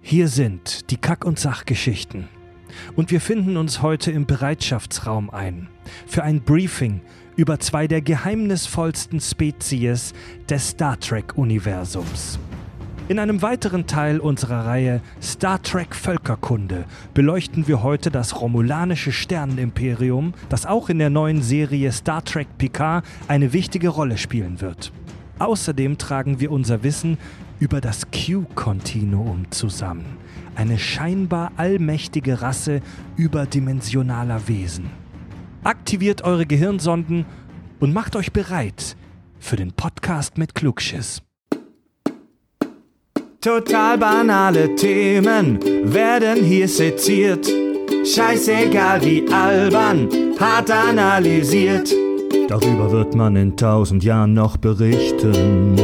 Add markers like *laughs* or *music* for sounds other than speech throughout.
Hier sind die Kack- und Sachgeschichten. Und wir finden uns heute im Bereitschaftsraum ein für ein Briefing über zwei der geheimnisvollsten Spezies des Star Trek-Universums. In einem weiteren Teil unserer Reihe Star Trek Völkerkunde beleuchten wir heute das romulanische Sternenimperium, das auch in der neuen Serie Star Trek Picard eine wichtige Rolle spielen wird. Außerdem tragen wir unser Wissen über das Q-Kontinuum zusammen, eine scheinbar allmächtige Rasse überdimensionaler Wesen. Aktiviert eure Gehirnsonden und macht euch bereit für den Podcast mit Klugschiss. Total banale Themen werden hier seziert. Scheißegal wie albern, hart analysiert. Darüber wird man in tausend Jahren noch berichten.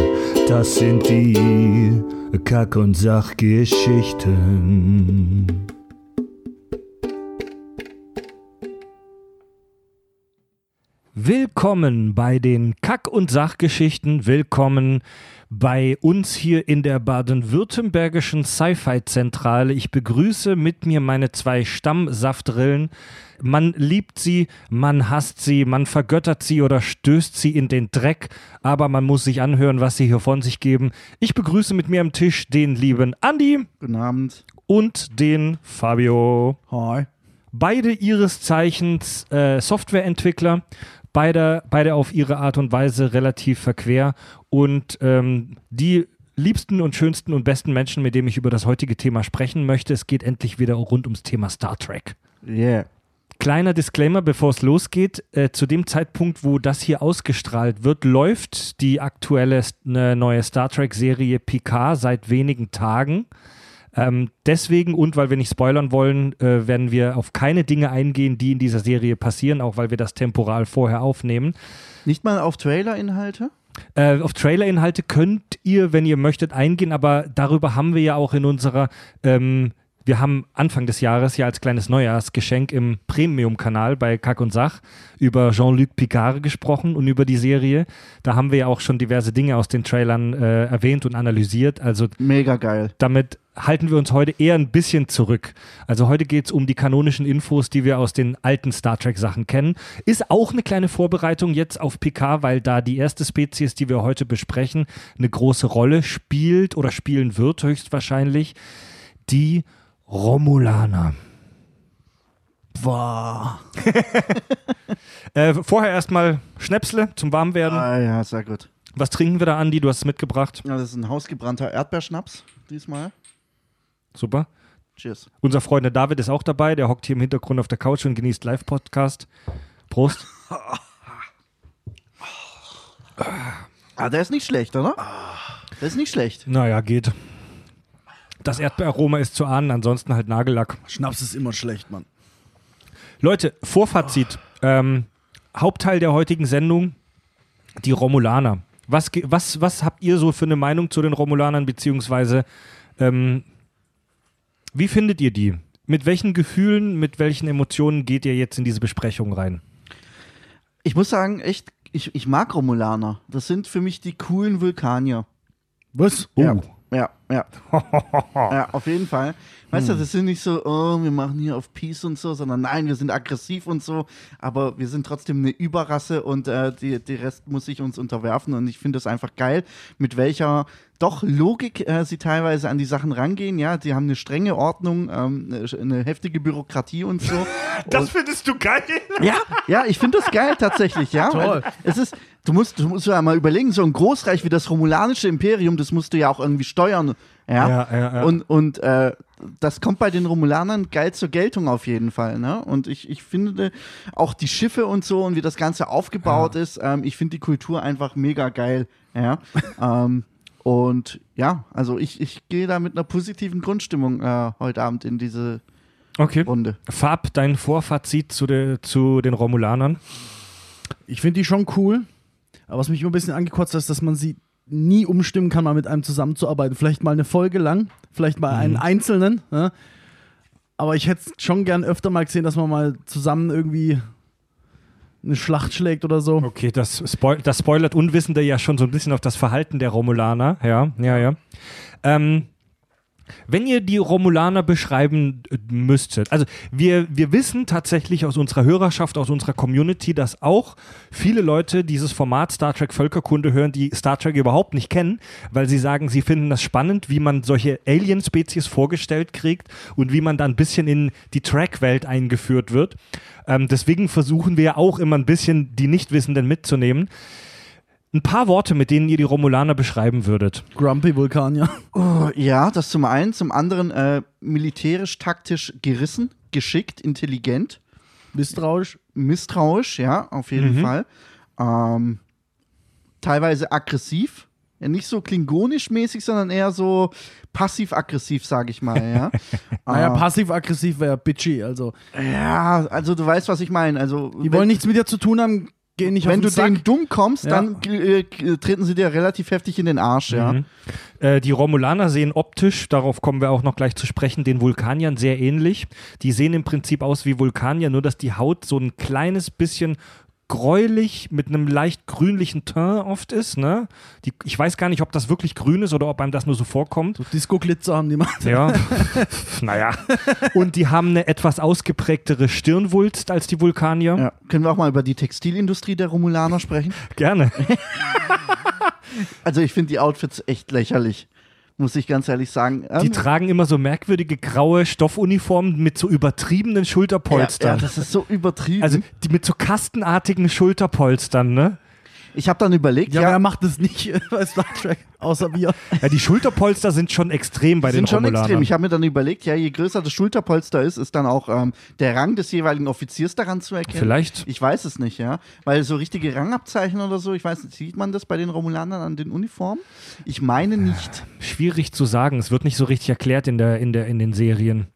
Das sind die Kack- und Sachgeschichten. Willkommen bei den Kack- und Sachgeschichten. Willkommen bei uns hier in der baden-württembergischen Sci-Fi-Zentrale. Ich begrüße mit mir meine zwei Stammsaftrillen. Man liebt sie, man hasst sie, man vergöttert sie oder stößt sie in den Dreck, aber man muss sich anhören, was sie hier von sich geben. Ich begrüße mit mir am Tisch den lieben Andi. Guten Abend. Und den Fabio. Hi. Beide ihres Zeichens äh, Softwareentwickler beide, beide auf ihre Art und Weise relativ verquer und ähm, die liebsten und schönsten und besten Menschen, mit denen ich über das heutige Thema sprechen möchte. Es geht endlich wieder rund ums Thema Star Trek. Yeah. Kleiner Disclaimer, bevor es losgeht. Äh, zu dem Zeitpunkt, wo das hier ausgestrahlt wird, läuft die aktuelle ne, neue Star Trek-Serie Picard seit wenigen Tagen. Ähm, deswegen und weil wir nicht spoilern wollen, äh, werden wir auf keine Dinge eingehen, die in dieser Serie passieren, auch weil wir das temporal vorher aufnehmen. Nicht mal auf Trailer-Inhalte? Äh, auf Trailer-Inhalte könnt ihr, wenn ihr möchtet, eingehen, aber darüber haben wir ja auch in unserer ähm, wir haben Anfang des Jahres ja als kleines Neujahrsgeschenk im Premium-Kanal bei Kack und Sach über Jean-Luc Picard gesprochen und über die Serie. Da haben wir ja auch schon diverse Dinge aus den Trailern äh, erwähnt und analysiert. Also mega geil. Damit halten wir uns heute eher ein bisschen zurück. Also heute geht es um die kanonischen Infos, die wir aus den alten Star Trek-Sachen kennen. Ist auch eine kleine Vorbereitung jetzt auf Picard, weil da die erste Spezies, die wir heute besprechen, eine große Rolle spielt oder spielen wird, höchstwahrscheinlich. Die Romulaner. Boah. *laughs* äh, vorher erstmal Schnäpsle zum Warmwerden. Ah ja, sehr gut. Was trinken wir da, Andi? Du hast es mitgebracht. Ja, das ist ein hausgebrannter Erdbeerschnaps diesmal. Super. Cheers. Unser Freund der David ist auch dabei. Der hockt hier im Hintergrund auf der Couch und genießt Live-Podcast. Prost. *laughs* Ah, der ist nicht schlecht, oder? Der ist nicht schlecht. Naja, geht. Das Erdbeeraroma ist zu ahnen, ansonsten halt Nagellack. Schnaps ist immer schlecht, Mann. Leute, Vorfazit. Ähm, Hauptteil der heutigen Sendung, die Romulaner. Was, was, was habt ihr so für eine Meinung zu den Romulanern, beziehungsweise ähm, wie findet ihr die? Mit welchen Gefühlen, mit welchen Emotionen geht ihr jetzt in diese Besprechung rein? Ich muss sagen, echt, ich, ich mag Romulaner. Das sind für mich die coolen Vulkanier. Was? Oh. Ja. Ja, ja. *laughs* ja, auf jeden Fall. Weißt hm. du, das sind nicht so, oh, wir machen hier auf Peace und so, sondern nein, wir sind aggressiv und so, aber wir sind trotzdem eine Überrasse und äh, die, die Rest muss sich uns unterwerfen und ich finde das einfach geil, mit welcher doch Logik äh, sie teilweise an die Sachen rangehen. Ja, die haben eine strenge Ordnung, ähm, eine heftige Bürokratie und so. *laughs* das und, findest du geil? Ja, ja, ich finde das geil tatsächlich, ja. Toll. Es ist, du musst, du musst ja mal überlegen, so ein Großreich wie das romulanische Imperium, das musst du ja auch irgendwie steuern. Ja, ja, ja, ja. Und, und äh, das kommt bei den Romulanern geil zur Geltung auf jeden Fall. Ne? Und ich, ich finde auch die Schiffe und so und wie das Ganze aufgebaut Ja. ist, ähm, ich finde die Kultur einfach mega geil. Ja. *laughs* ähm, und ja, also ich, ich gehe da mit einer positiven Grundstimmung äh, heute Abend in diese Okay. Runde. Fab, dein Vorfazit zu, de, zu den Romulanern? Ich finde die schon cool. Aber was mich immer ein bisschen angekotzt hat, ist, dass man sie nie umstimmen kann, mal mit einem zusammenzuarbeiten. Vielleicht mal eine Folge lang, vielleicht mal einen einzelnen. Ja? Aber ich hätte schon gern öfter mal gesehen, dass man mal zusammen irgendwie eine Schlacht schlägt oder so. Okay, das, spoil das spoilert Unwissende ja schon so ein bisschen auf das Verhalten der Romulaner. Ja, ja, ja. Ähm, Wenn ihr die Romulaner beschreiben äh, müsstet, also wir, wir wissen tatsächlich aus unserer Hörerschaft, aus unserer Community, dass auch viele Leute dieses Format Star Trek Völkerkunde hören, die Star Trek überhaupt nicht kennen, weil sie sagen, sie finden das spannend, wie man solche Alien-Spezies vorgestellt kriegt und wie man dann ein bisschen in die Track-Welt eingeführt wird. Ähm, deswegen versuchen wir auch immer ein bisschen die Nichtwissenden mitzunehmen ein paar Worte, mit denen ihr die Romulaner beschreiben würdet. Grumpy Vulkanier. Oh, ja, das zum einen. Zum anderen äh, militärisch, taktisch gerissen, geschickt, intelligent. Misstrauisch. Misstrauisch, ja, auf jeden mhm. Fall. Ähm, teilweise aggressiv. Ja, nicht so klingonisch-mäßig, sondern eher so passiv-aggressiv, sag ich mal, ja. *laughs* naja, äh, passiv-aggressiv wäre bitchy, also. Ja, also du weißt, was ich meine. Also, die wollen nichts mit dir zu tun haben, gehen nicht Wenn du Sack. denen dumm kommst, dann äh, treten sie dir relativ heftig in den Arsch, ja. Mhm. Äh, die Romulaner sehen optisch, darauf kommen wir auch noch gleich zu sprechen, den Vulkaniern sehr ähnlich. Die sehen im Prinzip aus wie Vulkanier, nur dass die Haut so ein kleines bisschen gräulich mit einem leicht grünlichen Teint oft ist. Ne? Die, ich weiß gar nicht, ob das wirklich grün ist oder ob einem das nur so vorkommt. So Disco-Glitzer haben die mal. Ja, *laughs* naja. Und die haben eine etwas ausgeprägtere Stirnwulst als die Vulkanier. Ja. Können wir auch mal über die Textilindustrie der Romulaner sprechen? Gerne. *laughs* also ich finde die Outfits echt lächerlich muss ich ganz ehrlich sagen. Die ähm, tragen immer so merkwürdige graue Stoffuniformen mit so übertriebenen Schulterpolstern. Ja, ja, das ist so übertrieben. Also die mit so kastenartigen Schulterpolstern, ne? Ich habe dann überlegt, ja, ja, wer macht das nicht *laughs* bei Star Trek, außer wir? Ja, die Schulterpolster sind schon extrem bei sind den Sind schon extrem. Ich habe mir dann überlegt, ja, je größer das Schulterpolster ist, ist dann auch ähm, der Rang des jeweiligen Offiziers daran zu erkennen. Vielleicht. Ich weiß es nicht, ja, weil so richtige Rangabzeichen oder so, ich weiß nicht, sieht man das bei den Romulanern an den Uniformen? Ich meine nicht. Schwierig zu sagen. Es wird nicht so richtig erklärt in der in der in den Serien.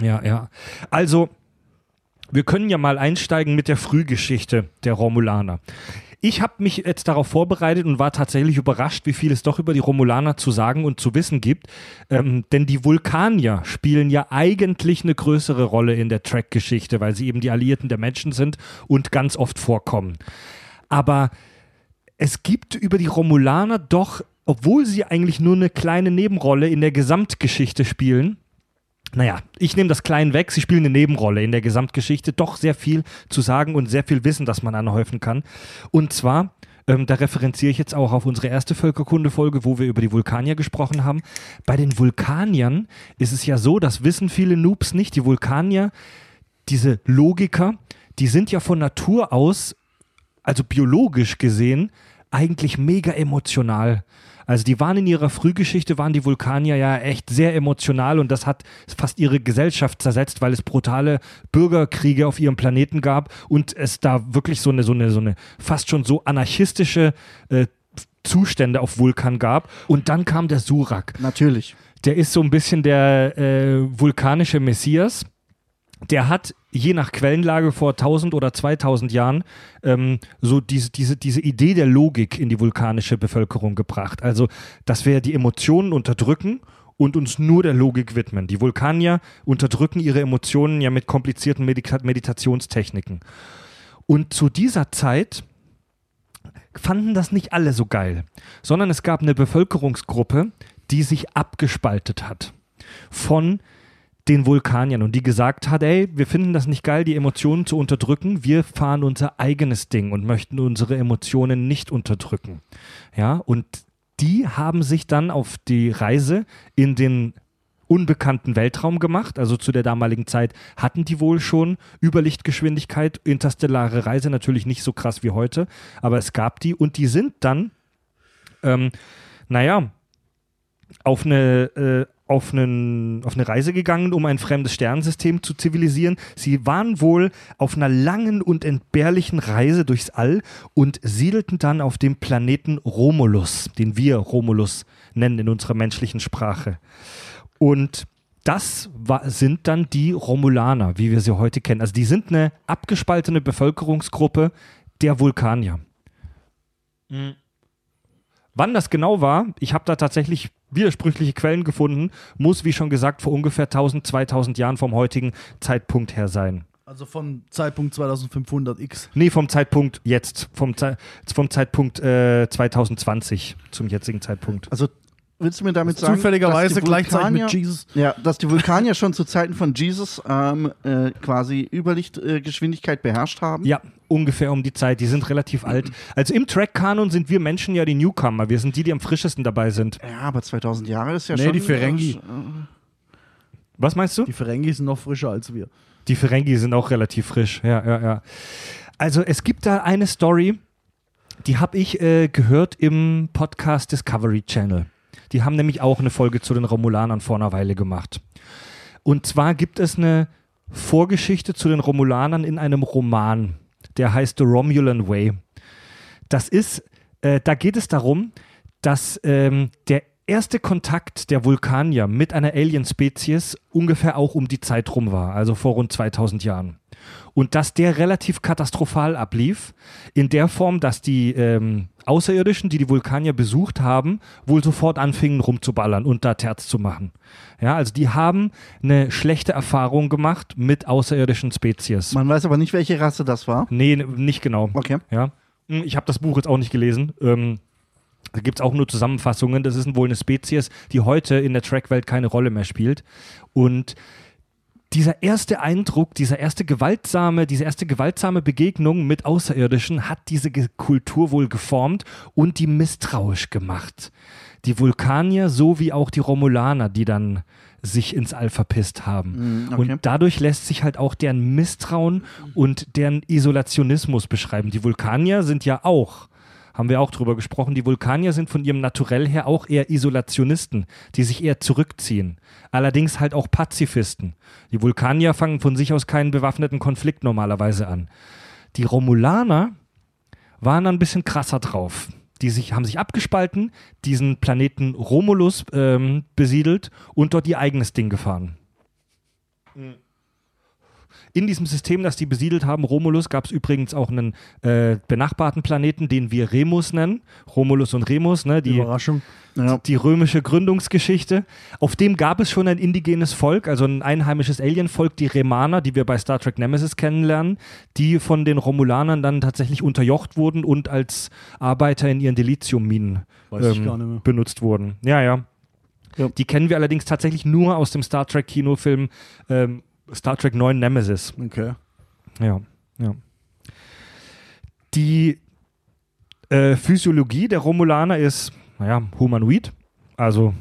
Ja, ja. Also wir können ja mal einsteigen mit der Frühgeschichte der Romulaner. Ich habe mich jetzt darauf vorbereitet und war tatsächlich überrascht, wie viel es doch über die Romulaner zu sagen und zu wissen gibt. Ähm, denn die Vulkanier spielen ja eigentlich eine größere Rolle in der Track-Geschichte, weil sie eben die Alliierten der Menschen sind und ganz oft vorkommen. Aber es gibt über die Romulaner doch, obwohl sie eigentlich nur eine kleine Nebenrolle in der Gesamtgeschichte spielen, naja, ich nehme das Klein weg. Sie spielen eine Nebenrolle in der Gesamtgeschichte. Doch sehr viel zu sagen und sehr viel Wissen, das man anhäufen kann. Und zwar, ähm, da referenziere ich jetzt auch auf unsere erste Völkerkunde-Folge, wo wir über die Vulkanier gesprochen haben. Bei den Vulkaniern ist es ja so, das wissen viele Noobs nicht. Die Vulkanier, diese Logiker, die sind ja von Natur aus, also biologisch gesehen, eigentlich mega emotional. Also die waren in ihrer Frühgeschichte, waren die Vulkanier ja echt sehr emotional und das hat fast ihre Gesellschaft zersetzt, weil es brutale Bürgerkriege auf ihrem Planeten gab und es da wirklich so eine, so eine, so eine fast schon so anarchistische äh, Zustände auf Vulkan gab. Und dann kam der Surak. Natürlich. Der ist so ein bisschen der äh, vulkanische Messias der hat je nach Quellenlage vor 1000 oder 2000 Jahren ähm, so diese, diese, diese Idee der Logik in die vulkanische Bevölkerung gebracht. Also, dass wir die Emotionen unterdrücken und uns nur der Logik widmen. Die Vulkanier unterdrücken ihre Emotionen ja mit komplizierten Medita Meditationstechniken. Und zu dieser Zeit fanden das nicht alle so geil, sondern es gab eine Bevölkerungsgruppe, die sich abgespaltet hat von den Vulkaniern und die gesagt hat, ey, wir finden das nicht geil, die Emotionen zu unterdrücken, wir fahren unser eigenes Ding und möchten unsere Emotionen nicht unterdrücken. Ja, und die haben sich dann auf die Reise in den unbekannten Weltraum gemacht. Also zu der damaligen Zeit hatten die wohl schon Überlichtgeschwindigkeit, interstellare Reise natürlich nicht so krass wie heute, aber es gab die und die sind dann, ähm, naja, auf eine, äh, auf, einen, auf eine Reise gegangen, um ein fremdes Sternensystem zu zivilisieren. Sie waren wohl auf einer langen und entbehrlichen Reise durchs All und siedelten dann auf dem Planeten Romulus, den wir Romulus nennen in unserer menschlichen Sprache. Und das war, sind dann die Romulaner, wie wir sie heute kennen. Also die sind eine abgespaltene Bevölkerungsgruppe der Vulkanier. Mhm. Wann das genau war, ich habe da tatsächlich widersprüchliche Quellen gefunden, muss, wie schon gesagt, vor ungefähr 1000, 2000 Jahren vom heutigen Zeitpunkt her sein. Also vom Zeitpunkt 2500x? Nee, vom Zeitpunkt jetzt, vom, Ze vom Zeitpunkt äh, 2020 zum jetzigen Zeitpunkt. Also willst du mir damit sagen, Zufälligerweise dass die gleichzeitig mit Jesus. Ja, dass die Vulkanier schon zu Zeiten von Jesus ähm, äh, quasi Überlichtgeschwindigkeit äh, Geschwindigkeit beherrscht haben? Ja, ungefähr um die Zeit. Die sind relativ alt. Also im Track-Kanon sind wir Menschen ja die Newcomer. Wir sind die, die am frischesten dabei sind. Ja, aber 2000 Jahre ist ja Nee, schon. die Ferengi. äh, Was meinst du? Die Ferengi sind noch frischer als wir. Die Ferengi sind auch relativ frisch. Ja, ja, ja. Also es gibt da eine Story, die habe ich äh, gehört im Podcast Discovery Channel. Die haben nämlich auch eine Folge zu den Romulanern vor einer Weile gemacht. Und zwar gibt es eine Vorgeschichte zu den Romulanern in einem Roman, der heißt The Romulan Way. Das ist, äh, da geht es darum, dass ähm, der erste Kontakt der Vulkanier mit einer Alien-Spezies ungefähr auch um die Zeit rum war, also vor rund 2000 Jahren. Und dass der relativ katastrophal ablief, in der Form, dass die ähm, Außerirdischen, die die Vulkanier besucht haben, wohl sofort anfingen rumzuballern und da Terz zu machen. Ja, also die haben eine schlechte Erfahrung gemacht mit außerirdischen Spezies. Man weiß aber nicht, welche Rasse das war. Nee, nicht genau. Okay. Ja. Hm, Ich habe das Buch jetzt auch nicht gelesen. Ähm, da gibt es auch nur Zusammenfassungen. Das ist wohl eine Spezies, die heute in der Trackwelt keine Rolle mehr spielt. Und dieser erste Eindruck, dieser erste gewaltsame, diese erste gewaltsame Begegnung mit Außerirdischen hat diese Kultur wohl geformt und die misstrauisch gemacht. Die Vulkanier sowie auch die Romulaner, die dann sich ins All verpisst haben. Mm, okay. Und dadurch lässt sich halt auch deren Misstrauen und deren Isolationismus beschreiben. Die Vulkanier sind ja auch, haben wir auch drüber gesprochen, die Vulkanier sind von ihrem Naturell her auch eher Isolationisten, die sich eher zurückziehen. Allerdings halt auch Pazifisten. Die Vulkanier fangen von sich aus keinen bewaffneten Konflikt normalerweise an. Die Romulaner waren ein bisschen krasser drauf. Die sich, haben sich abgespalten, diesen Planeten Romulus ähm, besiedelt und dort ihr eigenes Ding gefahren. In diesem System, das die besiedelt haben, Romulus, gab es übrigens auch einen äh, benachbarten Planeten, den wir Remus nennen. Romulus und Remus, ne, die, Überraschung. Ja. die römische Gründungsgeschichte. Auf dem gab es schon ein indigenes Volk, also ein einheimisches Alienvolk, die Remaner, die wir bei Star Trek Nemesis kennenlernen, die von den Romulanern dann tatsächlich unterjocht wurden und als Arbeiter in ihren Deliziumminen mehr. benutzt wurden. Ja, ja. Ja. Die kennen wir allerdings tatsächlich nur aus dem Star Trek Kinofilm ähm, Star Trek 9 Nemesis. Okay. Ja, ja. Die äh, Physiologie der Romulaner ist, naja, humanoid. Also,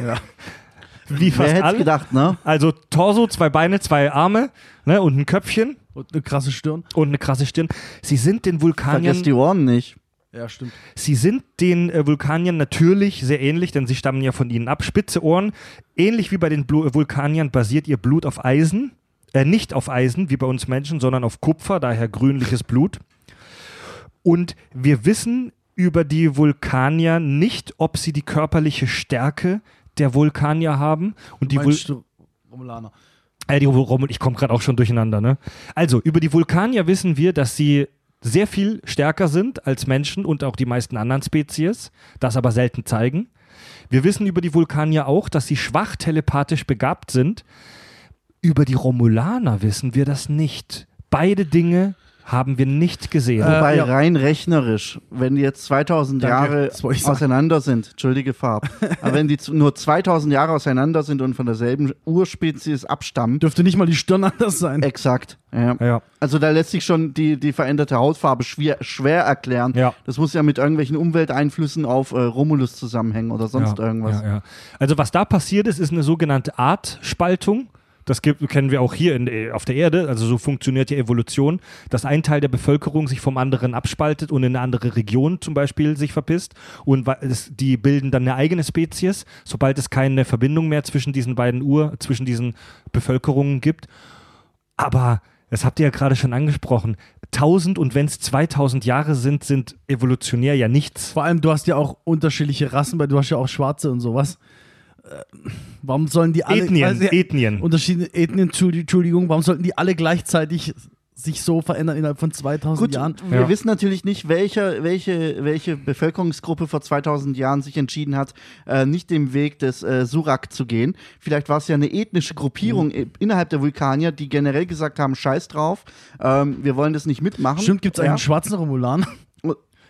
Ja. *laughs* wie Wer fast es alle. gedacht, ne? Also Torso, zwei Beine, zwei Arme ne, und ein Köpfchen Und eine krasse Stirn. und eine krasse Stirn. Sie sind den Vulkaniern, Vergesst die Ohren nicht. Ja, stimmt. sie sind den äh, Vulkaniern natürlich sehr ähnlich, denn sie stammen ja von ihnen ab. Spitze Ohren, ähnlich wie bei den Blu Vulkaniern basiert ihr Blut auf Eisen. Äh, nicht auf Eisen, wie bei uns Menschen, sondern auf Kupfer, daher grünliches Blut. Und wir wissen über die Vulkanier nicht, ob sie die körperliche Stärke der Vulkanier haben. Und die Vul Romulaner? äh, die Romul ich komme gerade auch schon durcheinander, ne? Also, über die Vulkanier wissen wir, dass sie sehr viel stärker sind als Menschen und auch die meisten anderen Spezies, das aber selten zeigen. Wir wissen über die Vulkanier auch, dass sie schwach telepathisch begabt sind. Über die Romulaner wissen wir das nicht. Beide Dinge haben wir nicht gesehen. Äh, Wobei ja. rein rechnerisch, wenn die jetzt 2000 Danke, Jahre auseinander sind, entschuldige Farb, *laughs* aber wenn die nur 2000 Jahre auseinander sind und von derselben Urspezies abstammen, Dürfte nicht mal die Stirn *laughs* anders sein. exakt. Ja. ja. Also da lässt sich schon die, die veränderte Hautfarbe schwer, schwer erklären. Ja. Das muss ja mit irgendwelchen Umwelteinflüssen auf äh, Romulus zusammenhängen oder sonst ja, irgendwas. Ja, ja. Also was da passiert ist, ist eine sogenannte Artspaltung. Das gibt, kennen wir auch hier in, äh, auf der Erde. Also so funktioniert die Evolution, dass ein Teil der Bevölkerung sich vom anderen abspaltet und in eine andere Region zum Beispiel sich verpisst. Und es, die bilden dann eine eigene Spezies, sobald es keine Verbindung mehr zwischen diesen beiden Ur, zwischen diesen Bevölkerungen gibt. Aber das habt ihr ja gerade schon angesprochen. 1000 und wenn es 2000 Jahre sind, sind evolutionär ja nichts. Vor allem, du hast ja auch unterschiedliche Rassen, weil du hast ja auch Schwarze und sowas. Äh, Warum sollen die alle. Ethnien, also, ja, Ethnien. Unterschiedliche Ethnien, Entschuldi- Entschuldigung, warum sollten die alle gleichzeitig sich so verändern innerhalb von 2000 Gut, Jahren? wir Ja. wissen natürlich nicht, welche, welche, welche Bevölkerungsgruppe vor 2000 Jahren sich entschieden hat, äh, nicht den Weg des äh, Surak zu gehen. Vielleicht war es ja eine ethnische Gruppierung Mhm. innerhalb der Vulkanier, die generell gesagt haben, scheiß drauf, ähm, wir wollen das nicht mitmachen. Stimmt, gibt es ja. einen schwarzen Romulan?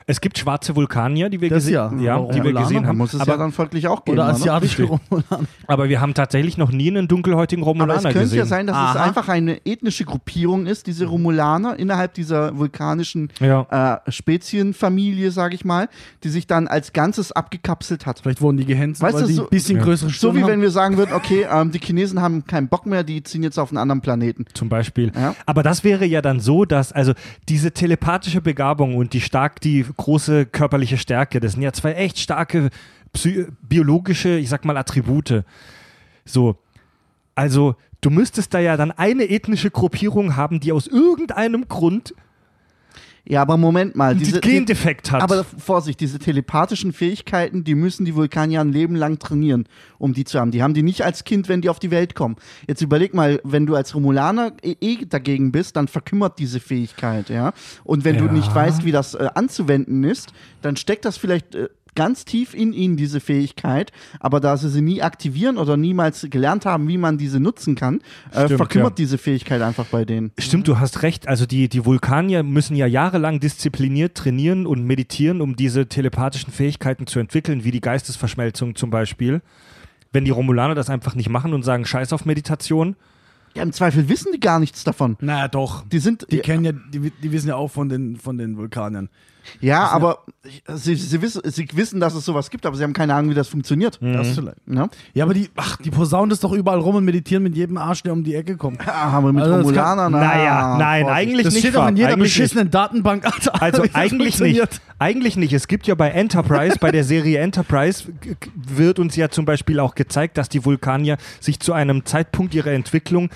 Es gibt schwarze Vulkanier, die wir, Das gese ja. ja, Aber die wir gesehen haben. muss es aber, ja dann folglich auch geben. Oder asiatische Romulaner. aber wir haben tatsächlich noch nie einen dunkelhäutigen Aber Romulaner es könnte gesehen. ja sein, dass es Aha. einfach eine ethnische Gruppierung ist, diese Romulaner innerhalb dieser vulkanischen Ja. äh, Spezienfamilie, sage ich mal, die sich dann als Ganzes abgekapselt hat. Vielleicht wurden die gehänselt, Weißt weil du, die so- ein bisschen Ja. größere So Stirn wie haben. wenn wir sagen würden, okay, ähm, die Chinesen haben keinen Bock mehr, die ziehen jetzt auf einen anderen Planeten. zum Beispiel. Ja. Aber das wäre ja dann so, dass also diese telepathische Begabung und die stark die große körperliche Stärke, das sind ja zwei echt starke biologische, ich sag mal Attribute. So, also du müsstest da ja dann eine ethnische Gruppierung haben, die aus irgendeinem Grund Ja, aber Moment mal. Diese, einen Gendefekt hat. aber Vorsicht, diese telepathischen Fähigkeiten, die müssen die Vulkanier ein Leben lang trainieren, um die zu haben. Die haben die nicht als Kind, wenn die auf die Welt kommen. Jetzt überleg mal, wenn du als Romulaner eh, eh dagegen bist, dann verkümmert diese Fähigkeit, ja. Und wenn du Ja. nicht weißt, wie das äh, anzuwenden ist, dann steckt das vielleicht äh, ganz tief in ihnen, diese Fähigkeit. Aber da sie sie nie aktivieren oder niemals gelernt haben, wie man diese nutzen kann, äh, Stimmt, verkümmert ja. diese Fähigkeit einfach bei denen. Stimmt, du hast recht. Also die, die Vulkanier müssen ja jahrelang diszipliniert trainieren und meditieren, um diese telepathischen Fähigkeiten zu entwickeln, wie die Geistesverschmelzung zum Beispiel. Wenn die Romulaner das einfach nicht machen und sagen, scheiß auf Meditation. Ja, im Zweifel wissen die gar nichts davon. Naja, doch. Die sind, Die kennen ja, die, die wissen ja auch von den, von den Vulkaniern. Ja, aber sie, sie, wissen, sie wissen, dass es sowas gibt, aber sie haben keine Ahnung, wie das funktioniert. Das vielleicht. Ja? Ja, aber die, ach, die posaunen das doch überall rum und meditieren mit jedem Arsch, der um die Ecke kommt. aber mit Also das Romulanern, Naja, nein, Vorsicht. eigentlich Das nicht. steht doch in jeder eigentlich beschissenen Datenbank. Alter, *laughs* Also wie das eigentlich nicht. funktioniert. Eigentlich nicht. Es gibt ja bei Enterprise, bei der Serie Enterprise, wird uns ja zum Beispiel auch gezeigt, dass die Vulkanier sich zu einem Zeitpunkt ihrer Entwicklung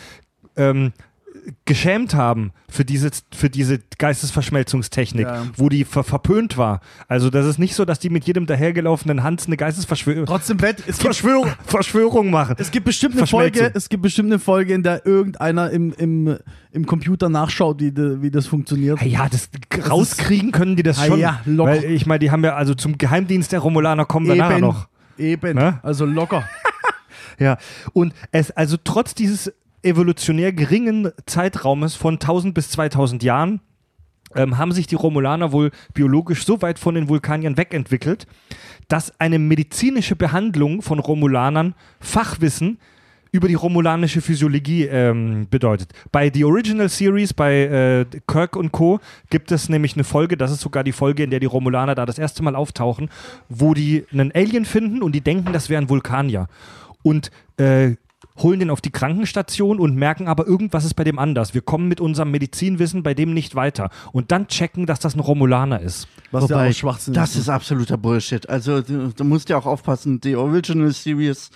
ähm, geschämt haben für diese, für diese Geistesverschmelzungstechnik, Ja. wo die ver verpönt war. Also das ist nicht so, dass die mit jedem dahergelaufenen Hans eine Geistesverschwörung Trotzdem wett, es gibt, Verschwörung, Verschwörung machen. es gibt bestimmt eine. Folge, es gibt bestimmt eine Folge, in der irgendeiner im, im, im Computer nachschaut, wie, de, wie das funktioniert. Ah Ja, das rauskriegen können die das schon. ja, locker. Weil ich meine, die haben ja also zum Geheimdienst der Romulaner kommen wir nachher noch. Eben. Ne? Also locker. *laughs* Ja, und es, also trotz dieses evolutionär geringen Zeitraumes von 1000 bis 2000 Jahren ähm, haben sich die Romulaner wohl biologisch so weit von den Vulkaniern wegentwickelt, dass eine medizinische Behandlung von Romulanern Fachwissen über die romulanische Physiologie ähm, bedeutet. Bei The Original Series, bei äh, Kirk und Co. gibt es nämlich eine Folge, das ist sogar die Folge, in der die Romulaner da das erste Mal auftauchen, wo die einen Alien finden und die denken, das wäre ein Vulkanier. Und äh, holen den auf die Krankenstation und merken aber, irgendwas ist bei dem anders. Wir kommen mit unserem Medizinwissen bei dem nicht weiter. Und dann checken, dass das ein Romulaner ist. Was Wobei, ja auch Schwachsinn das ist absoluter Bullshit. Also du, du musst ja auch aufpassen, die Original Series,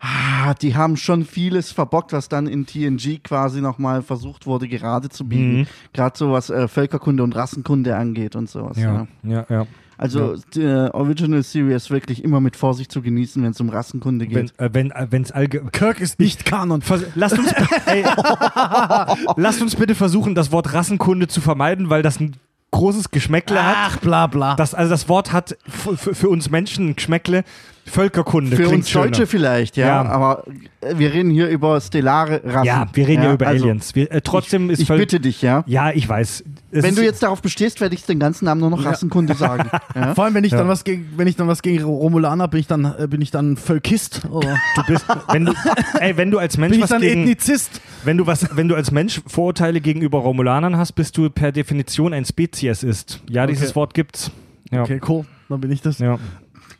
ah, die haben schon vieles verbockt, was dann in TNG quasi nochmal versucht wurde, gerade zu biegen. Mhm. Gerade so was äh, Völkerkunde und Rassenkunde angeht und sowas. Ja. ja, ja. Also die äh, Original Series wirklich immer mit Vorsicht zu genießen, wenn es um Rassenkunde Wenn geht. äh, wenn äh, wenn's allge Kirk ist nicht Kanon. Vers lasst, uns, *laughs* ey, *laughs* lasst uns bitte versuchen, das Wort Rassenkunde zu vermeiden, weil das ein großes Geschmäckle hat. Ach, bla bla. Das, also das Wort hat für, uns Menschen ein Geschmäckle. Völkerkunde Für uns Deutsche schöner. vielleicht, ja, Ja. aber äh, wir reden hier über stellare Rassen. Ja, wir reden ja, über also, Aliens. Wir, äh, trotzdem ich, ist ich bitte dich, ja. Ja, ich weiß. Es Wenn du jetzt darauf bestehst, werde ich den ganzen Namen nur noch Rassenkunde sagen. *laughs* Ja? Vor allem, wenn ich Ja. dann was gegen, wenn ich dann was gegen Romulaner bin ich dann äh, bin ich dann Völkist oder du bist, wenn du, ey, wenn du als Mensch bin ich was dann gegen, Ethnizist? wenn du was, wenn du als Mensch Vorurteile gegenüber Romulanern hast, bist du per Definition ein Spezies ist. Ja, dieses Okay. Wort gibt's. Ja. Okay, cool. Dann bin ich das. Ja.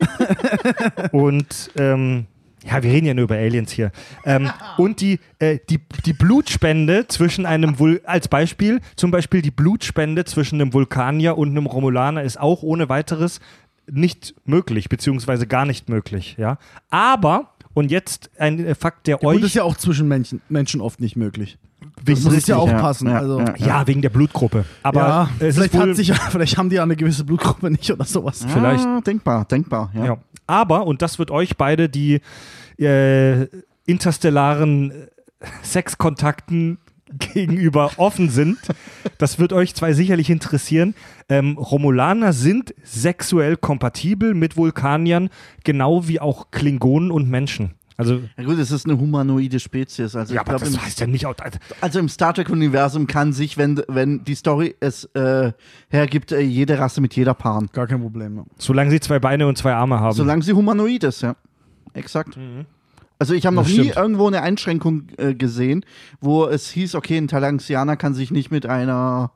*laughs* und ähm, ja, wir reden ja nur über Aliens hier. Ähm, und die, äh, die, die Blutspende zwischen einem Vul als Beispiel, zum Beispiel die Blutspende zwischen einem Vulkanier und einem Romulaner ist auch ohne weiteres nicht möglich, beziehungsweise gar nicht möglich. Ja? Aber, und jetzt ein äh, Fakt, der Gut, euch. das ist ja auch zwischen Menschen, Menschen oft nicht möglich. Wegen, Das muss ja auch ja, passen. ja, also, ja. ja, wegen der Blutgruppe. Aber vielleicht, wohl, hat sich, *laughs* vielleicht haben die ja eine gewisse Blutgruppe nicht oder sowas. vielleicht. Denkbar, denkbar, ja. Ja. Aber, und das wird euch beide, die äh, interstellaren äh, Sexkontakten *laughs* gegenüber offen sind, das wird euch zwei sicherlich interessieren. Ähm, Romulaner sind sexuell kompatibel mit Vulkaniern, genau wie auch Klingonen und Menschen. Also, Ja gut, es ist eine humanoide Spezies. Also, ja, ich aber glaub, das im, heißt ja nicht. auch- Also, also im Star Trek-Universum kann sich, wenn, wenn die Story es äh, hergibt, äh, jede Rasse mit jeder paaren. Gar kein Problem. Solange sie zwei Beine und zwei Arme haben. Solange sie humanoid ist, ja. Exakt. Also ich habe noch nie irgendwo eine Einschränkung äh, gesehen, wo es hieß, okay, ein Talaxianer kann sich nicht mit einer,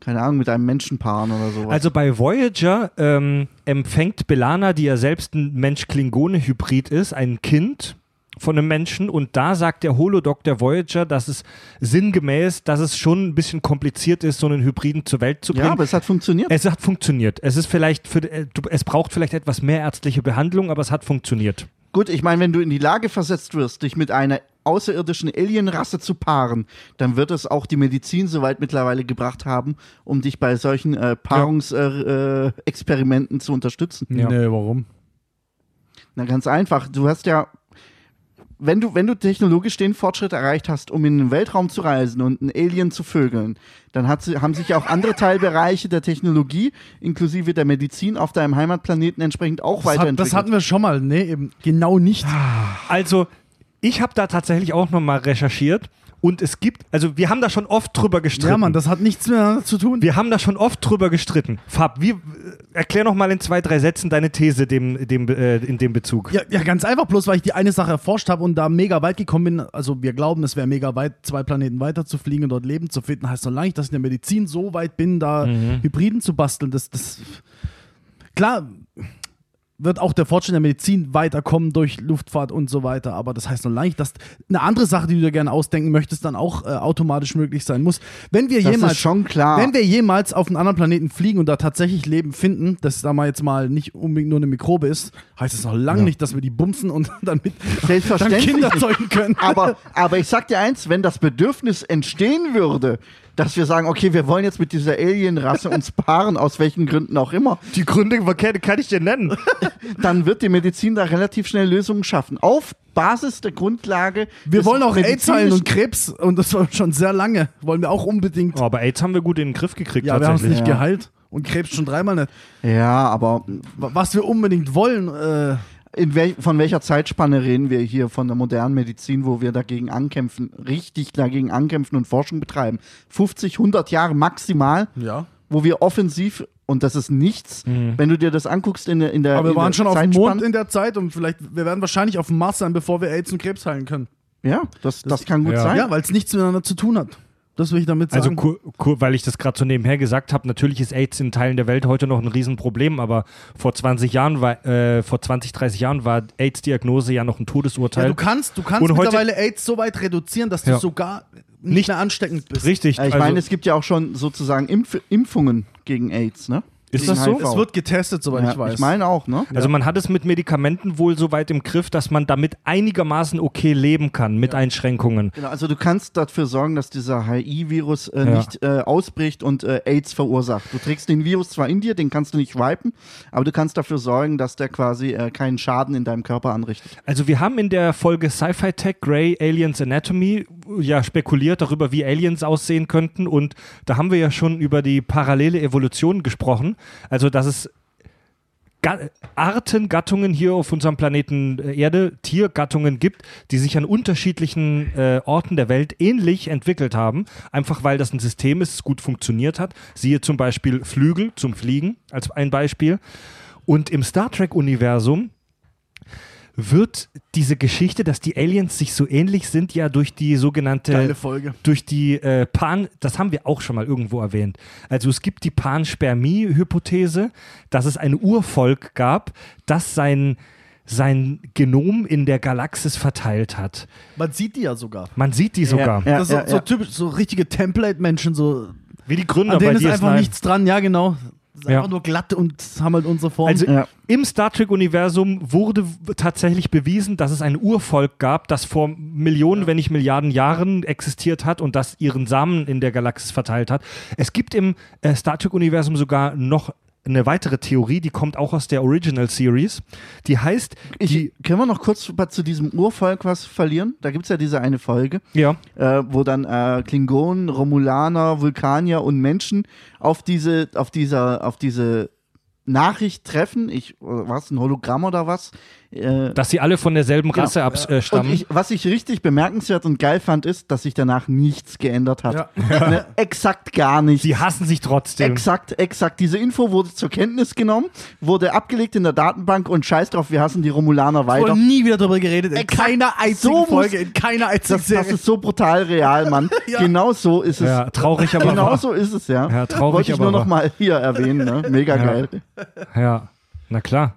keine Ahnung, mit einem Menschen paaren oder sowas. Also bei Voyager ähm, empfängt Belana, die ja selbst ein Mensch-Klingone-Hybrid ist, ein Kind von einem Menschen und da sagt der Holodoc der Voyager, dass es sinngemäß, dass es schon ein bisschen kompliziert ist, so einen Hybriden zur Welt zu bringen. ja, aber es hat funktioniert. es hat funktioniert. Es ist vielleicht für, äh, es braucht vielleicht etwas mehr ärztliche Behandlung, aber es hat funktioniert. Gut, ich meine, wenn du in die Lage versetzt wirst, dich mit einer außerirdischen Alienrasse zu paaren, dann wird es auch die Medizin soweit mittlerweile gebracht haben, um dich bei solchen äh, Paarungsexperimenten äh, Experimenten zu unterstützen. Ja. Nee, warum? Na, ganz einfach. Du hast ja, wenn du, wenn du technologisch den Fortschritt erreicht hast, um in den Weltraum zu reisen und einen Alien zu vögeln, dann hat, sie- haben sich ja auch andere Teilbereiche der Technologie, inklusive der Medizin auf deinem Heimatplaneten entsprechend auch Das, hat, weiterentwickelt. das hatten wir schon mal. Nee, eben genau nicht. Also, ich habe da tatsächlich auch nochmal recherchiert und es gibt, also wir haben da schon oft drüber gestritten. Ja, Mann, das hat nichts miteinander zu tun. Wir haben da schon oft drüber gestritten. Fab, wie, erklär noch mal in zwei, drei Sätzen deine These dem, dem, äh, in dem Bezug. Ja, ja, ganz einfach, bloß weil ich die eine Sache erforscht habe und da mega weit gekommen bin. Also, wir glauben, es wäre mega weit, zwei Planeten weiter zu fliegen und dort Leben zu finden. Heißt noch lange nicht, dass ich in der Medizin so weit bin, da Hybriden zu basteln. Das, das. Klar wird auch der Fortschritt der Medizin weiterkommen durch Luftfahrt und so weiter. Aber das heißt noch lange nicht, dass eine andere Sache, die du dir gerne ausdenken möchtest, dann auch äh, automatisch möglich sein muss. Wenn wir Das jemals ist schon klar. wenn wir jemals auf einen anderen Planeten fliegen und da tatsächlich Leben finden, das da mal jetzt mal nicht unbedingt nur eine Mikrobe ist, heißt es noch lange nicht, dass wir die bumsen und *laughs* dann mit dann Selbstverständlich Kinder zeugen können. aber, *laughs* aber ich sag dir eins, wenn das Bedürfnis entstehen würde, dass wir sagen, okay, wir wollen jetzt mit dieser Alienrasse uns paaren, aus welchen Gründen auch immer, Die Gründe kann, kann ich dir nennen. *laughs* dann wird die Medizin da relativ schnell Lösungen schaffen. Auf Basis der Grundlage. Wir wollen auch AIDS heilen und Krebs und das war schon sehr lange. Wollen wir auch unbedingt. Oh, aber AIDS haben wir gut in den Griff gekriegt ja, wir haben es nicht Ja. geheilt und Krebs schon dreimal nicht. Ja, aber Was wir unbedingt wollen, äh, wel von welcher Zeitspanne reden wir hier von der modernen Medizin, wo wir dagegen ankämpfen, richtig dagegen ankämpfen und Forschung betreiben? 50, 100 Jahre maximal, ja. wo wir offensiv, und das ist nichts, wenn du dir das anguckst in der, in der Aber wir waren schon auf dem Mond in der Zeit und vielleicht, wir werden wahrscheinlich auf dem Mars sein, bevor wir AIDS und Krebs heilen können. Ja, das, das, kann gut ja. sein. Ja, weil es nichts miteinander zu tun hat. Das will ich damit Also, sagen. kur, kur, weil ich das gerade so nebenher gesagt habe, natürlich ist AIDS in Teilen der Welt heute noch ein Riesenproblem, aber vor 20 Jahren war, äh, vor 20, 30 Jahren war AIDS-Diagnose ja noch ein Ja, Todesurteil. du kannst, du kannst Und heute- mittlerweile AIDS so weit reduzieren, dass du Ja. sogar nicht, Nicht- mehr ansteckend bist. Richtig. Ja, ich also, meine, es gibt ja auch schon sozusagen Impf Impfungen gegen AIDS, ne? Ist das so? HIV. Es wird getestet, soweit ja, ich weiß. Ich meine auch, ne? Also man hat es mit Medikamenten wohl so weit im Griff, dass man damit einigermaßen okay leben kann, mit Einschränkungen. Genau, also du kannst dafür sorgen, dass dieser HI-Virus äh, Ja. nicht äh, ausbricht und äh, AIDS verursacht. Du trägst den Virus zwar in dir, den kannst du nicht wipen, aber du kannst dafür sorgen, dass der quasi äh, keinen Schaden in deinem Körper anrichtet. Also wir haben in der Folge Sci-Fi Tech Grey Aliens Anatomy ja spekuliert darüber, wie Aliens aussehen könnten und da haben wir ja schon über die parallele Evolution gesprochen. Also dass es Arten, Gattungen hier auf unserem Planeten äh, Erde, Tiergattungen gibt, die sich an unterschiedlichen äh, Orten der Welt ähnlich entwickelt haben, einfach weil das ein System ist, das gut funktioniert hat. Siehe zum Beispiel Flügel zum Fliegen als ein Beispiel. Und im Star Trek-Universum wird diese Geschichte, dass die Aliens sich so ähnlich sind, ja durch die sogenannte Geile Folge. durch die äh, Pan, das haben wir auch schon mal irgendwo erwähnt. Also es gibt die Panspermie-Hypothese, dass es ein Urvolk gab, das sein, sein Genom in der Galaxis verteilt hat. Man sieht die ja sogar. Man sieht die sogar. Ja, das ist so, ja, so ja. typisch, so richtige Template-Menschen, so Wie die Gründer an denen bei ist einfach DS9. nichts dran, ja genau. Ist Ja. Einfach nur glatt und haben halt unsere Form. Also Ja. im Star Trek-Universum wurde tatsächlich bewiesen, dass es ein Urvolk gab, das vor Millionen, wenn nicht Milliarden Jahren existiert hat und das ihren Samen in der Galaxis verteilt hat. Es gibt im äh, Star Trek-Universum sogar noch eine weitere Theorie, die kommt auch aus der Original Series. Die heißt, Ich, die, können wir noch kurz zu diesem Urvolk was verlieren? Da gibt es ja diese eine Folge, ja, äh, wo dann äh, Klingonen, Romulaner, Vulkanier und Menschen auf diese, auf dieser, auf diese Nachricht treffen. Ich, was, ein Hologramm oder was? Äh, Dass sie alle von derselben Rasse ja. abstammen. Und ich, was ich richtig bemerkenswert und geil fand, ist, dass sich danach nichts geändert hat. Ja. *laughs* Ne, exakt gar nichts. Sie hassen sich trotzdem. Exakt, exakt. Diese Info wurde zur Kenntnis genommen, wurde abgelegt in der Datenbank und scheiß drauf, wir hassen die Romulaner Es weiter. wurde nie wieder darüber geredet. In Exakt. keiner einzigen So muss- Folge, in keiner einzigen Das, das Serie. ist so brutal real, Mann. *laughs* Ja. Genau so ist es. Ja, traurig, aber genau wahr. so ist es, ja. Ja, traurig, Wollte ich aber nur noch wahr. mal hier erwähnen, ne? Mega Ja. geil. Ja, na klar.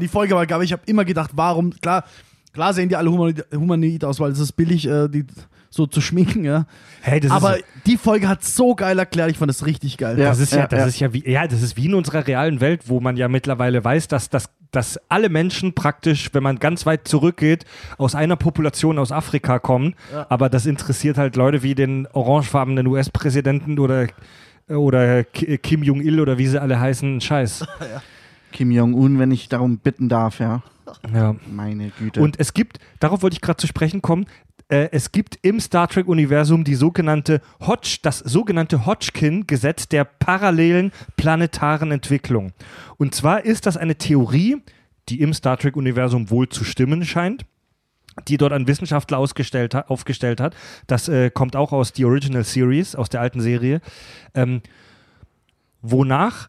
Die Folge war, glaube ich, ich habe immer gedacht, warum, klar, klar sehen die alle humanoid, humanoid aus, weil es ist billig, äh, die so zu schminken, ja. Hey, das Aber ist, die Folge hat so geil erklärt, ich fand das richtig geil. Ja. das ist ja, das ja. ist ja wie, ja, das ist wie in unserer realen Welt, wo man ja mittlerweile weiß, dass, dass, dass alle Menschen praktisch, wenn man ganz weit zurückgeht, aus einer Population aus Afrika kommen. Aber das interessiert halt Leute wie den orangefarbenen US-Präsidenten oder, oder Ki- Kim Jong-il oder wie sie alle heißen, einen Scheiß. *laughs* Kim Jong-un, wenn ich darum bitten darf, ja. Ja. Meine Güte. Und es gibt, darauf wollte ich gerade zu sprechen kommen, äh, es gibt im Star Trek-Universum die sogenannte Hodge, das sogenannte Hodgkin-Gesetz der parallelen planetaren Entwicklung. Und zwar ist das eine Theorie, die im Star Trek-Universum wohl zu stimmen scheint die dort ein Wissenschaftler ausgestellt hat, aufgestellt hat. Das äh, kommt auch aus die Original Series, aus der alten Serie. Ähm, wonach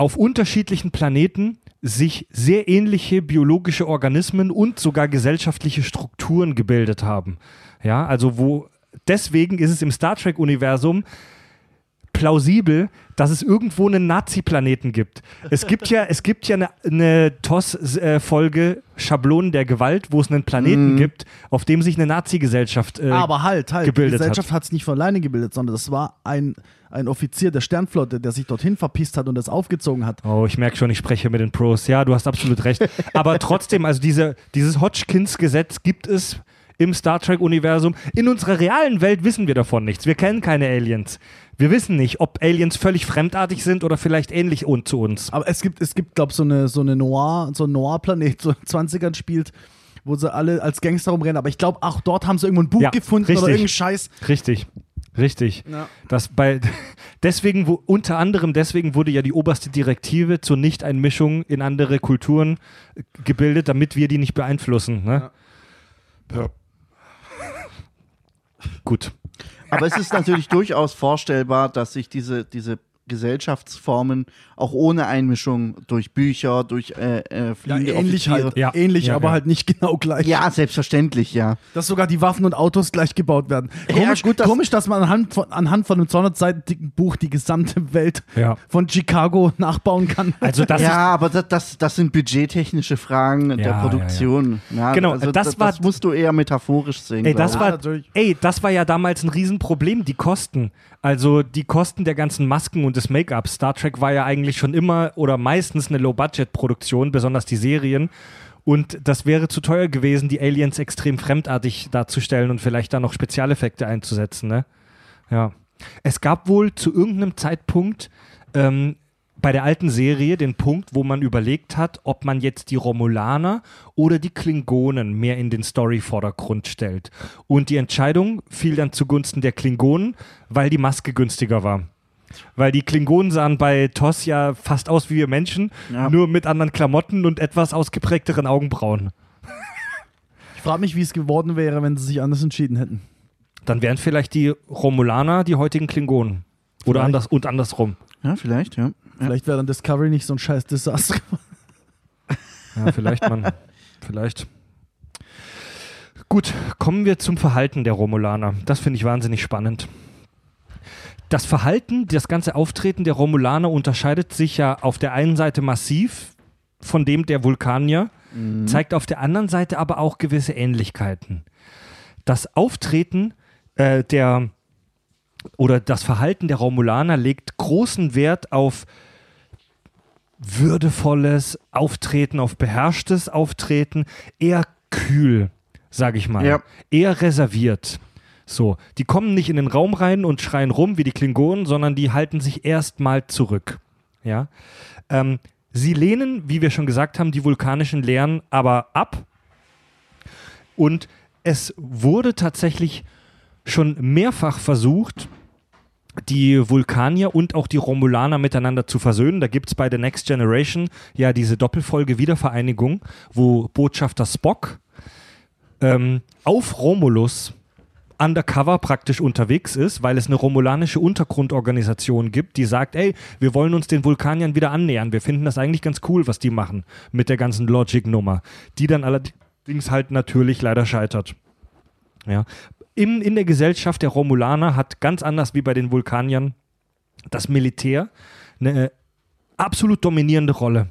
auf unterschiedlichen Planeten sich sehr ähnliche biologische Organismen und sogar gesellschaftliche Strukturen gebildet haben. Ja, also wo deswegen ist es im Star Trek Universum plausibel, dass es irgendwo einen Nazi-Planeten gibt. Es gibt ja, es gibt ja eine, eine TOS-Folge Schablonen der Gewalt, wo es einen Planeten Mhm. gibt, auf dem sich eine Nazi-Gesellschaft äh, Aber halt, halt, die gebildet Gesellschaft hat es nicht von alleine gebildet, sondern das war ein, ein Offizier der Sternflotte, der sich dorthin verpisst hat und das aufgezogen hat. Oh, ich merke schon, ich spreche mit den Pros. Ja, du hast absolut recht. Aber *laughs* trotzdem, also diese, dieses Hodgkins-Gesetz gibt es im Star Trek-Universum. In unserer realen Welt wissen wir davon nichts. Wir kennen keine Aliens. Wir wissen nicht, ob Aliens völlig fremdartig sind oder vielleicht ähnlich un zu uns. Aber es gibt, es gibt, glaube ich, so eine, so eine Noir, so ein Noir-Planet, so in den 20ern spielt, wo sie alle als Gangster rumrennen. Aber ich glaube, auch dort haben sie irgendwo ein Buch Ja, gefunden richtig. oder irgendeinen Scheiß. Richtig. Richtig. Ja. Das bei, *laughs* deswegen, wo, unter anderem deswegen wurde ja die oberste Direktive zur Nichteinmischung in andere Kulturen äh, gebildet, damit wir die nicht beeinflussen. Ne? Gut. Aber es ist natürlich durchaus vorstellbar, dass sich diese, diese Gesellschaftsformen auch ohne Einmischung durch Bücher, durch äh, äh, Ja, fliegende ähnlich Offiziere. halt. Ja. Ähnlich, Ja, aber ja. halt nicht *laughs* genau gleich. Ja, selbstverständlich, ja. Dass sogar die Waffen und Autos gleich gebaut werden. Ja, Komisch, gut, dass- komisch dass man anhand von, anhand von einem 200 Seiten dicken Buch die gesamte Welt Ja. von Chicago nachbauen kann. *laughs* Also das ist ja, aber das, das, das sind budgettechnische Fragen der ja, Produktion. Ja, Genau, also das das, war- das musst du eher metaphorisch sehen. Ey, das Ja, war, ey, das war ja damals ein Riesenproblem, die Kosten. Also die Kosten der ganzen Masken und des Make-up. Star Trek war ja eigentlich schon immer oder meistens eine Low-Budget-Produktion, besonders die Serien. Und das wäre zu teuer gewesen, die Aliens extrem fremdartig darzustellen und vielleicht da noch Spezialeffekte einzusetzen, ne? Ja. Es gab wohl zu irgendeinem Zeitpunkt ähm, bei der alten Serie den Punkt, wo man überlegt hat, ob man jetzt die Romulaner oder die Klingonen mehr in den Story-Vordergrund stellt. Und die Entscheidung fiel dann zugunsten der Klingonen, weil die Maske günstiger war. Weil die Klingonen sahen bei TOS ja fast aus wie wir Menschen, Ja. nur mit anderen Klamotten und etwas ausgeprägteren Augenbrauen. Ich frage mich, wie es geworden wäre, wenn sie sich anders entschieden hätten. Dann wären vielleicht die Romulaner die heutigen Klingonen. Oder Vielleicht. anders und andersrum. Ja, vielleicht, ja. Vielleicht wäre dann Discovery nicht so ein scheiß Desaster. Ja, vielleicht, Mann. vielleicht. Gut, kommen wir zum Verhalten der Romulaner. Das finde ich wahnsinnig spannend. Das Verhalten, das ganze Auftreten der Romulaner unterscheidet sich ja auf der einen Seite massiv von dem der Vulkanier, zeigt auf der anderen Seite aber auch gewisse Ähnlichkeiten. Das Auftreten äh, der oder das Verhalten der Romulaner legt großen Wert auf würdevolles Auftreten, auf beherrschtes Auftreten, eher kühl, sage ich mal. Ja. Eher reserviert. So, die kommen nicht in den Raum rein und schreien rum wie die Klingonen, sondern die halten sich erstmal zurück. Ja. Ähm, sie lehnen, wie wir schon gesagt haben, die vulkanischen Lehren aber ab. Und es wurde tatsächlich schon mehrfach versucht, die Vulkanier und auch die Romulaner miteinander zu versöhnen. Da gibt es bei The Next Generation ja diese Doppelfolge Wiedervereinigung, wo Botschafter Spock ähm, auf Romulus undercover praktisch unterwegs ist, weil es eine romulanische Untergrundorganisation gibt, die sagt, ey, wir wollen uns den Vulkaniern wieder annähern. Wir finden das eigentlich ganz cool, was die machen mit der ganzen Logic-Nummer, die dann allerdings halt natürlich leider scheitert. Ja. In, in der Gesellschaft der Romulaner hat ganz anders wie bei den Vulkaniern das Militär eine absolut dominierende Rolle.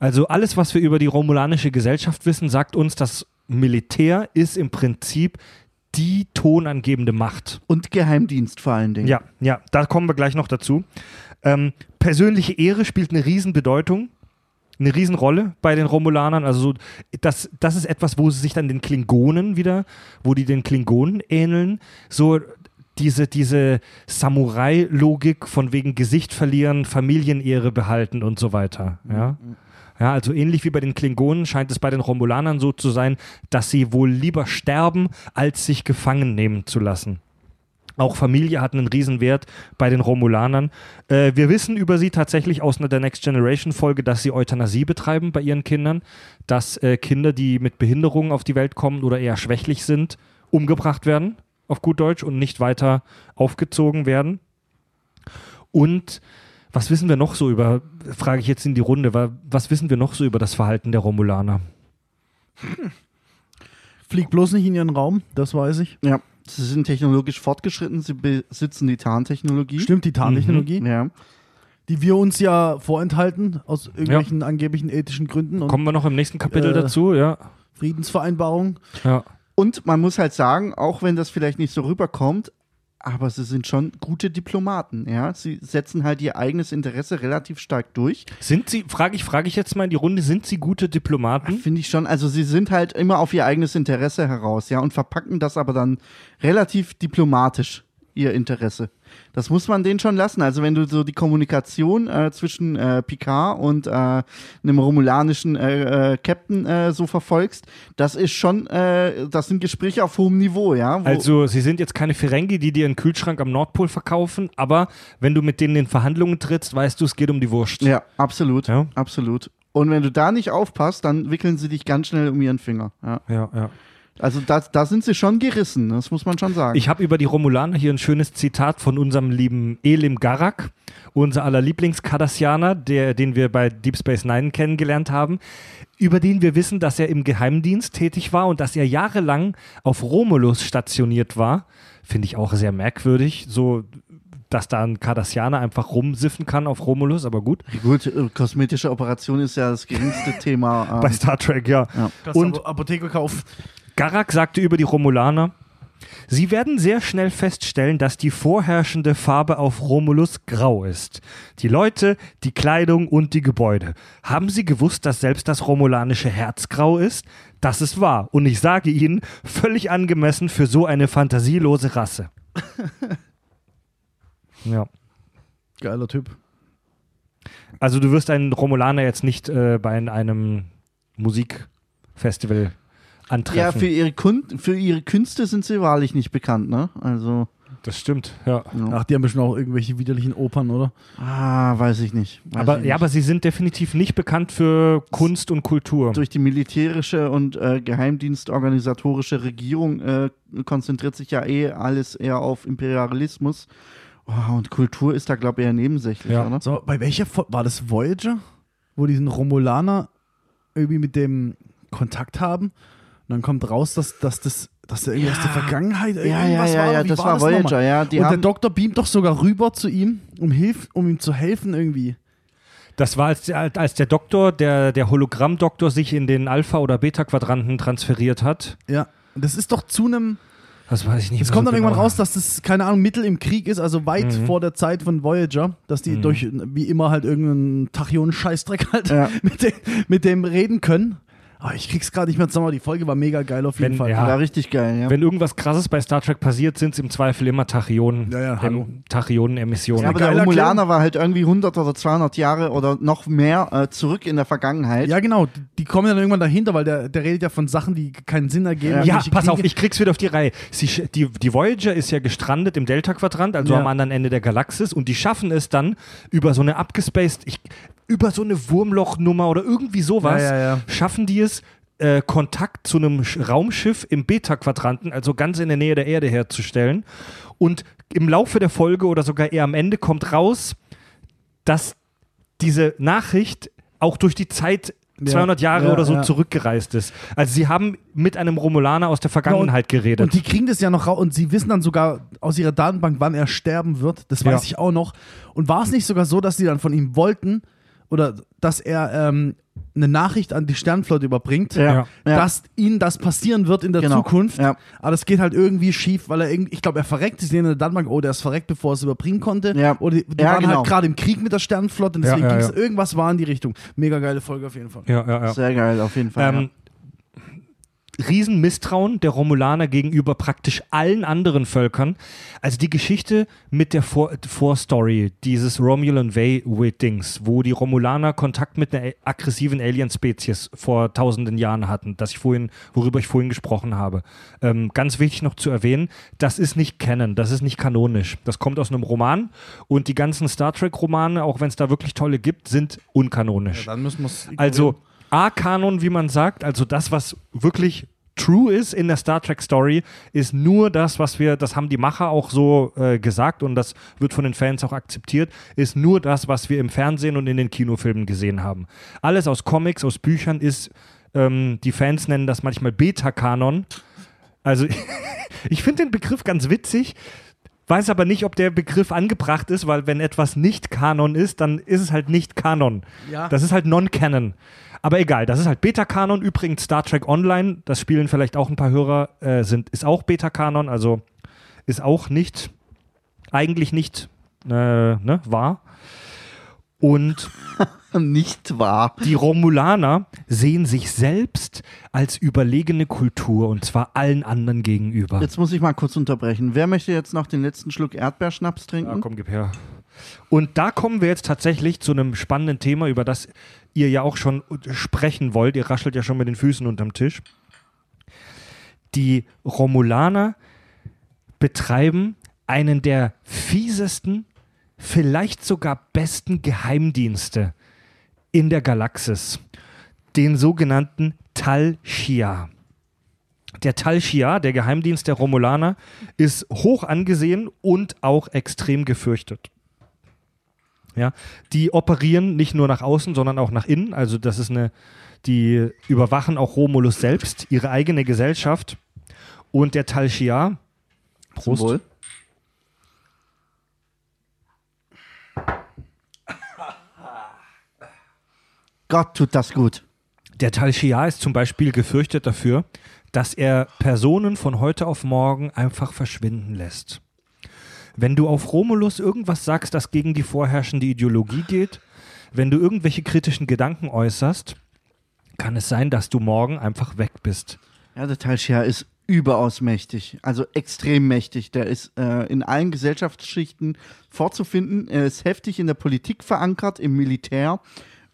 Also alles, was wir über die romulanische Gesellschaft wissen, sagt uns, das Militär ist im Prinzip die tonangebende Macht. Und Geheimdienst vor allen Dingen. Ja, ja, da kommen wir gleich noch dazu. Ähm, persönliche Ehre spielt eine Riesenbedeutung, eine Riesenrolle bei den Romulanern. Also so, das, das ist etwas, wo sie sich dann den Klingonen wieder, wo die den Klingonen ähneln. So diese, diese Samurai-Logik von wegen Gesicht verlieren, Familienehre behalten und so weiter. Ja. Ja, also ähnlich wie bei den Klingonen scheint es bei den Romulanern so zu sein, dass sie wohl lieber sterben, als sich gefangen nehmen zu lassen. Auch Familie hat einen Riesenwert bei den Romulanern. Äh, wir wissen über sie tatsächlich aus einer der Next Generation Folge, dass sie Euthanasie betreiben bei ihren Kindern, dass äh, Kinder, die mit Behinderungen auf die Welt kommen oder eher schwächlich sind, umgebracht werden, auf gut Deutsch, und nicht weiter aufgezogen werden. Und was wissen wir noch so über, frage ich jetzt in die Runde, was wissen wir noch so über das Verhalten der Romulaner? Hm. Fliegt bloß nicht in ihren Raum, das weiß ich. Ja, sie sind technologisch fortgeschritten, sie besitzen die Tarntechnologie. Stimmt, die Tarntechnologie. Mhm. Ja. Die wir uns ja vorenthalten, aus irgendwelchen ja. angeblichen ethischen Gründen. Und, Kommen wir noch im nächsten Kapitel äh, dazu, ja. Friedensvereinbarung. Ja. Und man muss halt sagen, auch wenn das vielleicht nicht so rüberkommt, aber sie sind schon gute Diplomaten, ja. Sie setzen halt ihr eigenes Interesse relativ stark durch. Sind sie, frage ich, frage ich jetzt mal in die Runde, sind sie gute Diplomaten? Finde ich schon. Also sie sind halt immer auf ihr eigenes Interesse heraus, ja, und verpacken das aber dann relativ diplomatisch, ihr Interesse. Das muss man denen schon lassen. Also wenn du so die Kommunikation äh, zwischen äh, Picard und äh, einem romulanischen äh, äh, Captain äh, so verfolgst, das ist schon, das sind Gespräche auf hohem Niveau, ja. Also sie sind jetzt keine Ferengi, die dir einen Kühlschrank am Nordpol verkaufen, aber wenn du mit denen in Verhandlungen trittst, weißt du, es geht um die Wurst. Ja, absolut, ja? absolut. Und wenn du da nicht aufpasst, dann wickeln sie dich ganz schnell um ihren Finger. Ja, ja. ja. Also da, da sind sie schon gerissen, das muss man schon sagen. Ich habe über die Romulaner hier ein schönes Zitat von unserem lieben Elim Garak, unser aller Lieblingskadassianer, der, den wir bei Deep Space Nine kennengelernt haben, über den wir wissen, dass er im Geheimdienst tätig war und dass er jahrelang auf Romulus stationiert war. Finde ich auch sehr merkwürdig, so dass da ein Cardassianer einfach rumsiffen kann auf Romulus, aber gut. Gut, äh, kosmetische Operation ist ja das geringste *laughs* Thema. Ähm. Bei Star Trek, ja. ja. Und Apothekerkauf. Garak sagte über die Romulaner, Sie werden sehr schnell feststellen, dass die vorherrschende Farbe auf Romulus grau ist. Die Leute, die Kleidung und die Gebäude. Haben Sie gewusst, dass selbst das romulanische Herz grau ist? Das ist wahr. Und ich sage Ihnen, völlig angemessen für so eine fantasielose Rasse. *laughs* ja. Geiler Typ. Also du wirst einen Romulaner jetzt nicht äh, bei einem Musikfestival antreffen. Ja, für ihre, Kun für ihre Künste sind sie wahrlich nicht bekannt, ne? Also. Das stimmt, ja. Ach, die haben bestimmt auch irgendwelche widerlichen Opern, oder? Ah, weiß ich nicht. Weiß aber ich nicht. ja, aber sie sind definitiv nicht bekannt für Kunst und Kultur. Durch die militärische und äh, geheimdienstorganisatorische Regierung äh, konzentriert sich ja eh alles eher auf Imperialismus. Oh, und Kultur ist da, glaube ich, eher nebensächlich, ja. oder? So, bei welcher Fo war das Voyager? Wo diesen Romulaner irgendwie mit dem Kontakt haben? Und dann kommt raus, dass, dass das dass da irgendwie ja. aus der Vergangenheit irgendwas ja, ja, ja, war. Ja, das war, das Voyager, ja. und der Doktor beamt doch sogar rüber zu ihm, um, hilf, um ihm zu helfen irgendwie. Das war, als, als der Doktor, der, der Hologramm-Doktor sich in den Alpha- oder Beta-Quadranten transferiert hat. Ja, das ist doch zu einem. Das weiß ich nicht. Es kommt so dann genau. irgendwann raus, dass das, keine Ahnung, Mittel im Krieg ist, also weit mhm. vor der Zeit von Voyager, dass die mhm. durch, wie immer, halt irgendeinen Tachyon-Scheißdreck halt ja. *laughs* mit, dem, mit dem reden können. Oh, ich krieg's gerade nicht mehr zusammen, aber die Folge war mega geil auf jeden Wenn- Fall. ja. War richtig geil, ja. Wenn irgendwas krasses bei Star Trek passiert, sind es im Zweifel immer Tachyonen, Ja, ja, ähm, Tachyonen-Emissionen. Ja, aber der Romulaner war halt irgendwie 100 oder 200 Jahre oder noch mehr äh, zurück in der Vergangenheit. Ja, genau. Die- kommen dann irgendwann dahinter, weil der, der redet ja von Sachen, die keinen Sinn ergeben. Ja, pass auf, Kriege. ich krieg's wieder auf die Reihe. Sie, die, die Voyager ist ja gestrandet im Delta-Quadrant, also Ja. am anderen Ende der Galaxis, und die schaffen es dann über so eine abgespaced, ich, über so eine Wurmlochnummer oder irgendwie sowas, Ja, ja, ja. schaffen die es, äh, Kontakt zu einem Sch- Raumschiff im Beta-Quadranten, also ganz in der Nähe der Erde herzustellen. Und im Laufe der Folge oder sogar eher am Ende kommt raus, dass diese Nachricht auch durch die Zeit Ja, 200 Jahre ja, oder so ja. zurückgereist ist. Also sie haben mit einem Romulaner aus der Vergangenheit geredet. Und die kriegen das ja noch raus und sie wissen dann sogar aus ihrer Datenbank, wann er sterben wird. Das weiß Ja. ich auch noch. Und war es nicht sogar so, dass sie dann von ihm wollten oder dass er ähm, eine Nachricht an die Sternflotte überbringt, Ja. Ja. Ja. dass ihnen das passieren wird in der Genau. Zukunft. Ja. Aber das geht halt irgendwie schief, weil er irgendwie, ich glaube, er verreckt. Sie sehen in der Datenbank, oh, der ist verreckt, bevor er es überbringen konnte. Ja. Oder die, die Ja, waren genau. halt gerade im Krieg mit der Sternenflotte und Ja, deswegen ja, ging's ja. irgendwas war in die Richtung. Mega geile Folge auf jeden Fall. ja, ja, ja. Sehr geil, auf jeden Fall. Ähm, Riesenmisstrauen der Romulaner gegenüber praktisch allen anderen Völkern. Also die Geschichte mit der Vor Vorstory dieses Romulan Way-Dings, wo die Romulaner Kontakt mit einer aggressiven Alien-Spezies vor tausenden Jahren hatten, das ich vorhin, worüber ich vorhin gesprochen habe. Ähm, ganz wichtig noch zu erwähnen, das ist nicht Canon, das ist nicht kanonisch. Das kommt aus einem Roman und die ganzen Star Trek-Romane, auch wenn es da wirklich tolle gibt, sind unkanonisch. dann müssen wir es Also A-Kanon, wie man sagt, also das, was wirklich true ist in der Star Trek Story, ist nur das, was wir, das haben die Macher auch so äh, gesagt und das wird von den Fans auch akzeptiert, ist nur das, was wir im Fernsehen und in den Kinofilmen gesehen haben. Alles aus Comics, aus Büchern ist, ähm, die Fans nennen das manchmal Beta-Kanon. Also *laughs* ich finde den Begriff ganz witzig, weiß aber nicht, ob der Begriff angebracht ist, weil wenn etwas nicht Kanon ist, dann ist es halt nicht Kanon. Ja. Das ist halt Non-Canon. Aber egal, das ist halt Beta-Kanon. Übrigens Star Trek Online, das spielen vielleicht auch ein paar Hörer, äh, sind, ist auch Beta-Kanon, also ist auch nicht, eigentlich nicht äh, ne, wahr. Und *laughs* Nicht wahr. die Romulaner sehen sich selbst als überlegene Kultur und zwar allen anderen gegenüber. Jetzt muss ich mal kurz unterbrechen. Wer möchte jetzt noch den letzten Schluck Erdbeerschnaps trinken? Ja, komm, gib her. Und da kommen wir jetzt tatsächlich zu einem spannenden Thema, über das ihr ja auch schon sprechen wollt. Ihr raschelt ja schon mit den Füßen unterm Tisch. Die Romulaner betreiben einen der fiesesten, vielleicht sogar besten Geheimdienste in der Galaxis, den sogenannten Tal Shia. Der Tal Shia, der Geheimdienst der Romulaner, ist hoch angesehen und auch extrem gefürchtet. Ja, die operieren nicht nur nach außen, sondern auch nach innen. Also das ist eine, die überwachen auch Romulus selbst, ihre eigene Gesellschaft. Und der Tal Shia, Zum Wohl. Gott, tut das gut. Der Tal Shia ist zum Beispiel gefürchtet dafür, dass er Personen von heute auf morgen einfach verschwinden lässt. Wenn du auf Romulus irgendwas sagst, das gegen die vorherrschende Ideologie geht, wenn du irgendwelche kritischen Gedanken äußerst, kann es sein, dass du morgen einfach weg bist. Ja, der Tal Shia ist überaus mächtig, also extrem mächtig. Der ist äh, in allen Gesellschaftsschichten vorzufinden. Er ist heftig in der Politik verankert, im Militär.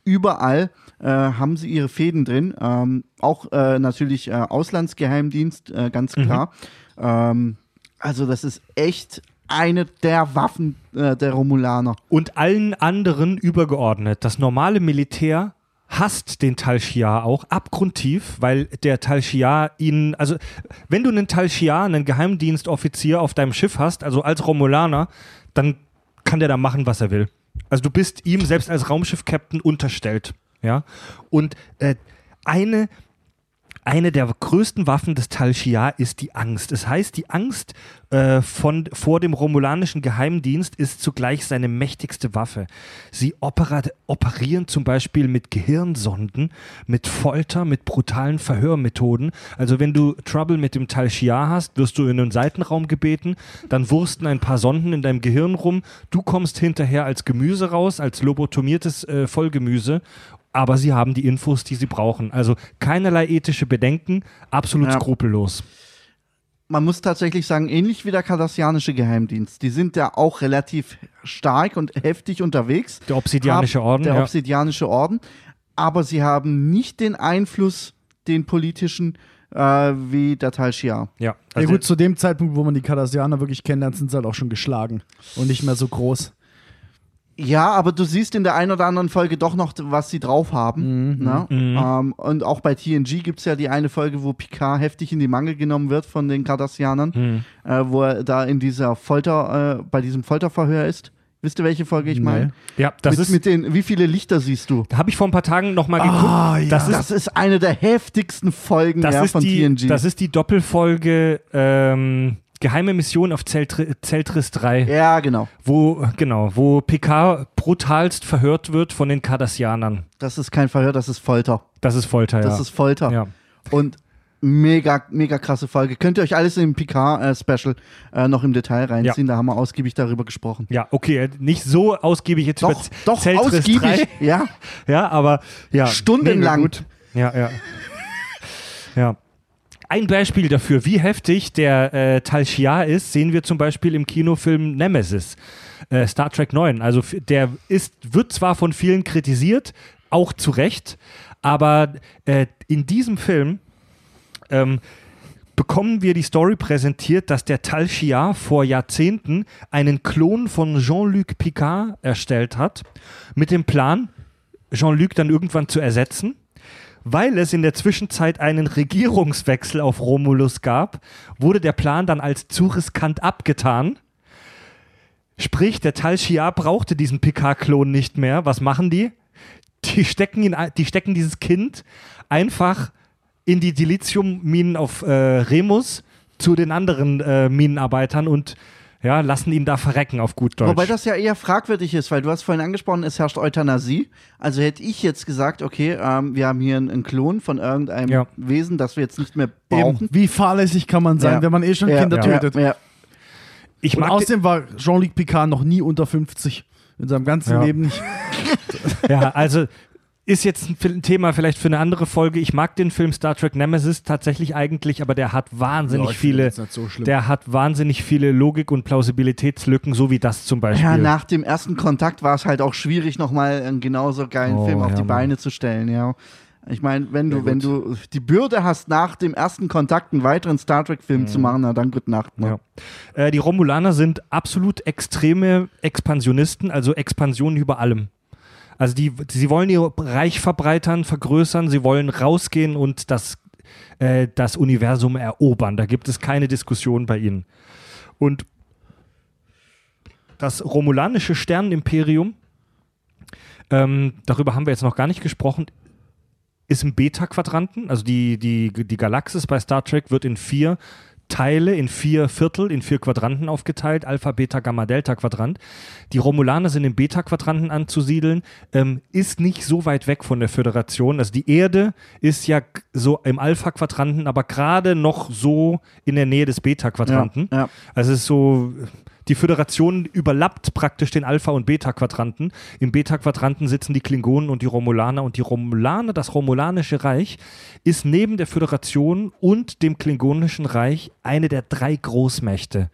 Überall äh, haben sie ihre Fäden drin. Ähm, auch äh, natürlich äh, Auslandsgeheimdienst, äh, ganz klar. Ähm, also das ist echt eine der Waffen äh, der Romulaner. Und allen anderen übergeordnet. Das normale Militär hasst den Tal Shia auch abgrundtief, weil der Tal Shia ihnen, also wenn du einen Tal Shia, einen Geheimdienstoffizier auf deinem Schiff hast, also als Romulaner, dann kann der da machen, was er will. Also du bist ihm selbst als Raumschiff-Captain unterstellt, ja. Und äh, eine eine der größten Waffen des Tal Shia ist die Angst. Es heißt, die Angst äh, von, vor dem romulanischen Geheimdienst ist zugleich seine mächtigste Waffe. Sie operieren zum Beispiel mit Gehirnsonden, mit Folter, mit brutalen Verhörmethoden. Also wenn du Trouble mit dem Tal Shia hast, wirst du in einen Seitenraum gebeten, dann wursten ein paar Sonden in deinem Gehirn rum, du kommst hinterher als Gemüse raus, als lobotomiertes äh, Vollgemüse aber sie haben die Infos, die sie brauchen. Also keinerlei ethische Bedenken, absolut Ja. skrupellos. man muss tatsächlich sagen, ähnlich wie der kardassianische Geheimdienst. Die sind ja auch relativ stark und heftig unterwegs. Der Obsidianische Orden, Der ja. Obsidianische Orden. Aber sie haben nicht den Einfluss, den politischen, äh, wie der Tal Shiar. Ja, ja also gut, zu dem Zeitpunkt, wo man die Cardassianer wirklich kennenlernt, sind sie halt auch schon geschlagen und nicht mehr so groß. Ja, aber du siehst in der einen oder anderen Folge doch noch, was sie drauf haben. ne? Ähm, und auch bei TNG gibt es ja die eine Folge, wo Picard heftig in die Mangel genommen wird von den Cardassianern, äh, wo er da in dieser Folter, äh, bei diesem Folterverhör ist. Wisst ihr, welche Folge ich meine? ja, das mit, ist, mit den, wie viele Lichter siehst du? da habe ich vor ein paar Tagen nochmal geguckt. Ah, ja. das ist Das ist eine der heftigsten Folgen Das, ja, ist von die, TNG. das ist die Doppelfolge ähm, Geheime Mission auf Zeltri Zeltris 3, ja, genau. wo, genau, wo Picard brutalst verhört wird von den Cardassianern. Das ist kein Verhör, das ist Folter. Das ist Folter, Das ja. ist Folter. ja. Und mega, mega krasse Folge. Könnt ihr euch alles im Picard-Special äh, noch im Detail reinziehen. Da haben wir ausgiebig darüber gesprochen. Ja, okay, nicht so ausgiebig jetzt Doch, über doch, Zeltris ausgiebig. 3. Ja, *laughs* Ja, aber ja. Stundenlang. mega gut. Ja, ja. ja. Ein Beispiel dafür, wie heftig der äh, Tal Shiar ist, sehen wir zum Beispiel im Kinofilm Nemesis, äh, Star Trek 9. Also der ist, wird zwar von vielen kritisiert, auch zu Recht, aber äh, in diesem Film ähm, bekommen wir die Story präsentiert, dass der Tal Shiar vor Jahrzehnten einen Klon von Jean-Luc Picard erstellt hat, mit dem Plan, Jean-Luc dann irgendwann zu ersetzen. Weil es in der Zwischenzeit einen Regierungswechsel auf Romulus gab, wurde der Plan dann als zu riskant abgetan. Sprich, der Tal Shiar brauchte diesen Picard-Klon nicht mehr. Was machen die? Die stecken, ihn, die stecken dieses Kind einfach in die Dilithium-Minen auf äh, Remus zu den anderen äh, Minenarbeitern und ja, lassen ihn da verrecken auf gut Deutsch. Wobei das ja eher fragwürdig ist, weil du hast vorhin angesprochen, es herrscht Euthanasie. Also hätte ich jetzt gesagt, okay, ähm, wir haben hier einen, Klon von irgendeinem Ja. Wesen, das wir jetzt nicht mehr brauchen. Eben, wie fahrlässig kann man sein, Ja. wenn man eh schon Ja, Kinder ja, tötet? Ja, ich Und außerdem war Jean-Luc Picard noch nie unter 50. In seinem ganzen Ja. Leben nicht. Ja, also ist jetzt ein Thema vielleicht für eine andere Folge. Ich mag den Film Star Trek Nemesis tatsächlich eigentlich, aber der hat wahnsinnig Ja, viele, so der hat wahnsinnig viele Logik- und Plausibilitätslücken, so wie das zum Beispiel. Ja, nach dem ersten Kontakt war es halt auch schwierig, nochmal einen genauso geilen Oh, Film auf ja, die Mann. Beine zu stellen, ja. Ich meine, wenn du, Ja, wenn du die Bürde hast, nach dem ersten Kontakt einen weiteren Star Trek-Film Mhm. zu machen, na dann gute Nacht. Ne? Ja. Äh, die Romulaner sind absolut extreme Expansionisten, also Expansion über allem. Also die, sie wollen ihr Reich verbreitern, vergrößern, sie wollen rausgehen und das, äh, das Universum erobern. Da gibt es keine Diskussion bei ihnen. Und das romulanische Sternenimperium, ähm, darüber haben wir jetzt noch gar nicht gesprochen, ist im Beta-Quadranten. Also die, die, die Galaxis bei Star Trek wird in vier Teile, in vier Viertel, in vier Quadranten aufgeteilt. Alpha, Beta, Gamma, Delta Quadrant. Die Romulaner sind im Beta-Quadranten anzusiedeln. Ähm, ist nicht so weit weg von der Föderation. Also die Erde ist ja so im Alpha-Quadranten, aber gerade noch so in der Nähe des Beta-Quadranten. Ja, ja. Also es ist so, die Föderation überlappt praktisch den Alpha- und Beta-Quadranten. Im Beta-Quadranten sitzen die Klingonen und die Romulaner und die Romulaner, das Romulanische Reich, ist neben der Föderation und dem Klingonischen Reich eine der drei Großmächte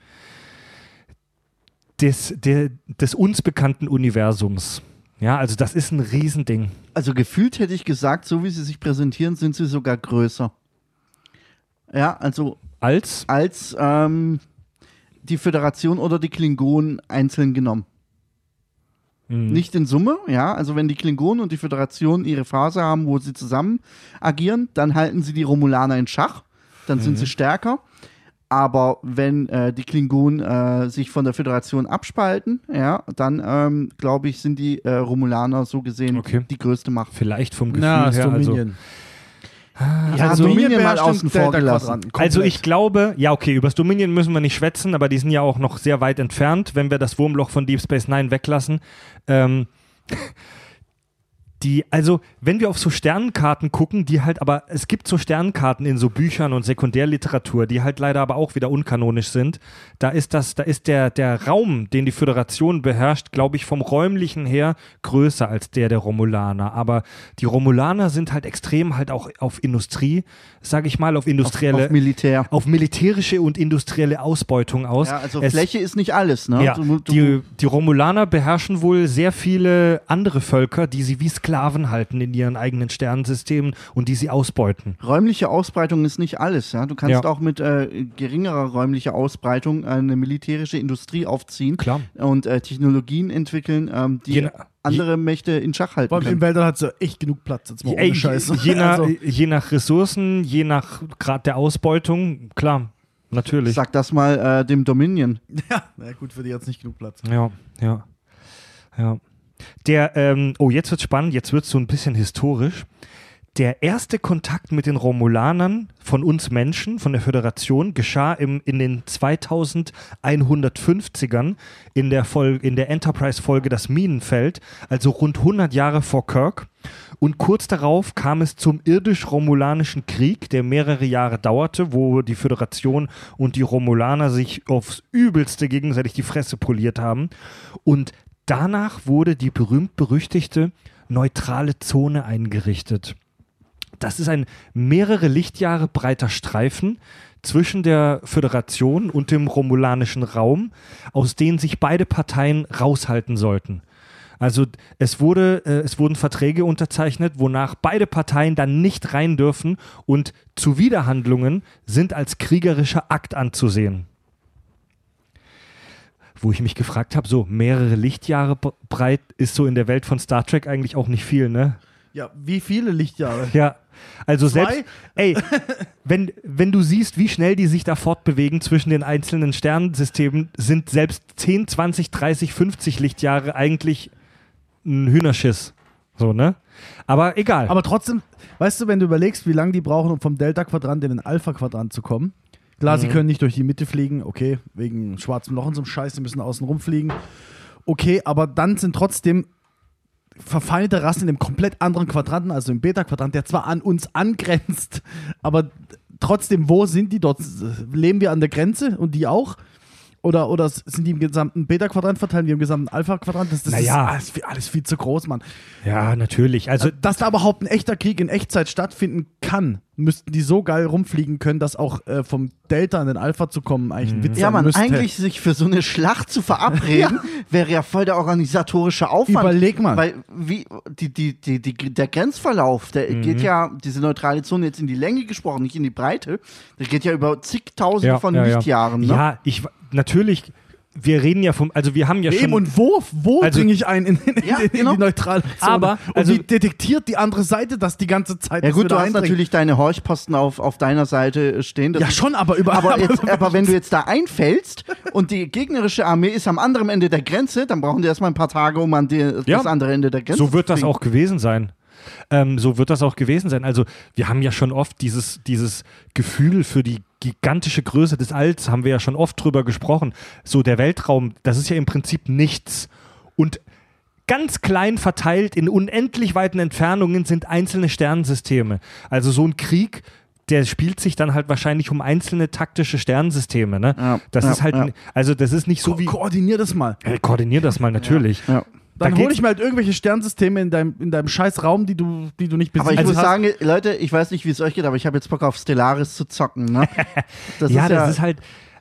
des, der, des uns bekannten Universums. Ja, also das ist ein Riesending. Also gefühlt hätte ich gesagt, so wie sie sich präsentieren, sind sie sogar größer. Ja, also Als, als ähm, die Föderation oder die Klingonen einzeln genommen. mh, Nicht in Summe, ja. Also wenn die Klingonen und die Föderation ihre Phase haben, wo sie zusammen agieren, dann halten sie die Romulaner in Schach. Dann sind sie stärker. Aber wenn äh, die Klingonen äh, sich von der Föderation abspalten, ja, dann ähm, glaube ich, sind die äh, Romulaner so gesehen Okay. die größte Macht. vielleicht vom Gefühl Na, das her. Also, Dominion. Ja, Also Dominion mal außen vor gelassen. Also ich glaube, ja okay, übers Dominion müssen wir nicht schwätzen, aber die sind ja auch noch sehr weit entfernt, wenn wir das Wurmloch von Deep Space Nine weglassen. Ähm, die, also wenn wir auf so Sternenkarten gucken, die halt aber, es gibt so Sternenkarten in so Büchern und Sekundärliteratur, die halt leider aber auch wieder unkanonisch sind. Da ist das, da ist der, der Raum, den die Föderation beherrscht, glaube ich, vom räumlichen her größer als der der Romulaner. Aber die Romulaner sind halt extrem halt auch auf Industrie, sage ich mal, auf industrielle, Auf, auf Militär. auf militärische und industrielle Ausbeutung aus. Ja, also Es- Fläche ist nicht alles, ne? ja, Du- du- die, die Romulaner beherrschen wohl sehr viele andere Völker, die sie wie Sklaven halten in ihren eigenen Sternensystemen und die sie ausbeuten. Räumliche Ausbreitung ist nicht alles, ja. Du kannst Ja. auch mit äh, geringerer räumlicher Ausbreitung eine militärische Industrie aufziehen Klar. und äh, Technologien entwickeln, ähm, die Je na- andere Mächte in Schach halten Vor allem im können. Weltall hat sie echt genug Platz. Jetzt mal ohne Ey, Scheiß. je, *laughs* nach, Also, je nach Ressourcen, je nach Grad der Ausbeutung, klar, natürlich. Sag das mal äh, dem Dominion. *laughs* ja, na gut, für die jetzt nicht genug Platz. Ja, ja, ja. Der, ähm, oh, jetzt wird's spannend, jetzt wird's so ein bisschen historisch. Der erste Kontakt mit den Romulanern von uns Menschen, von der Föderation, geschah im, in den 2150ern in der, in der Enterprise-Folge Das Minenfeld, also rund 100 Jahre vor Kirk. Und kurz darauf kam es zum irdisch-romulanischen Krieg, der mehrere Jahre dauerte, wo die Föderation und die Romulaner sich aufs Übelste gegenseitig die Fresse poliert haben. Und danach wurde die berühmt-berüchtigte neutrale Zone eingerichtet. Das ist ein mehrere Lichtjahre breiter Streifen zwischen der Föderation und dem romulanischen Raum, aus denen sich beide Parteien raushalten sollten. Also es, wurde, äh, es wurden Verträge unterzeichnet, wonach beide Parteien dann nicht rein dürfen und Zuwiderhandlungen sind als kriegerischer Akt anzusehen. Wo ich mich gefragt habe, so mehrere Lichtjahre breit ist so in der Welt von Star Trek eigentlich auch nicht viel, ne? Ja, wie viele Lichtjahre? Ja, also Zwei? selbst, ey, wenn, wenn du siehst, wie schnell die sich da fortbewegen zwischen den einzelnen Sternensystemen, sind selbst 10, 20, 30, 50 Lichtjahre eigentlich ein Hühnerschiss. So, ne? Aber egal. Aber trotzdem, weißt du, wenn du überlegst, wie lange die brauchen, um vom Delta-Quadrant in den Alpha-Quadrant zu kommen. Klar, Mhm. sie können nicht durch die Mitte fliegen, okay, wegen schwarzem Loch und so einem Scheiß, sie müssen außen rumfliegen. Okay, aber dann sind trotzdem verfeindete Rassen in einem komplett anderen Quadranten, also im Beta-Quadrant, der zwar an uns angrenzt, aber trotzdem, wo sind die dort? Leben wir an der Grenze und die auch? Oder, oder sind die im gesamten Beta-Quadrant verteilt, wir im gesamten Alpha-Quadrant? Das, das Naja. ist alles, viel- alles viel zu groß, Mann. ja, natürlich. Also, Dass da überhaupt ein echter Krieg in Echtzeit stattfinden kann, müssten die so geil rumfliegen können, dass auch äh, vom Delta in den Alpha zu kommen eigentlich ein Witz Ja, sein man, müsste. eigentlich sich für so eine Schlacht zu verabreden, *laughs* wäre ja voll der organisatorische Aufwand. Überleg mal. Weil wie, die, die, die, die, der Grenzverlauf, der Mhm. geht ja, diese neutrale Zone jetzt in die Länge gesprochen, nicht in die Breite, der geht ja über zigtausende ja, von ja, Lichtjahren. Ja, Ne? ja ich, natürlich, wir reden ja vom, also wir haben ja Eben, schon. und wo, wo Also- dringe ich ein in, in, Ja, in, in genau. die neutrale Zone? Aber, und also- wie detektiert die andere Seite das die ganze Zeit? Ja gut, du da hast natürlich deine Horchposten auf, auf deiner Seite stehen. Das Ja, schon, aber über Aber, jetzt, *laughs* aber wenn du jetzt da einfällst und die gegnerische Armee ist am anderen Ende der Grenze, dann brauchen die erstmal ein paar Tage, um an die, Ja. das andere Ende der Grenze So wird zu das auch gewesen sein. Ähm, so wird das auch gewesen sein. Also wir haben ja schon oft dieses, dieses Gefühl für die gigantische Größe des Alls, haben wir ja schon oft drüber gesprochen. So der Weltraum, das ist ja im Prinzip nichts. Und ganz klein verteilt in unendlich weiten Entfernungen sind einzelne Sternensysteme. Also so ein Krieg, der spielt sich dann halt wahrscheinlich um einzelne taktische Sternensysteme. Ne? Ja, das ja, ist halt, ja. also das ist nicht so Ko wie. koordinier das mal. Äh, koordinier das mal natürlich. Dann Da hole ich mir halt irgendwelche Sternsysteme in deinem, in deinem scheiß Raum, die du, die du nicht Aber ich besiedelt muss hast. sagen, Leute, ich weiß nicht, wie es euch geht, aber ich habe jetzt Bock auf Stellaris zu zocken. Ne? *laughs* Das ja, ist das ist halt,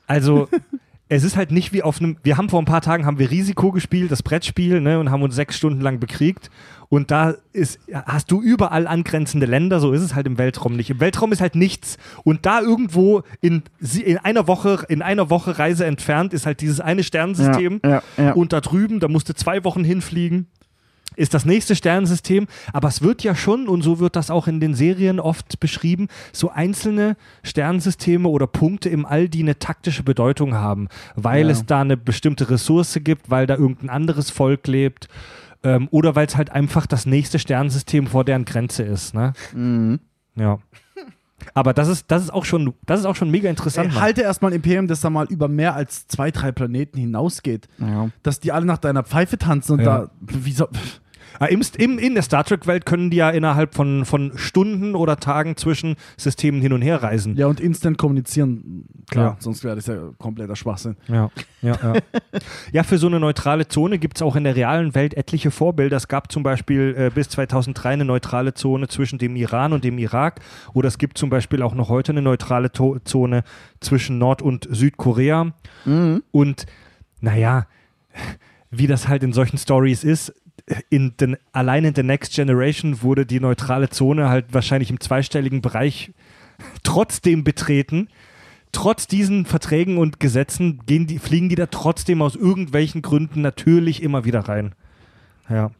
also *laughs* es ist halt nicht wie auf einem, wir haben vor ein paar Tagen haben wir Risiko gespielt, das Brettspiel, ne, und haben uns sechs Stunden lang bekriegt. Und da ist, hast du überall angrenzende Länder, so ist es halt im Weltraum nicht. Im Weltraum ist halt nichts. Und da irgendwo in, in einer Woche, in einer Woche Reise entfernt ist halt dieses eine Sternensystem. Ja, ja, ja. Und da drüben, da musst du zwei Wochen hinfliegen ist das nächste Sternensystem, aber es wird ja schon, und so wird das auch in den Serien oft beschrieben, so einzelne Sternensysteme oder Punkte im All, die eine taktische Bedeutung haben, weil Ja. es da eine bestimmte Ressource gibt, weil da irgendein anderes Volk lebt ähm, oder weil es halt einfach das nächste Sternensystem vor deren Grenze ist. Ne? Mhm. Ja. Aber das ist, das ist auch schon, das ist auch schon mega interessant. Ey, halte erstmal ein Imperium, das da mal über mehr als zwei, drei Planeten hinausgeht. Ja. Dass die alle nach deiner Pfeife tanzen und Ja. da. Wieso? Ah, Im, im, in der Star Trek-Welt können die ja innerhalb von, von Stunden oder Tagen zwischen Systemen hin und her reisen. Ja, und instant kommunizieren, klar, Ja. sonst wäre das ja kompletter Schwachsinn. Ja, ja, ja. *laughs* ja, für so eine neutrale Zone gibt es auch in der realen Welt etliche Vorbilder. Es gab zum Beispiel äh, bis 2003 eine neutrale Zone zwischen dem Iran und dem Irak. Oder es gibt zum Beispiel auch noch heute eine neutrale to Zone zwischen Nord- und Südkorea. Mhm. Und naja, wie das halt in solchen Stories ist, in den, allein in The Next Generation wurde die neutrale Zone halt wahrscheinlich im zweistelligen Bereich trotzdem betreten. Trotz diesen Verträgen und Gesetzen gehen die, fliegen die da trotzdem aus irgendwelchen Gründen natürlich immer wieder rein. Ja,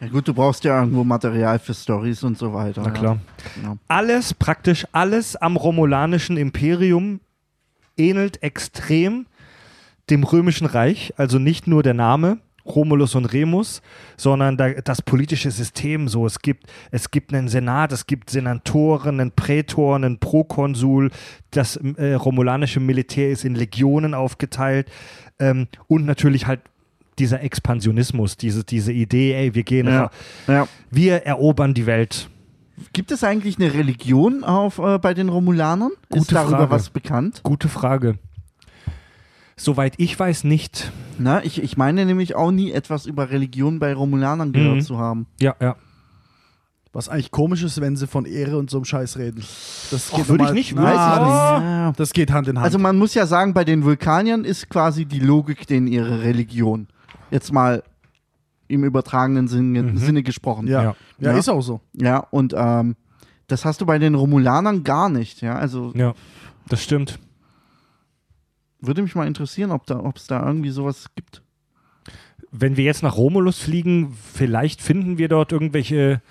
Ja gut, du brauchst ja irgendwo Material für Stories und so weiter. na klar. Ja. Ja. Alles, praktisch alles am romulanischen Imperium ähnelt extrem dem römischen Reich, also nicht nur der Name Romulus und Remus, sondern da, das politische System so. Es gibt, es gibt einen Senat, es gibt Senatoren, einen Prätor, einen Prokonsul, das äh, romulanische Militär ist in Legionen aufgeteilt ähm, und natürlich halt dieser Expansionismus, diese, diese Idee, ey, wir gehen, Ja. Ja. wir erobern die Welt. Gibt es eigentlich eine Religion auf, äh, bei den Romulanern? Gute Ist darüber Frage. was bekannt? Gute Frage. Soweit ich weiß, nicht. Na, ich, ich meine nämlich auch nie etwas über Religion bei Romulanern gehört Mhm. zu haben. Ja, ja. Was eigentlich komisch ist, wenn sie von Ehre und so einem Scheiß reden. Das würde ich nicht- Nein, weiß ich das, Ja. das geht Hand in Hand. Also man muss ja sagen, bei den Vulkaniern ist quasi die Logik denen ihre Religion. Jetzt mal im übertragenen Sinne, Mhm. Sinne gesprochen. ja. ja. Ja. Ja. ist auch so. Ja, und ähm, das hast du bei den Romulanern gar nicht. Ja, also Ja, das stimmt. Würde mich mal interessieren, ob da, es da irgendwie sowas gibt. Wenn wir jetzt nach Romulus fliegen, vielleicht finden wir dort irgendwelche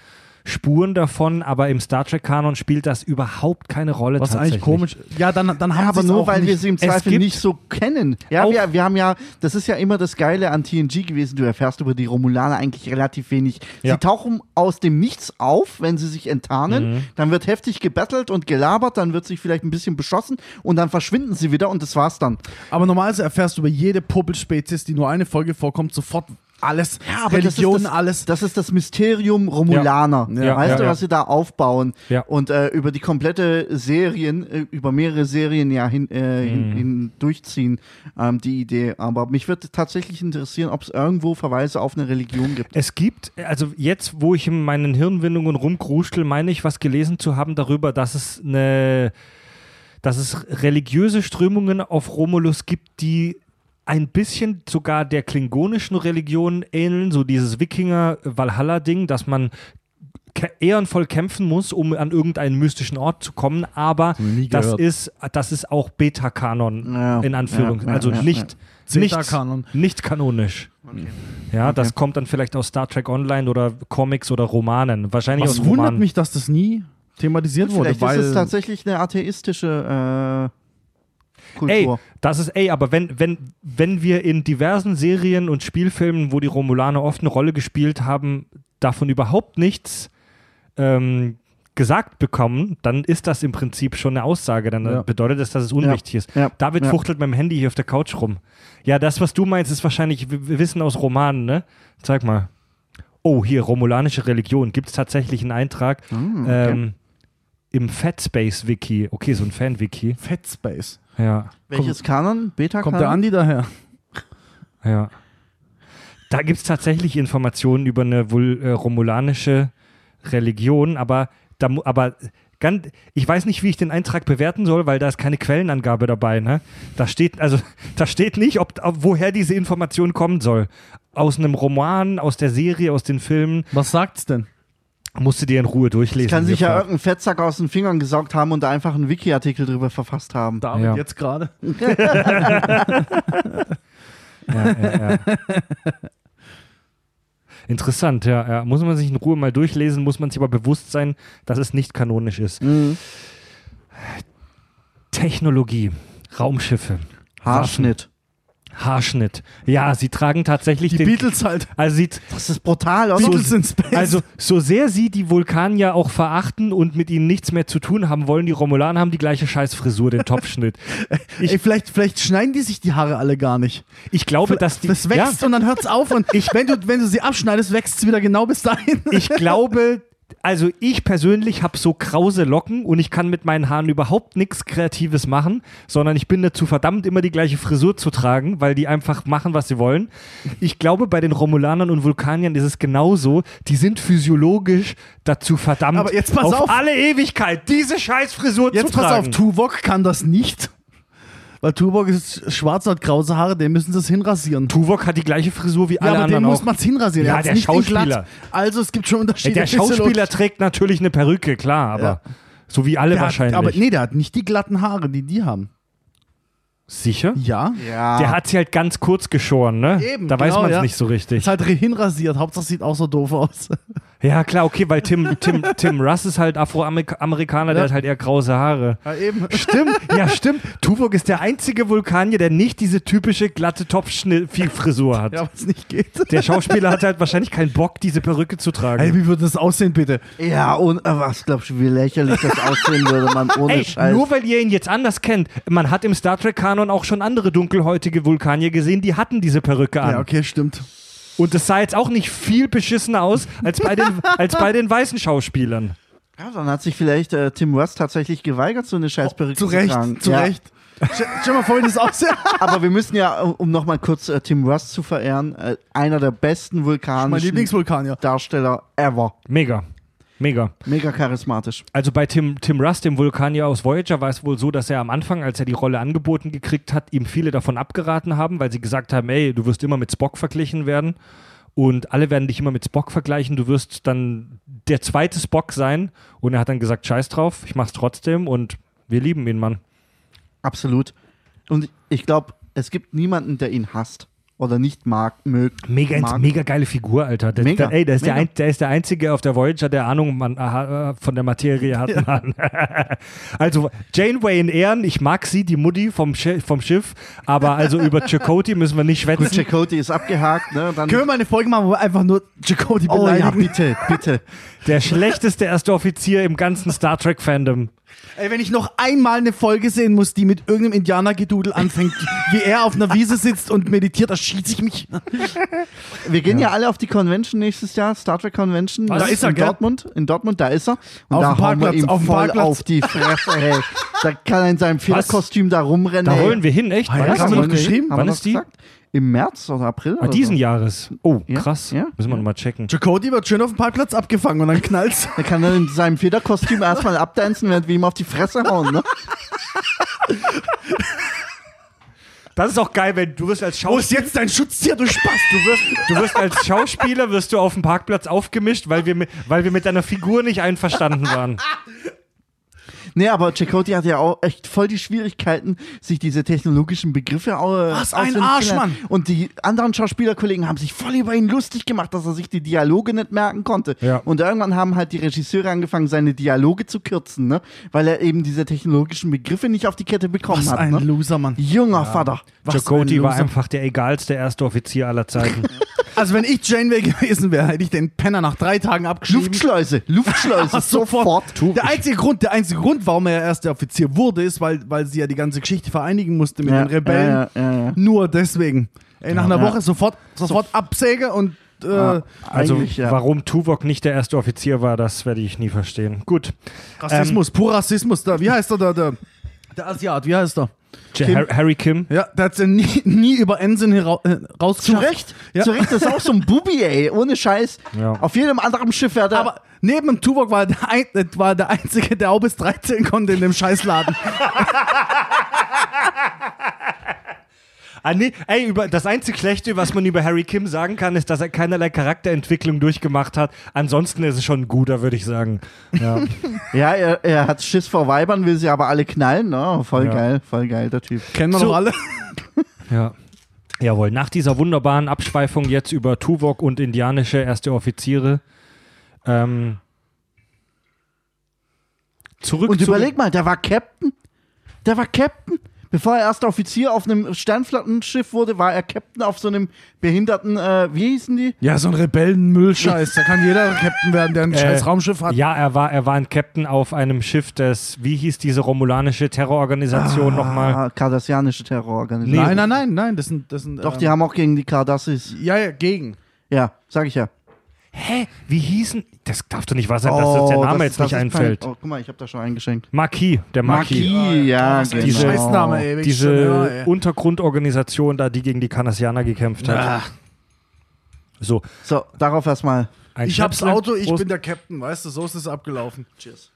Spuren davon, aber im Star Trek-Kanon spielt das überhaupt keine Rolle. Was tatsächlich. eigentlich komisch. Ja, dann, dann haben Ja, aber nur auch weil nicht. wir sie im Zweifel nicht so kennen. Ja, wir, wir haben ja, das ist ja immer das Geile an TNG gewesen, du erfährst über die Romulaner eigentlich relativ wenig. Ja. Sie tauchen aus dem Nichts auf, wenn sie sich enttarnen, Mhm. dann wird heftig gebettelt und gelabert, dann wird sich vielleicht ein bisschen beschossen und dann verschwinden sie wieder und das war's dann. Aber normalerweise erfährst du über jede Puppelspezies, die nur eine Folge vorkommt, sofort alles. Religion, das das, alles. Das ist das Mysterium Romulaner. Ja. Weißt Ja, du, ja. was sie da aufbauen? Ja. Und äh, über die komplette Serien, äh, über mehrere Serien ja hin, äh, hin, Mhm. hin durchziehen, ähm, die Idee. Aber mich würde tatsächlich interessieren, ob es irgendwo Verweise auf eine Religion gibt. Es gibt, also jetzt, wo ich in meinen Hirnwindungen rumkruschel, meine ich, was gelesen zu haben darüber, dass es eine, dass es religiöse Strömungen auf Romulus gibt, die ein bisschen sogar der klingonischen Religion ähneln, so dieses Wikinger-Valhalla-Ding, dass man ehrenvoll kämpfen muss, um an irgendeinen mystischen Ort zu kommen, aber das ist, das ist auch Beta-Kanon Ja, in Anführung, ja, ja, also ja, nicht, nicht, nicht kanonisch. Ja, das kommt dann vielleicht aus Star Trek Online oder Comics oder Romanen. Wahrscheinlich Was aus wundert Romanen. mich, dass das nie thematisiert wurde, Vielleicht weil ist es tatsächlich eine atheistische äh, Ey, Kultur. das ist, ey, aber wenn, wenn, wenn wir in diversen Serien und Spielfilmen, wo die Romulaner oft eine Rolle gespielt haben, davon überhaupt nichts ähm, gesagt bekommen, dann ist das im Prinzip schon eine Aussage. Dann Ja. bedeutet das, dass es unwichtig ist. Ja, David ja. fuchtelt mit dem Handy hier auf der Couch rum. Ja, das, was du meinst, ist wahrscheinlich Wissen aus Romanen, ne? Zeig mal. Oh, hier, romulanische Religion. Gibt es tatsächlich einen Eintrag Hm, okay. ähm, im Fatspace-Wiki. Okay, so ein Fan-Wiki. Fatspace. Ja, Welches Kanon? Beta-Kanon? Kommt der Andi daher? *laughs* ja. Da gibt es tatsächlich Informationen über eine wohl äh, romulanische Religion, aber, da, aber ganz, ich weiß nicht, wie ich den Eintrag bewerten soll, weil da ist keine Quellenangabe dabei. Ne? Da steht, also, *laughs* da steht nicht, ob, ob, woher diese Information kommen soll. Aus einem Roman, aus der Serie, aus den Filmen. Was sagt's denn? Musst du dir in Ruhe durchlesen. Kann sich ja Jofra. irgendein Fettsack aus den Fingern gesaugt haben und da einfach einen Wiki-Artikel drüber verfasst haben. David Ja. jetzt gerade? *laughs* Ja, ja, ja. Interessant, ja, ja. Muss man sich in Ruhe mal durchlesen, muss man sich aber bewusst sein, dass es nicht kanonisch ist. Mhm. Technologie, Raumschiffe, Haarschnitt. Haarschnitt. Ja, sie tragen tatsächlich Die den. Beatles halt. also, sie, Das ist brutal, oder? Beatles in Space. also, so sehr sie die Vulkanier auch verachten und mit ihnen nichts mehr zu tun haben wollen, die Romulaner haben die gleiche Scheißfrisur, den Topfschnitt. Ich, *laughs* Ey, vielleicht, vielleicht schneiden die sich die Haare alle gar nicht. ich glaube, dass die. Das wächst und dann hört's auf und ich, wenn, du, wenn du sie abschneidest, wächst es wieder genau bis dahin. ich glaube, also ich persönlich habe so krause Locken und ich kann mit meinen Haaren überhaupt nichts Kreatives machen, sondern ich bin dazu verdammt, immer die gleiche Frisur zu tragen, weil die einfach machen, was sie wollen. Ich glaube, bei den Romulanern und Vulkaniern ist es genauso. Die sind physiologisch dazu verdammt, Aber jetzt pass auf. alle Ewigkeit diese Scheißfrisur Jetzt zu pass tragen. auf, Tuvok kann das nicht. Weil Tuvok ist schwarz, hat krause Haare, den müssen sie es hinrasieren. Tuvok hat die gleiche Frisur wie Ja, alle aber den anderen muss auch. man es hinrasieren. Ja, Er der nicht in Schauspieler. glatt. Also es gibt schon Unterschiede. der Schauspieler trägt natürlich eine Perücke, klar, aber Ja. so wie alle Der wahrscheinlich. Hat, aber nee, der hat nicht die glatten Haare, die die haben. Sicher? Ja. Ja. Der hat sie halt ganz kurz geschoren, ne? Eben, da weiß genau, man es ja. nicht so richtig. Ist halt hinrasiert. Hauptsache sieht auch so doof aus. *laughs* Ja, klar, okay, weil Tim, Tim, Tim Russ ist halt Afroamerikaner, der Ja. hat halt eher krause Haare. Ja, eben. *laughs* Stimmt, ja, stimmt. Tuvok ist der einzige Vulkanier, der nicht diese typische glatte Topfschnitt-Frisur hat. Ja, was nicht geht. *laughs* Der Schauspieler hat halt wahrscheinlich keinen Bock, diese Perücke zu tragen. Ey, wie würde das aussehen, bitte? Ja, und äh, was glaubst du, wie lächerlich das aussehen würde, man ohne Ey, Scheiß. nur weil ihr ihn jetzt anders kennt. Man hat im Star Trek-Kanon auch schon andere dunkelhäutige Vulkanier gesehen, die hatten diese Perücke an. Ja, okay, stimmt. Und das sah jetzt auch nicht viel beschissener aus als bei den, *laughs* als bei den weißen Schauspielern. ja, dann hat sich vielleicht äh, Tim Russ tatsächlich geweigert, so eine Scheißperücke Zu zu Recht, tragen. zu ja. Recht. Stell stell mal vor, wie das aussieht. *laughs* Aber wir müssen ja, um- nochmal kurz äh, Tim Russ zu verehren, äh, einer der besten mein vulkanischen. Darsteller ever. Mega. Mega. Mega charismatisch. Also bei Tim, Tim Russ, dem Vulkanier aus Voyager, war es wohl so, dass er am Anfang, als er die Rolle angeboten gekriegt hat, ihm viele davon abgeraten haben, weil sie gesagt haben, ey, du wirst immer mit Spock verglichen werden und alle werden dich immer mit Spock vergleichen, du wirst dann der zweite Spock sein und er hat dann gesagt, scheiß drauf, ich mach's trotzdem und wir lieben ihn, Mann. Absolut. Und ich glaube, es gibt niemanden, der ihn hasst oder nicht mag, mögt. Mega, mag. mega geile Figur, Alter. Der, Mega, der, ey, der, ist der, ein, der ist der Einzige auf der Voyager, der Ahnung man, aha, äh, von der Materie hat. Mann. *laughs* also Janeway in Ehren, ich mag sie, die Mutti vom, vom Schiff, aber also über *laughs* Chakotay müssen wir nicht Gut, schwätzen. Chakotay ist abgehakt, ne? Dann, Können wir mal eine Folge machen, wo wir einfach nur Jacody oh ja, beleidigen? bitte, bitte. Der schlechteste erste Offizier im ganzen Star Trek-Fandom. Ey, wenn ich noch einmal eine Folge sehen muss, die mit irgendeinem Indianergedudel anfängt, *laughs* wie er auf einer Wiese sitzt und meditiert, da schieße ich mich. *laughs* Wir gehen ja. alle auf die Convention nächstes Jahr, Star Trek Convention. Da ist er, in gell? Dortmund. In Dortmund, da ist er. Und Auf da dem hauen wir Parkplatz, ihm auf voll Parkplatz. auf die Fresse, hey. Da kann er in seinem Federkostüm da rumrennen. Da ey. wollen wir hin, echt? Ah, ja, Wann ist haben die? wir Wollen noch geschrieben? Haben Wann wir ist die? gesagt? Im März oder April? Ah, oder diesen so. Jahres. Oh, Ja, krass. ja, Müssen wir ja. nochmal checken. Jacody wird schön auf dem Parkplatz abgefangen und dann knallt's. *laughs* Da kann er in seinem Federkostüm erstmal abdancen, während wir ihm auf die Fresse hauen, ne? Das ist auch geil, wenn du wirst als Wo ist Schauspieler. jetzt dein Schutztier, du Spaß? Du wirst, du wirst als Schauspieler wirst du auf dem Parkplatz aufgemischt, weil wir, weil wir mit deiner Figur nicht einverstanden waren. Nee, aber Chakotay hat ja auch echt voll die Schwierigkeiten, sich diese technologischen Begriffe au- Was ein Arsch. Mann. Und die anderen Schauspielerkollegen haben sich voll über ihn lustig gemacht, dass er sich die Dialoge nicht merken konnte. Ja. Und irgendwann haben halt die Regisseure angefangen, seine Dialoge zu kürzen, ne? Weil er eben diese technologischen Begriffe nicht auf die Kette bekommen Was hat. ein Ne? Loser, Mann. Junger Vater. Was Chakotay ein war einfach der egalste erste Offizier aller Zeiten. *laughs* Also wenn ich Janeway gewesen wäre, hätte ich den Penner nach drei Tagen abgeschrieben. Luftschleuse, *laughs* Luftschleuse, Aber sofort. Der einzige Grund, der einzige Grund, warum er erster Offizier wurde, ist, weil, weil sie ja die ganze Geschichte vereinigen musste mit Ja, den Rebellen. ja, ja, ja, ja. Nur deswegen. Ey, nach einer Ja. Woche sofort, sofort Absäge und äh, Also, ja. warum Tuvok nicht der erste Offizier war, das werde ich nie verstehen. Gut. Rassismus, pur Rassismus. Da, wie heißt er da? Der, der Asiat, wie heißt er? Kim? Har- Harry Kim. Ja, der hat ja nie, *laughs* nie über Ensign hera äh, Zu. Recht, Ja. zu Recht, das ist auch so ein Bubi, ey, ohne Scheiß. Ja. Auf jedem anderen Schiff wäre der. Aber neben dem Tuvok war der, ein, äh, war der Einzige, der auch bis 13 konnte in dem Scheißladen. *laughs* Ah, nee, ey, über, das einzig Schlechte, was man über Harry Kim sagen kann, ist, dass er keinerlei Charakterentwicklung durchgemacht hat. Ansonsten ist es schon ein guter, würde ich sagen. Ja. *laughs* Ja, er, er hat Schiss vor Weibern, will sie aber alle knallen. Ne? Voll Ja. geil, voll geil, der Typ. Kennen wir So. doch alle. *laughs* ja. Jawohl, nach dieser wunderbaren Abschweifung jetzt über Tuvok und indianische erste Offiziere. Ähm, zurück Und zu- überleg mal, der war Captain. Der war Captain. Bevor er erster Offizier auf einem Sternflottenschiff wurde, war er Captain auf so einem behinderten, äh, wie hießen die? Ja, so ein Rebellen-Müllscheiß. Da kann jeder Captain werden, der ein Äh, scheiß Raumschiff hat. Ja, er war, er war ein Captain auf einem Schiff des, wie hieß diese romulanische Terrororganisation nochmal? Ah, Kardassianische Terrororganisation. Nein, nein, nein, nein. Das sind. Das sind Doch, ähm, die haben auch gegen die Kardassis. Ja, ja, gegen. Ja, sag ich ja. Hä? Wie hießen? Das darf doch nicht wahr sein, dass uns der Name das- jetzt das nicht einfällt. Kein, oh, guck mal, ich habe da schon eingeschenkt. Marquis, der Marquis. Marquis, ja, was ein genau. Scheißname, ey. wirklich schon, ja, Diese ey. Untergrundorganisation da, die gegen die Kardassianer gekämpft hat. Ah, So, So, darauf erstmal. ein ich hab's. Auto, ich Prost. bin der Captain, weißt du, so ist es abgelaufen. Cheers.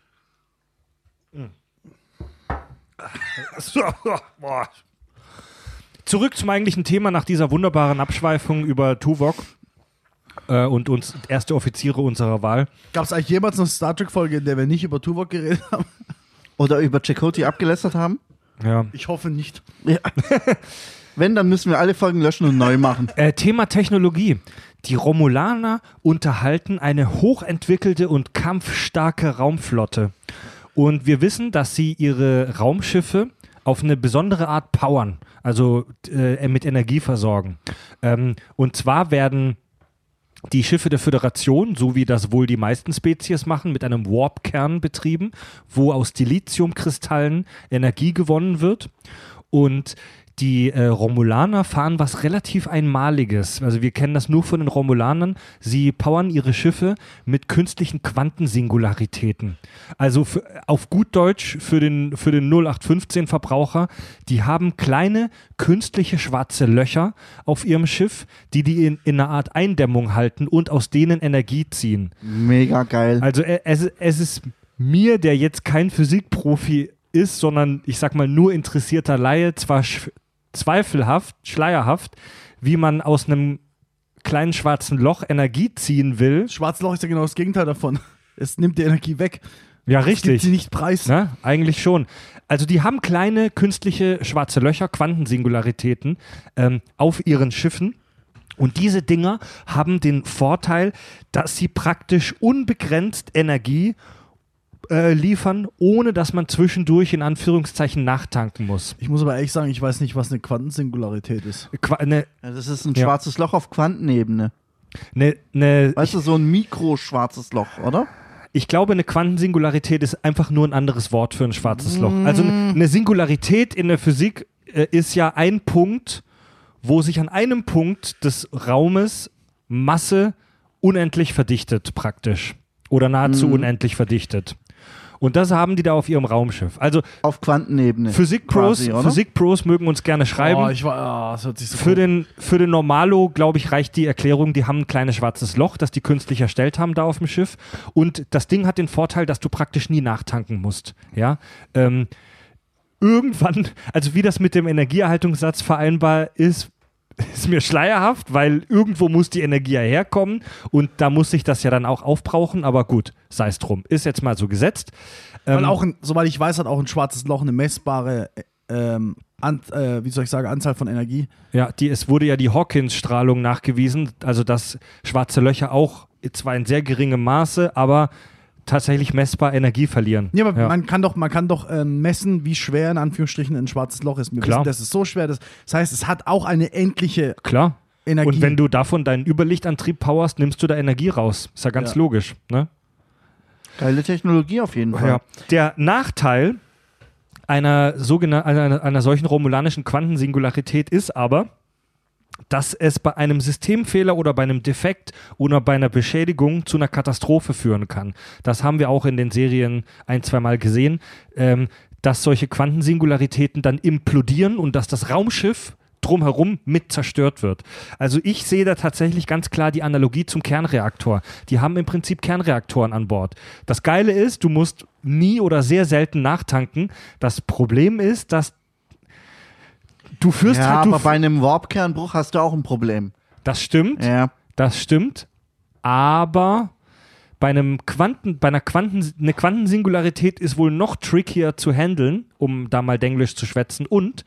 So, boah. Zurück zum eigentlichen Thema nach dieser wunderbaren Abschweifung über Tuvok äh, und uns erste Offiziere unserer Wahl. Gab es eigentlich jemals eine Star Trek-Folge, in der wir nicht über Tuvok geredet haben? Oder über Chakotay abgelästert haben. Ja. Ich hoffe nicht. Ja. *laughs* Wenn, dann müssen wir alle Folgen löschen und neu machen. Äh, Thema Technologie. Die Romulaner unterhalten eine hochentwickelte und kampfstarke Raumflotte. Und wir wissen, dass sie ihre Raumschiffe auf eine besondere Art powern, also äh, mit Energie versorgen. Ähm, und zwar werden die Schiffe der Föderation, so wie das wohl die meisten Spezies machen, mit einem Warp-Kern betrieben, wo aus Dilithiumkristallen Energie gewonnen wird. Und die äh, Romulaner fahren was relativ Einmaliges. Also wir kennen das nur von den Romulanern. Sie powern ihre Schiffe mit künstlichen Quantensingularitäten. Also für, auf gut Deutsch für den, für den 0815-Verbraucher, die haben kleine künstliche schwarze Löcher auf ihrem Schiff, die die in, in einer Art Eindämmung halten und aus denen Energie ziehen. Mega geil. Also äh, es, es ist mir, der jetzt kein Physikprofi ist, sondern ich sag mal nur interessierter Laie, zwar zweifelhaft, schleierhaft, wie man aus einem kleinen schwarzen Loch Energie ziehen will. Schwarzes Loch ist ja genau das Gegenteil davon. *laughs* Es nimmt die Energie weg. Ja, Es gibt richtig. sie nicht preis. Ne? Eigentlich schon. Also die haben kleine künstliche schwarze Löcher, Quantensingularitäten ähm, auf ihren Schiffen. Und diese Dinger haben den Vorteil, dass sie praktisch unbegrenzt Energie äh, liefern, ohne dass man zwischendurch in Anführungszeichen nachtanken muss. Ich muss aber ehrlich sagen, ich weiß nicht, was eine Quantensingularität ist. Qua ne, Ja, das ist ein Ja. schwarzes Loch auf Quantenebene. ne, ne, Weißt du, so ein mikroschwarzes Loch, oder? Ich glaube, eine Quantensingularität ist einfach nur ein anderes Wort für ein schwarzes Loch. Also eine eine Singularität in der Physik äh, ist ja ein Punkt, wo sich an einem Punkt des Raumes Masse unendlich verdichtet praktisch. Oder nahezu Mhm. unendlich verdichtet. Und das haben die da auf ihrem Raumschiff. Also Auf Quantenebene. Physikpros? Physikpros mögen uns gerne schreiben. Oh, ich war, ah, das hört sich so Für den, für den Normalo, glaube ich, reicht die Erklärung, die haben ein kleines schwarzes Loch, das die künstlich erstellt haben da auf dem Schiff. Und das Ding hat den Vorteil, dass du praktisch nie nachtanken musst. Ja. Ähm, irgendwann, also wie das mit dem Energieerhaltungssatz vereinbar ist, ist mir schleierhaft, weil irgendwo muss die Energie ja herkommen und da muss sich das ja dann auch aufbrauchen, aber gut, sei es drum. Ist jetzt mal so gesetzt. Weil Ähm, auch, ein, soweit ich weiß, hat auch ein schwarzes Loch eine messbare, äh, ähm, an, äh, wie soll ich sagen, Anzahl von Energie. Ja, die, es wurde ja die Hawkins-Strahlung nachgewiesen, also dass schwarze Löcher auch zwar in sehr geringem Maße, aber tatsächlich messbar Energie verlieren. Ja, aber Ja. man kann doch, man kann doch ähm, messen, wie schwer in Anführungsstrichen ein schwarzes Loch ist. Wir Klar. wissen, das ist so schwer. Das, das heißt, es hat auch eine endliche Klar. Energie. Und wenn du davon deinen Überlichtantrieb powerst, nimmst du da Energie raus. Ist ja ganz Ja. logisch. Ne? Geile Technologie auf jeden Fall. Ja. Der Nachteil einer, sogenan- einer, einer solchen romulanischen Quantensingularität ist aber, dass es bei einem Systemfehler oder bei einem Defekt oder bei einer Beschädigung zu einer Katastrophe führen kann. Das haben wir auch in den Serien ein, zweimal gesehen, ähm, dass solche Quantensingularitäten dann implodieren und dass das Raumschiff drumherum mit zerstört wird. Also ich sehe da tatsächlich ganz klar die Analogie zum Kernreaktor. Die haben im Prinzip Kernreaktoren an Bord. Das Geile ist, du musst nie oder sehr selten nachtanken. Das Problem ist, dass du führst Ja, halt... Du aber bei einem Warpkernbruch hast du auch ein Problem. das stimmt. Ja. Das stimmt. Aber bei einem Quanten, bei einer Quanten, eine Quantensingularität ist wohl noch trickier zu handeln, um da mal Denglisch zu schwätzen. Und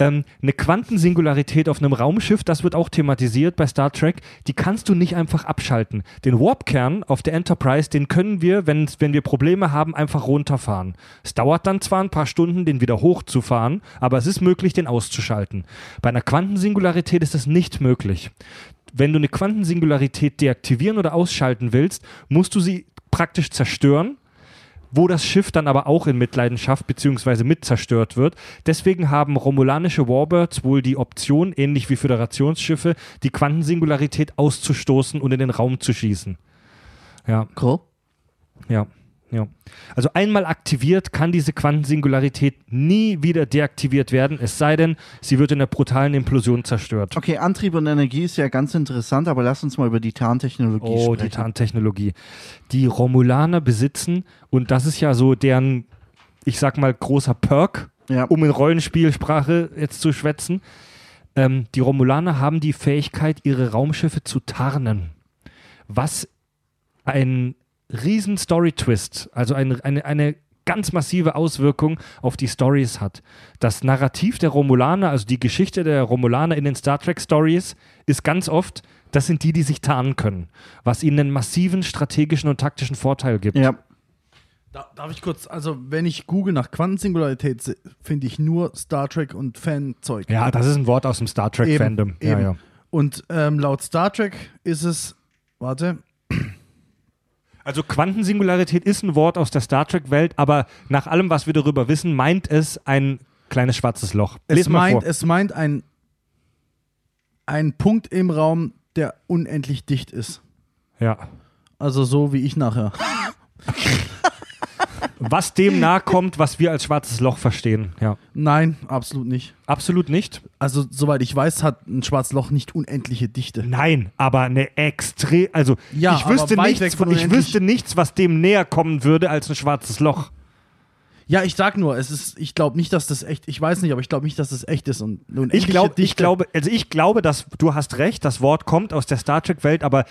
ähm, eine Quantensingularität auf einem Raumschiff, das wird auch thematisiert bei Star Trek, die kannst du nicht einfach abschalten. Den Warp-Kern auf der Enterprise, den können wir, wenn, wenn wir Probleme haben, einfach runterfahren. Es dauert dann zwar ein paar Stunden, den wieder hochzufahren, aber es ist möglich, den auszuschalten. Bei einer Quantensingularität ist das nicht möglich. Wenn du eine Quantensingularität deaktivieren oder ausschalten willst, musst du sie praktisch zerstören wo das Schiff dann aber auch in Mitleidenschaft bzw. mit zerstört wird. Deswegen haben romulanische Warbirds wohl die Option, ähnlich wie Föderationsschiffe, die Quantensingularität auszustoßen und in den Raum zu schießen. Ja. Cool. Ja. Ja. Also einmal aktiviert kann diese Quantensingularität nie wieder deaktiviert werden, es sei denn, sie wird in der brutalen Implosion zerstört. Okay, Antrieb und Energie ist ja ganz interessant, aber lass uns mal über die Tarntechnologie oh, sprechen. Oh, die Tarntechnologie. Die Romulaner besitzen, und das ist ja so deren, ich sag mal, großer Perk, ja. um in Rollenspielsprache jetzt zu schwätzen. Ähm, die Romulaner haben die Fähigkeit, ihre Raumschiffe zu tarnen. Was ein riesen Story-Twist, also eine, eine, eine ganz massive Auswirkung auf die Stories hat. Das Narrativ der Romulaner, also die Geschichte der Romulaner in den Star Trek Stories, ist ganz oft, das sind die, die sich tarnen können, was ihnen einen massiven strategischen und taktischen Vorteil gibt. Ja. darf ich kurz, also wenn ich google nach Quantensingularität, finde ich nur Star Trek und Fanzeug. Ja, das ist ein Wort aus dem Star Trek-Fandom. Ja, ja. Und ähm, laut Star Trek ist es, warte, also Quantensingularität ist ein Wort aus der Star Trek-Welt, aber nach allem, was wir darüber wissen, meint es ein kleines schwarzes Loch. es meint, es meint ein, ein Punkt im Raum, der unendlich dicht ist. Ja. Also so wie ich nachher. *laughs* was dem nahe kommt, was wir als schwarzes Loch verstehen. Ja. Nein, absolut nicht. Absolut nicht. Also, soweit ich weiß, hat ein schwarzes Loch nicht unendliche Dichte. Nein, aber eine extrem. Also, ja, ich, wüsste nichts, von ich wüsste nichts, was dem näher kommen würde als ein schwarzes Loch. Ja, ich sag nur, es ist, ich glaube nicht, dass das echt, ich weiß nicht, aber ich glaube nicht, dass das echt ist. Und, ich, glaub, ich glaube, also ich glaube, dass du hast recht, das Wort kommt aus der Star Trek-Welt, aber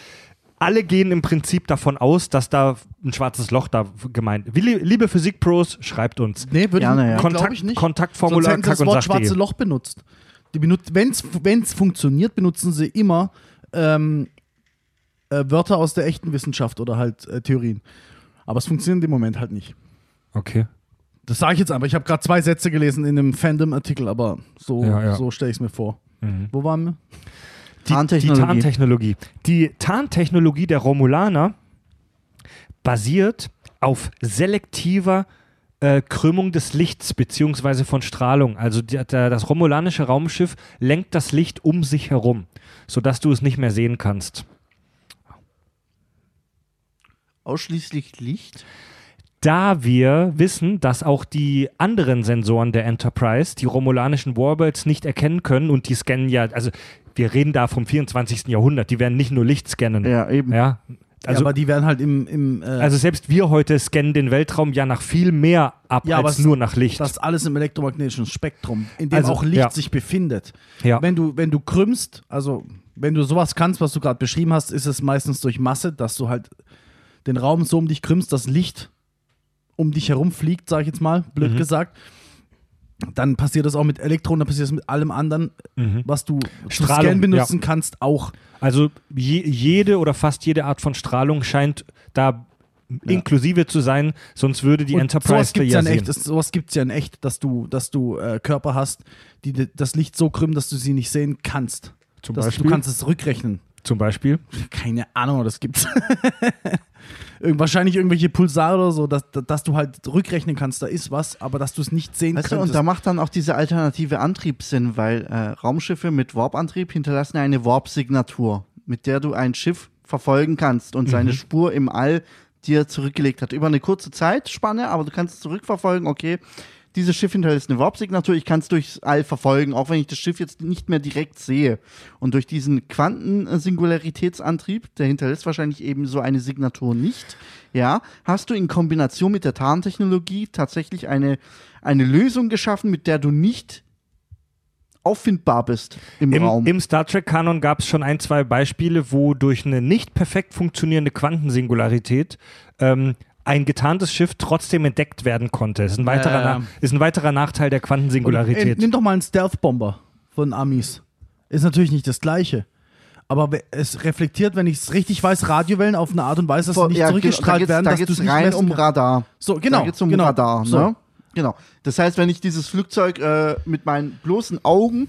alle gehen im Prinzip davon aus, dass da ein schwarzes Loch da gemeint Liebe Physikpros, schreibt uns. Nee, würde Gerne, ich, ja. Kontakt, ich nicht. Kontaktformular Sonst das Wort schwarze Loch benutzt. benutzt Wenn es funktioniert, benutzen sie immer ähm, äh, Wörter aus der echten Wissenschaft oder halt äh, Theorien. Aber es funktioniert im Moment halt nicht. Okay. Das sage ich jetzt einfach. Ich habe gerade zwei Sätze gelesen in einem Fandom-Artikel, aber so, ja, ja. so stelle ich es mir vor. Mhm. Wo waren wir? Die Tarntechnologie. Die Tarntechnologie. Die Tarntechnologie der Romulaner basiert auf selektiver äh, Krümmung des Lichts bzw. von Strahlung. Also die, der, das romulanische Raumschiff lenkt das Licht um sich herum, sodass du es nicht mehr sehen kannst. Ausschließlich Licht? Da wir wissen, dass auch die anderen Sensoren der Enterprise die romulanischen Warbirds nicht erkennen können und die scannen ja, also wir reden da vom 24. Jahrhundert, die werden nicht nur Licht scannen. Ja, eben. Ja, also, ja, aber die werden halt im. im äh also selbst wir heute scannen den Weltraum ja nach viel mehr ab ja, als nur nach Licht. Das alles im elektromagnetischen Spektrum, in dem also, auch Licht ja. sich befindet. Ja. Wenn du, wenn du krümmst, also wenn du sowas kannst, was du gerade beschrieben hast, ist es meistens durch Masse, dass du halt den Raum so um dich krümmst, dass Licht um dich herum fliegt, sag ich jetzt mal, blöd mhm. gesagt. Dann passiert das auch mit Elektronen, dann passiert das mit allem anderen, mhm. was du Scan benutzen ja. kannst, auch. Also je, jede oder fast jede Art von Strahlung scheint da ja. inklusive zu sein, sonst würde die Und Enterprise sowas gibt's ja, ja echt, Sowas gibt es ja in echt, dass du, dass du äh, Körper hast, die das Licht so krümmen, dass du sie nicht sehen kannst. Zum dass Beispiel? Du kannst es rückrechnen. Zum Beispiel? Keine Ahnung, das gibt's. *laughs* wahrscheinlich irgendwelche Pulsare oder so, dass, dass du halt rückrechnen kannst, da ist was, aber dass du es nicht sehen weißt könntest. Du, und da macht dann auch diese alternative Antrieb Sinn, weil äh, Raumschiffe mit Warp-Antrieb hinterlassen eine Warp-Signatur, mit der du ein Schiff verfolgen kannst und mhm. seine Spur im All dir zurückgelegt hat. Über eine kurze Zeitspanne, aber du kannst es zurückverfolgen, okay, dieses Schiff hinterlässt eine Warp-Signatur, ich kann es durchs All verfolgen, auch wenn ich das Schiff jetzt nicht mehr direkt sehe. Und durch diesen Quantensingularitätsantrieb, der hinterlässt wahrscheinlich eben so eine Signatur nicht, ja, hast du in Kombination mit der Tarntechnologie tatsächlich eine, eine Lösung geschaffen, mit der du nicht auffindbar bist im, Im, Raum. Im Star Trek-Kanon gab es schon ein, zwei Beispiele, wo durch eine nicht perfekt funktionierende Quantensingularität ähm, ein getarntes Schiff trotzdem entdeckt werden konnte. Ist ein weiterer. Na- ist ein weiterer Nachteil der Und, äh, Quantensingularität. nimm doch mal einen Stealth-Bomber von Amis. Ist natürlich nicht das gleiche. Aber es reflektiert, wenn ich es richtig weiß, Radiowellen auf eine Art und Weise, dass sie nicht Ja, zurückgestrahlt werden, da dass geht du es nicht rein um. Radar. So, genau. Da geht es um genau. Radar. So. Ne? Genau. Das heißt, wenn ich dieses Flugzeug äh, mit meinen bloßen Augen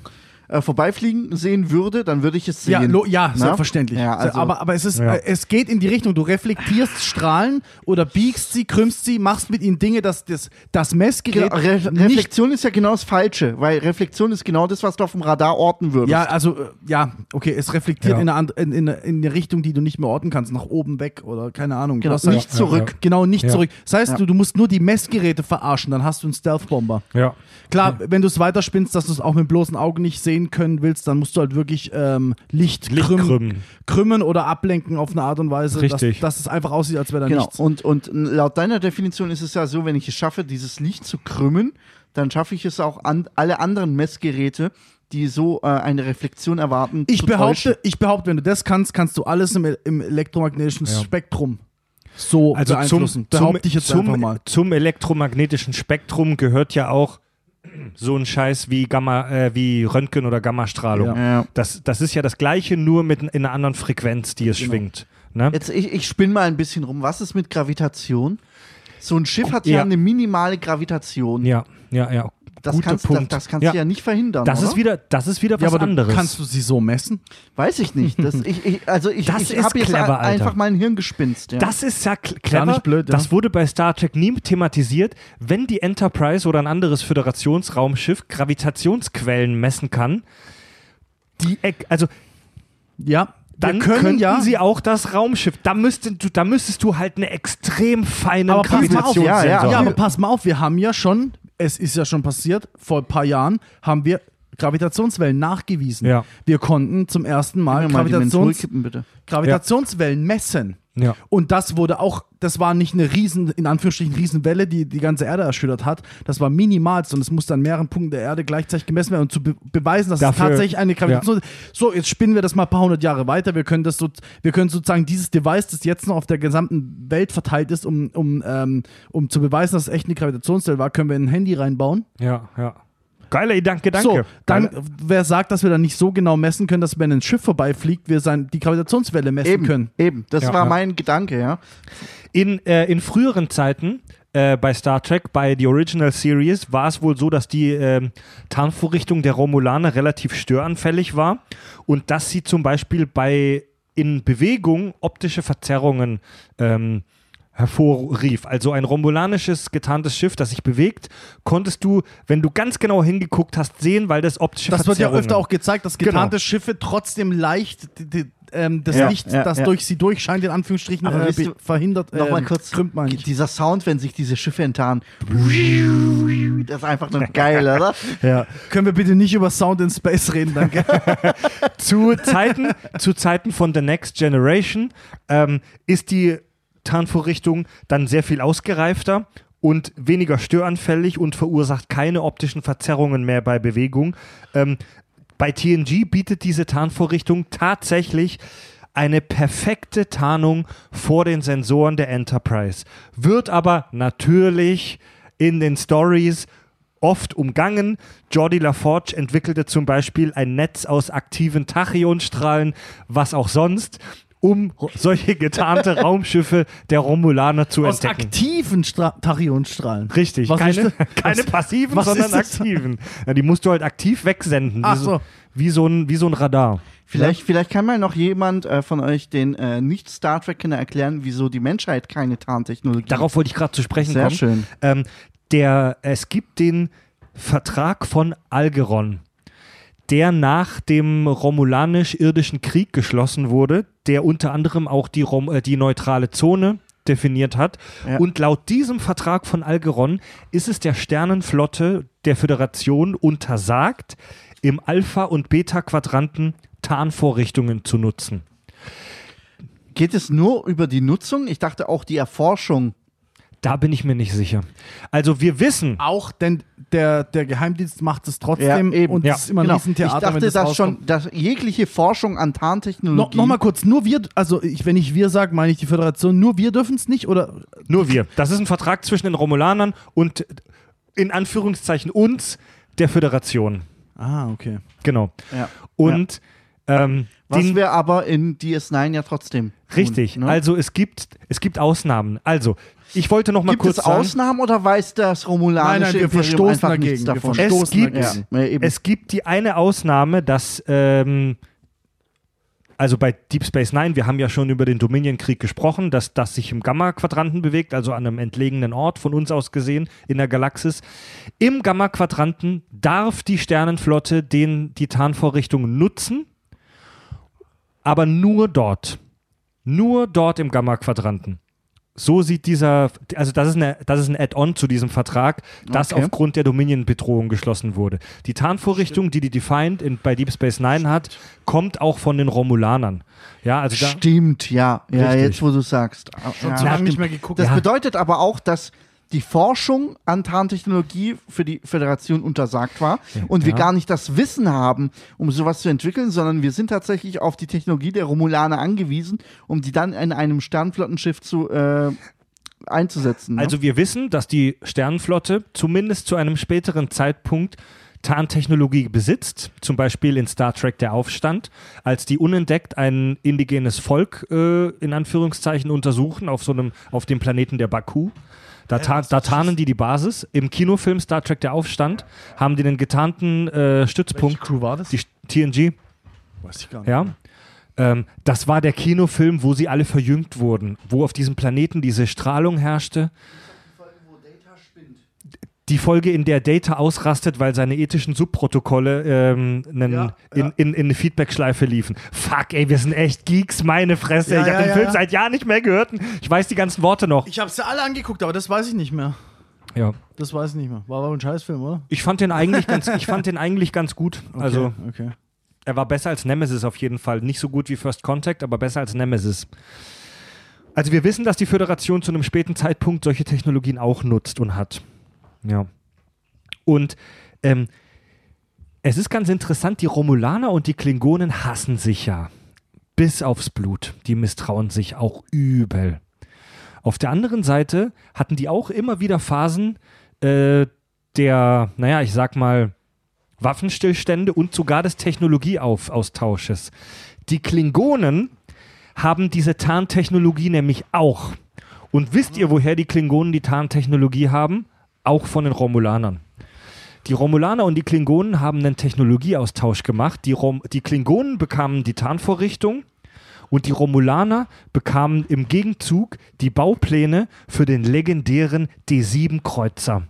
äh, vorbeifliegen sehen würde, dann würde ich es sehen. Ja, lo, ja selbstverständlich. Ja, also, aber, aber es, ist, Ja. äh, es geht in die Richtung, du reflektierst Strahlen oder biegst sie, krümmst sie, machst mit ihnen Dinge, dass das, das Messgerät Genau, Re nicht Reflexion ist ja genau das Falsche, weil Reflexion ist genau das, was du auf dem Radar orten würdest. Ja, also, äh, ja, okay, es reflektiert Ja. in, eine, in, in, in eine Richtung, die du nicht mehr orten kannst, nach oben weg oder keine Ahnung. genau, nicht zurück. Genau, nicht Ja. zurück. Das heißt, Ja. du, du musst nur die Messgeräte verarschen, dann hast du einen Stealth-Bomber. ja. Klar, wenn du es weiterspinnst, dass du es auch mit bloßen Augen nicht sehen können willst, dann musst du halt wirklich ähm, Licht, Licht krümmen, krümmen. krümmen oder ablenken auf eine Art und Weise, Richtig. Dass, dass es einfach aussieht, als wäre da Genau. nichts. Und, und laut deiner Definition ist es ja so, wenn ich es schaffe, dieses Licht zu krümmen, dann schaffe ich es auch an alle anderen Messgeräte, die so äh, eine Reflexion erwarten. Ich zu behaupte, täuschen. ich behaupte, wenn du das kannst, kannst du alles im, im elektromagnetischen Ja. Spektrum so Also zum, beeinflussen. Behaupte ich jetzt zum, einfach mal. zum elektromagnetischen Spektrum gehört ja auch so ein Scheiß wie Gamma, äh, wie Röntgen oder Gammastrahlung. Ja. Das, das ist ja das Gleiche, nur mit in einer anderen Frequenz, die es Genau. schwingt. Ne? Jetzt, ich, ich spinne mal ein bisschen rum. Was ist mit Gravitation? So ein Schiff hat ja, Ja. eine minimale Gravitation. Ja, ja, ja. Das Guter kannst, Punkt. Das, das kannst Ja. du ja nicht verhindern. Das oder? ist wieder, das ist wieder Ja, was aber du, anderes. kannst du sie so messen? Weiß ich nicht. Das, *laughs* ich, ich, also ich, Das ich ist habe jetzt clever, ein- einfach Alter. mal ein Hirngespinst. Ja. Das ist ja clever. nicht blöd, ja. Das wurde bei Star Trek nie thematisiert. Wenn die Enterprise oder ein anderes Föderationsraumschiff Gravitationsquellen messen kann, die, eck- also Ja. dann können könnten ja, sie auch das Raumschiff. Da, müsstest du, da müsstest du halt eine extrem feine aber pass mal auf, Gravitation- ja, ja, ja, ja. aber pass mal auf, wir haben ja schon, es ist ja schon passiert, vor ein paar Jahren haben wir Gravitationswellen nachgewiesen. Ja. Wir konnten zum ersten Mal, mal Gravitations. Gravitationswellen messen. Ja. Und das wurde auch, das war nicht eine riesen, in Anführungsstrichen Riesenwelle, die die ganze Erde erschüttert hat. Das war minimalst und es musste an mehreren Punkten der Erde gleichzeitig gemessen werden und zu be beweisen, dass Dafür- es tatsächlich eine Gravitation So, jetzt spinnen wir das mal ein paar hundert Jahre weiter. Wir können das so, wir können sozusagen dieses Device, das jetzt noch auf der gesamten Welt verteilt ist, um, um, ähm, um zu beweisen, dass es echt eine Gravitationswelle war, können wir in ein Handy reinbauen. Ja, ja. Geiler Gedanke, danke. So, dann, Geiler- wer sagt, dass wir dann nicht so genau messen können, dass wenn ein Schiff vorbeifliegt, wir sein, die Gravitationswelle messen Eben, können? eben. Das Ja, war ja. mein Gedanke, ja. In, äh, in früheren Zeiten äh, bei Star Trek, bei The Original Series, war es wohl so, dass die ähm, Tarnvorrichtung der Romulaner relativ störanfällig war und dass sie zum Beispiel bei in Bewegung optische Verzerrungen ähm, hervorrief. Also ein romulanisches getarntes Schiff, das sich bewegt, konntest du, wenn du ganz genau hingeguckt hast, sehen, weil das optische Das wird ja öfter auch gezeigt, dass getarnte Genau. Schiffe trotzdem leicht die, die, ähm, das Ja, Licht, ja, das ja. durch sie durchscheint, in Anführungsstrichen, Aber äh, ihr, verhindert. Nochmal ähm, kurz, krümmt man dieser Sound, wenn sich diese Schiffe enttarnen. Das ist einfach nur *laughs* geil, oder? Ja. Können wir bitte nicht über Sound in Space reden, danke. *laughs* zu Zeiten, zu Zeiten von The Next Generation ähm, ist die Tarnvorrichtung dann sehr viel ausgereifter und weniger störanfällig und verursacht keine optischen Verzerrungen mehr bei Bewegung. Ähm, bei TNG bietet diese Tarnvorrichtung tatsächlich eine perfekte Tarnung vor den Sensoren der Enterprise. Wird aber natürlich in den Stories oft umgangen. Jordi LaForge entwickelte zum Beispiel ein Netz aus aktiven Tachyonstrahlen, was auch sonst, um solche getarnte *laughs* Raumschiffe der Romulaner zu Aus entdecken. aktiven Stra Tachyonstrahlen. Richtig, Was keine, *laughs* keine Was- passiven, was sondern aktiven. Ja, die musst du halt aktiv wegsenden. Ach wie, so. wie, so ein, wie so ein Radar. Vielleicht, vielleicht kann mal noch jemand äh, von euch den äh, Nicht-Star Trek-Kenner erklären, wieso die Menschheit keine Tarntechnologie Darauf wollte ich gerade zu sprechen Sehr kommen. schön. Ähm, der, es gibt den Vertrag von Algeron, der nach dem romulanisch-irdischen Krieg geschlossen wurde, der unter anderem auch die, Rom äh, die neutrale Zone definiert hat. Ja. Und laut diesem Vertrag von Algeron ist es der Sternenflotte der Föderation untersagt, im Alpha- und Beta-Quadranten Tarnvorrichtungen zu nutzen. Geht es nur über die Nutzung? Ich dachte auch die Erforschung. Da bin ich mir nicht sicher. Also wir wissen. Auch, denn der, der Geheimdienst macht es trotzdem Ja, eben. und Ja. es ist immer ein Genau. Riesentheater, ich dachte, wenn das dass schon, dass jegliche Forschung an No, Tarntechnologie. Nochmal kurz, nur wir, also ich, wenn ich wir sage, meine ich die Föderation, nur wir dürfen es nicht oder Nur wir. Das ist ein Vertrag zwischen den Romulanern und in Anführungszeichen uns, der Föderation. Ah, okay. Genau. Ja. Und ähm, Was den- wir aber in DS9 ja trotzdem. Tun, richtig. ne? Also es gibt es gibt Ausnahmen. Also ich wollte noch mal Gibt kurz es sagen, Ausnahmen oder weiß das romulanische Nein, nein, wir Imperium verstoßen einfach dagegen. nichts davon? verstoßen Es gibt- dagegen. ja, es gibt die eine Ausnahme, dass ähm, also bei Deep Space Nine, wir haben ja schon über den Dominion-Krieg gesprochen, dass das sich im Gamma-Quadranten bewegt, also an einem entlegenen Ort von uns aus gesehen in der Galaxis. Im Gamma-Quadranten darf die Sternenflotte den, die Tarnvorrichtung nutzen, aber nur dort. Nur dort im Gamma-Quadranten. So sieht dieser, also das ist, eine, das ist ein Add-on zu diesem Vertrag, das Okay. aufgrund der Dominion-Bedrohung geschlossen wurde. Die Tarnvorrichtung, die die Defiant in, bei Deep Space Nine hat, kommt auch von den Romulanern. Ja, also da, Stimmt, ja. Ja, jetzt wo du sagst. Ja, lange nicht stimmt. mehr geguckt. Das Ja. bedeutet aber auch, dass die Forschung an Tarntechnologie für die Föderation untersagt war und wir Ja. gar nicht das Wissen haben, um sowas zu entwickeln, sondern wir sind tatsächlich auf die Technologie der Romulaner angewiesen, um die dann in einem Sternflottenschiff zu äh, einzusetzen. Ne? also wir wissen, dass die Sternenflotte zumindest zu einem späteren Zeitpunkt Tarntechnologie besitzt, zum Beispiel in Star Trek Der Aufstand, als die unentdeckt ein indigenes Volk äh, in Anführungszeichen untersuchen auf so einem, auf dem Planeten der Baku. Da, ta da tarnen die die Basis. Im Kinofilm Star Trek Der Aufstand haben die den getarnten äh, Stützpunkt, Crew war das? die TNG, Weiß ich gar nicht. ja. Ähm, das war der Kinofilm, wo sie alle verjüngt wurden, wo auf diesem Planeten diese Strahlung herrschte. Die Folge, in der Data ausrastet, weil seine ethischen Subprotokolle ähm, nen, Ja, in, ja. in, in eine Feedback-Schleife liefen. Fuck, ey, wir sind echt Geeks, meine Fresse. Ja, ich habe den Film seit Jahren nicht mehr gehört. Ich weiß die ganzen Worte noch. Ich habe sie alle angeguckt, aber das weiß ich nicht mehr. Ja. Das weiß ich nicht mehr. War aber ein Scheißfilm, oder? Ich fand den eigentlich ganz, ich fand den eigentlich ganz gut. *laughs* Okay, Also okay. Er war besser als Nemesis auf jeden Fall. Nicht so gut wie First Contact, aber besser als Nemesis. Also wir wissen, dass die Föderation zu einem späten Zeitpunkt solche Technologien auch nutzt und hat. Ja. Und ähm, es ist ganz interessant, die Romulaner und die Klingonen hassen sich ja. Bis aufs Blut. Die misstrauen sich auch übel. Auf der anderen Seite hatten die auch immer wieder Phasen äh, der, naja, ich sag mal, Waffenstillstände und sogar des Technologieaustausches. Die Klingonen haben diese Tarntechnologie nämlich auch. Und wisst ihr, woher die Klingonen die Tarntechnologie haben? Auch von den Romulanern. Die Romulaner und die Klingonen haben einen Technologieaustausch gemacht. Die, Rom die Klingonen bekamen die Tarnvorrichtung und die Romulaner bekamen im Gegenzug die Baupläne für den legendären D7-Kreuzer.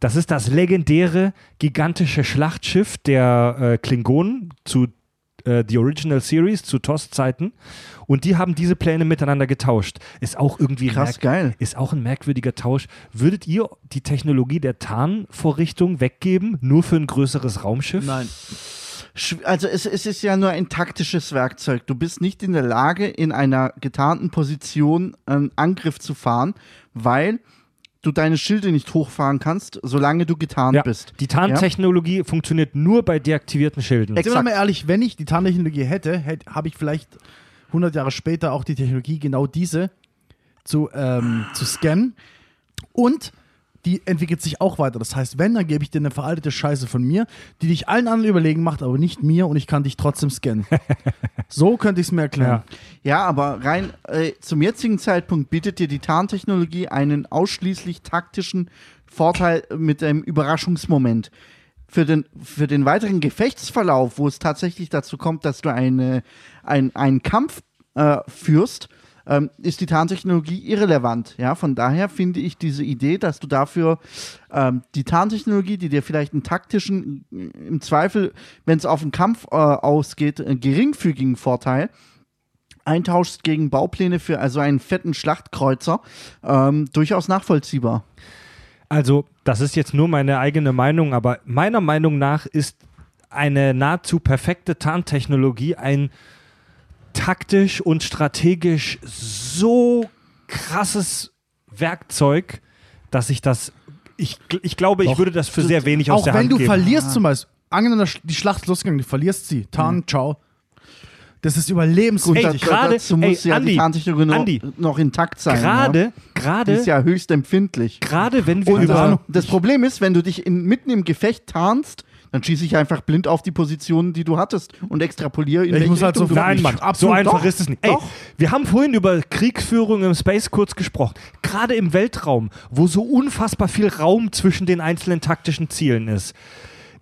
Das ist das legendäre, gigantische Schlachtschiff der äh, Klingonen zu äh, The Original Series, zu TOS-Zeiten. Und die haben diese Pläne miteinander getauscht. Ist auch irgendwie Krass, geil. Ist auch ein merkwürdiger Tausch. Würdet ihr die Technologie der Tarnvorrichtung weggeben, nur für ein größeres Raumschiff? Nein. Also es, es ist ja nur ein taktisches Werkzeug. Du bist nicht in der Lage, in einer getarnten Position einen Angriff zu fahren, weil du deine Schilde nicht hochfahren kannst, solange du getarnt Ja, bist. die Tarntechnologie funktioniert nur bei deaktivierten Schilden. Sind wir Exakt. mal ehrlich, wenn ich die Tarntechnologie hätte, hätte habe ich vielleicht 100 Jahre später auch die Technologie, genau diese zu, ähm, zu scannen. Und die entwickelt sich auch weiter. Das heißt, wenn, dann gebe ich dir eine veraltete Scheiße von mir, die dich allen anderen überlegen macht, aber nicht mir und ich kann dich trotzdem scannen. *laughs* so könnte ich es mir erklären. Ja, aber rein äh, zum jetzigen Zeitpunkt bietet dir die Tarntechnologie einen ausschließlich taktischen Vorteil mit einem Überraschungsmoment. Für den, für den weiteren Gefechtsverlauf, wo es tatsächlich dazu kommt, dass du eine, ein, einen Kampf äh, führst, ähm, ist die Tarntechnologie irrelevant. Ja, von daher finde ich diese Idee, dass du dafür ähm, die Tarntechnologie, die dir vielleicht einen taktischen, im Zweifel, wenn es auf den Kampf äh, ausgeht, einen geringfügigen Vorteil, eintauschst gegen Baupläne für also einen fetten Schlachtkreuzer, ähm, durchaus nachvollziehbar. Also, das ist jetzt nur meine eigene Meinung, aber meiner Meinung nach ist eine nahezu perfekte Tarntechnologie ein taktisch und strategisch so krasses Werkzeug, dass ich das. Ich, ich glaube, ich Doch. würde das für sehr wenig aus Auch der wenn Hand du geben. verlierst zum Beispiel, angenommen die Schlacht ist losgegangen, du verlierst sie, Tarn, Mhm. ciao. Das ist überlebenswichtig. Gerade- dazu muss ey, ja Andi, die Tarntechnologie noch, Andi, noch intakt sein. Gerade, ja? Gerade, ist ja höchst empfindlich. gerade wenn wir Und über. äh, das Problem ist, wenn du dich in, mitten im Gefecht tarnst, dann schieße ich einfach blind auf die Positionen, die du hattest und extrapoliere in Ich muss halt Richtung so- Nein. Mann, so einfach doch. ist es nicht. Ey, Doch. wir haben vorhin über Kriegsführung im Space kurz gesprochen. Gerade im Weltraum, wo so unfassbar viel Raum zwischen den einzelnen taktischen Zielen ist,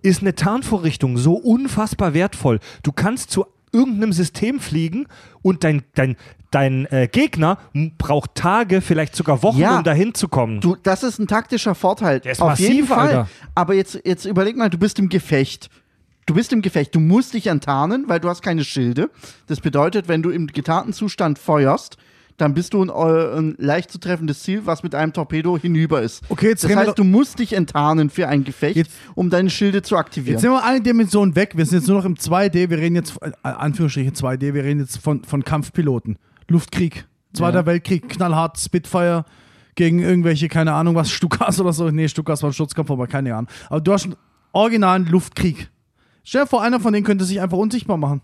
ist eine Tarnvorrichtung so unfassbar wertvoll. Du kannst zu irgendeinem System fliegen und dein, dein, dein äh, Gegner braucht Tage, vielleicht sogar Wochen, Ja. um dahin zu kommen. Du, das ist ein taktischer Vorteil. Der ist Auf massiv, jeden Fall. Alter. Aber jetzt, jetzt überleg mal, du bist im Gefecht. Du bist im Gefecht. Du musst dich enttarnen, weil du hast keine Schilde. Das bedeutet, wenn du im getarnten Zustand feuerst, dann bist du ein, äh, ein leicht zu treffendes Ziel, was mit einem Torpedo hinüber ist. Okay, jetzt das heißt, du musst dich enttarnen für ein Gefecht, Jetzt- um deine Schilde zu aktivieren. Jetzt sind wir eine Dimension weg. Wir sind jetzt nur noch im 2D. Wir reden jetzt, äh, Anführungsstriche 2D, wir reden jetzt von, von Kampfpiloten. Luftkrieg. Zweiter Ja. Weltkrieg, knallhart, Spitfire gegen irgendwelche, keine Ahnung was, *laughs* Stukas oder so. Nee, Stukas war ein Sturzkampf, aber keine Ahnung. Aber du hast einen originalen Luftkrieg. Stell dir vor, einer von denen könnte sich einfach unsichtbar machen.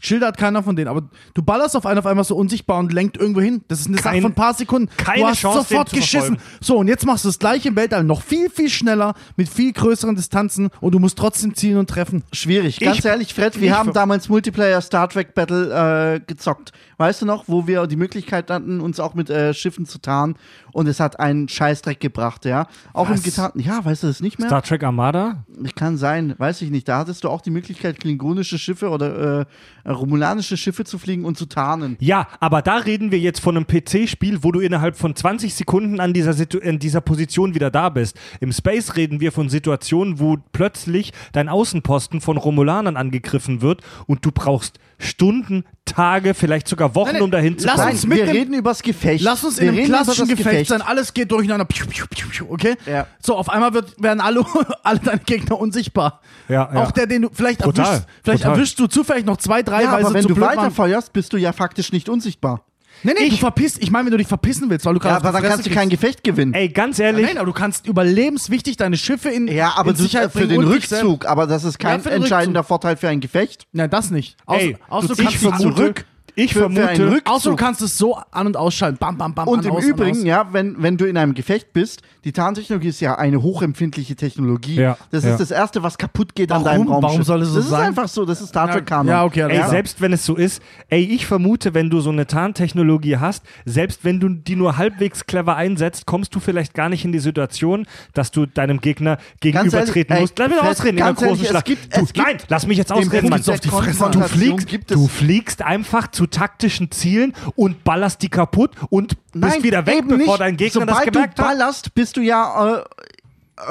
Schilder hat keiner von denen, aber du ballerst auf einen auf einmal so unsichtbar und lenkt irgendwo hin. Das ist eine Sache von ein paar Sekunden. keine du hast Chance, den sofort zu geschissen. verfolgen. So, und jetzt machst du das gleiche im Weltall noch viel, viel schneller, mit viel größeren Distanzen und du musst trotzdem zielen und treffen. Schwierig. Ganz Ich- ehrlich, Fred, wir haben damals Multiplayer Star Trek Battle äh, gezockt. Weißt du noch, wo wir die Möglichkeit hatten, uns auch mit äh, Schiffen zu tarnen und es hat einen Scheißdreck gebracht, ja. Auch Was? im getarnten. Ja, weißt du das nicht mehr? Star Trek Armada? Kann sein, weiß ich nicht. Da hattest du auch die Möglichkeit, klingonische Schiffe oder äh, romulanische Schiffe zu fliegen und zu tarnen. Ja, aber da reden wir jetzt von einem PC-Spiel, wo du innerhalb von 20 Sekunden an dieser, Situ in dieser Position wieder da bist. Im Space reden wir von Situationen, wo plötzlich dein Außenposten von Romulanern angegriffen wird und du brauchst Stunden, Tage, vielleicht sogar Wochen, Nein, nein, um dahin zu lass kommen. uns mit wir reden übers Gefecht. Lass uns wir in einem klassischen das Gefecht sein, alles geht durcheinander, piu, piu, piu, piu, okay? Ja. So, auf einmal wird, werden alle, *laughs* alle deine Gegner unsichtbar. Ja, ja. Auch der, den du vielleicht Total, erwischst, vielleicht total. erwischst du zufällig noch zwei, drei, Ja, weil aber wenn zu du weiterfeuerst, bist du ja faktisch nicht unsichtbar. Nee, nee, du verpisst, ich meine, wenn du dich verpissen willst, weil du Ja, gerade auf aber dann kannst du kein. Gefecht gewinnen. Ey, ganz ehrlich, Nein, aber du kannst überlebenswichtig deine Schiffe in Ja, aber in Sicherheit für den Rückzug, aber das ist kein Ja, entscheidender Rückzug. Vorteil für ein Gefecht. Nein, das nicht. Außer, ey, außer, du, du ich kannst vermute, zurück. Ich Für- für einen vermute, außer du kannst es so an- und ausschalten. Bam, bam, bam. Und an, im aus, Übrigen, an, aus. ja, wenn, wenn du in einem Gefecht bist, die Tarntechnologie ist ja eine hochempfindliche Technologie. Ja, das ja. ist das Erste, was kaputt geht an Warum? deinem Raumschiff. Warum soll es so das sein? ist einfach so, das ist Star Trek Kanon. Ja, okay, alles Ey, selbst wenn es so ist, ey, ich vermute, wenn du so eine Tarntechnologie hast, selbst wenn du die nur halbwegs clever einsetzt, kommst du vielleicht gar nicht in die Situation, dass du deinem Gegner gegenübertreten musst. Lass mich ausreden in der großen es Schlacht. gibt- du, es gibt nein, lass mich jetzt Den ausreden, Mann. Du fliegst einfach zu taktischen Zielen und ballerst die kaputt und bist Nein, wieder weg, bevor nicht. dein Gegner Sobald das gemerkt du hat. ballerst, bist du ja äh,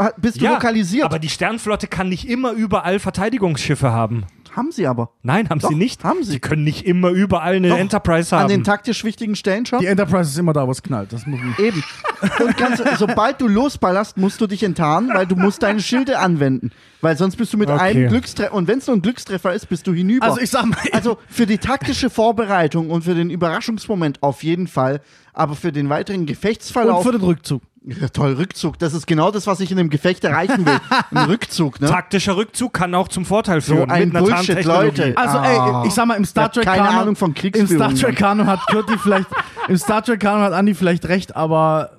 äh, bist du Ja, lokalisiert. aber die Sternflotte kann nicht immer überall Verteidigungsschiffe haben. Haben sie aber. Nein, haben Doch, sie nicht. haben sie. Sie können nicht immer überall eine Doch, Enterprise haben. An den taktisch wichtigen Stellen schon. Die Enterprise ist immer da, wo es knallt. Das muss man. Eben. Und ganz, sobald du losballerst, musst du dich enttarnen, weil du musst deine Schilde anwenden. Weil sonst bist du mit Okay. einem Glückstreffer, und wenn es nur ein Glückstreffer ist, bist du hinüber. Also ich sag mal, Also für die taktische Vorbereitung und für den Überraschungsmoment auf jeden Fall, aber für den weiteren und Gefechtsverlauf. für den Rückzug. Ja, toll, Rückzug. Das ist genau das, was ich in einem Gefecht erreichen will. Ein *laughs* Rückzug, ne? Taktischer Rückzug kann auch zum Vorteil führen. ein mit Bullshit. Leute. Also Ah. ey, ich sag mal, im Star Trek keine Kanon, Ahnung von Im Star Trek Kanon hat Kürti vielleicht, im Star Trek Kanon hat Andi vielleicht recht, aber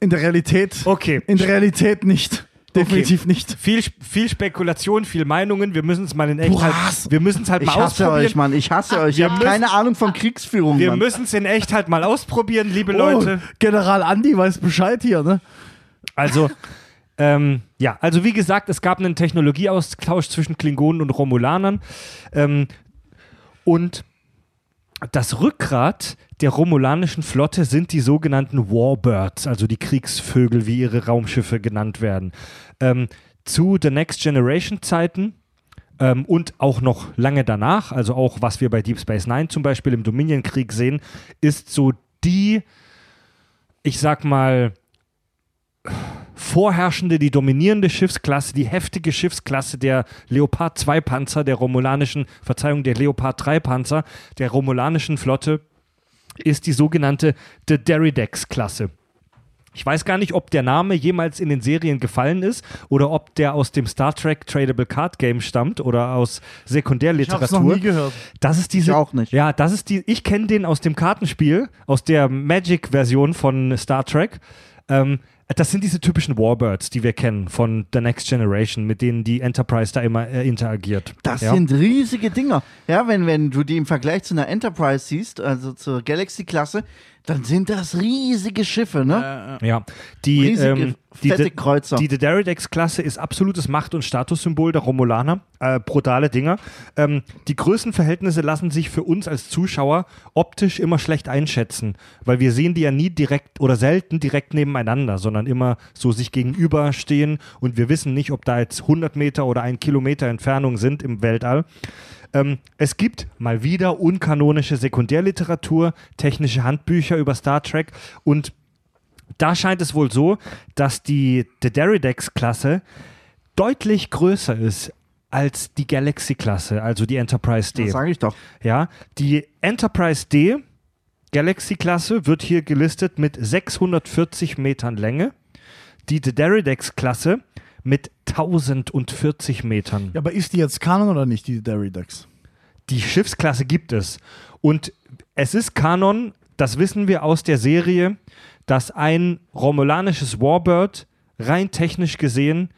in der Realität, Okay. in der Realität nicht. Definitiv nicht. Viel, viel Spekulation, viel Meinungen. Wir müssen es mal in echt Was? halt, wir müssen es halt Ich mal hasse ausprobieren. euch, Mann. Ich hasse euch. Ich wir habe müssen- keine Ahnung von Kriegsführung, Wir müssen es in echt halt mal ausprobieren, liebe Leute. Oh, General Andi weiß Bescheid hier, ne? Also, ähm, ja, also wie gesagt, es gab einen Technologieaustausch zwischen Klingonen und Romulanern. Ähm, und das Rückgrat der romulanischen Flotte sind die sogenannten Warbirds, also die Kriegsvögel, wie ihre Raumschiffe genannt werden. Ähm, zu The Next Generation Zeiten ähm, und auch noch lange danach, also auch was wir bei Deep Space Nine zum Beispiel im Dominion-Krieg sehen, ist so die, ich sag mal, vorherrschende, die dominierende Schiffsklasse, die heftige Schiffsklasse der Leopard 2 Panzer, der romulanischen, Verzeihung, der Leopard 3 Panzer, der romulanischen Flotte ist die sogenannte The Deridex-Klasse. Ich weiß gar nicht, ob der Name jemals in den Serien gefallen ist oder ob der aus dem Star Trek Tradable Card Game stammt oder aus Sekundärliteratur. Ich hab's noch nie gehört. Das ist diese. Ich auch nicht. Ja, das ist die. Ich kenne den aus dem Kartenspiel, aus der Magic-Version von Star Trek. Ähm, das sind diese typischen Warbirds, die wir kennen von The Next Generation, mit denen die Enterprise da immer äh, interagiert. Das ja? sind riesige Dinger. Ja, wenn, wenn du die im Vergleich zu einer Enterprise siehst, also zur Galaxy-Klasse, dann sind das riesige Schiffe, ne? Ja, die, Riesige, ähm, die, fette Kreuzer. die Dederidex-Klasse ist absolutes Macht- und Statussymbol der Romulaner. Äh, brutale Dinger. Ähm, die Größenverhältnisse lassen sich für uns als Zuschauer optisch immer schlecht einschätzen, weil wir sehen die ja nie direkt oder selten direkt nebeneinander, sondern immer so sich gegenüberstehen und wir wissen nicht, ob da jetzt 100 Meter oder ein Kilometer Entfernung sind im Weltall. Ähm, es gibt mal wieder unkanonische Sekundärliteratur, technische Handbücher über Star Trek und da scheint es wohl so, dass die Dederidex-Klasse deutlich größer ist als die Galaxy-Klasse, also die Enterprise D. Das sage ich doch. Ja, die Enterprise D Galaxy-Klasse wird hier gelistet mit 640 Metern Länge, die Dederidex-Klasse mit 1040 Metern. Ja, aber ist die jetzt Kanon oder nicht, die Deridex? die Schiffsklasse gibt es. Und es ist Kanon, das wissen wir aus der Serie, dass ein romulanisches Warbird rein technisch gesehen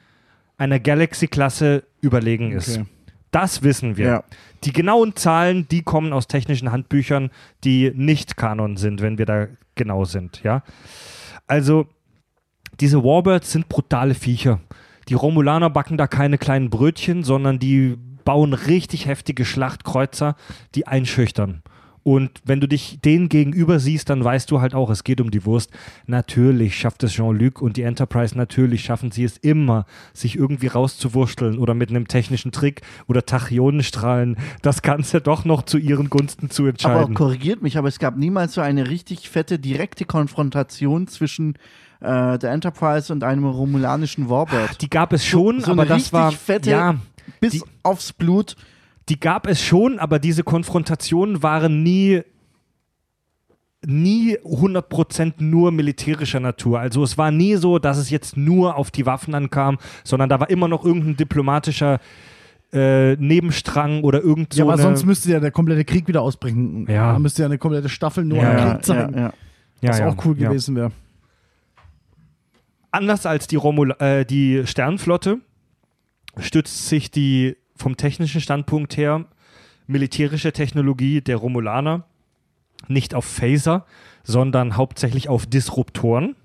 einer Galaxy-Klasse überlegen ist. Okay. Das wissen wir. Ja. Die genauen Zahlen, die kommen aus technischen Handbüchern, die nicht Kanon sind, wenn wir da genau sind. Ja? Also, diese Warbirds sind brutale Viecher. Die Romulaner backen da keine kleinen Brötchen, sondern die bauen richtig heftige Schlachtkreuzer, die einschüchtern. Und wenn du dich denen gegenüber siehst, dann weißt du halt auch, es geht um die Wurst. Natürlich schafft es Jean-Luc und die Enterprise, natürlich schaffen sie es immer, sich irgendwie rauszuwurschteln oder mit einem technischen Trick oder Tachyonenstrahlen das Ganze doch noch zu ihren Gunsten zu Aber entscheiden. korrigiert mich, aber es gab niemals so eine richtig fette, direkte Konfrontation zwischen äh, der Enterprise und einem romulanischen Warbird. Die gab es schon, so aber eine das war fette- ja, Bis die- aufs Blut. die gab es schon, aber diese Konfrontationen waren nie nie 100% nur militärischer Natur. Also es war nie so, dass es jetzt nur auf die Waffen ankam, sondern da war immer noch irgendein diplomatischer äh, Nebenstrang oder irgend so ja, aber eine, sonst müsste ja der komplette Krieg wieder ausbrechen. Ja. Da müsste ja eine komplette Staffel nur Ja, am ja, Krieg zeigen. ja, ja. ja, was ja, auch cool ja. gewesen wäre. Anders als die, Romul äh, die Sternflotte stützt sich die vom technischen Standpunkt her militärische Technologie der Romulaner nicht auf Phaser, sondern hauptsächlich auf Disruptoren.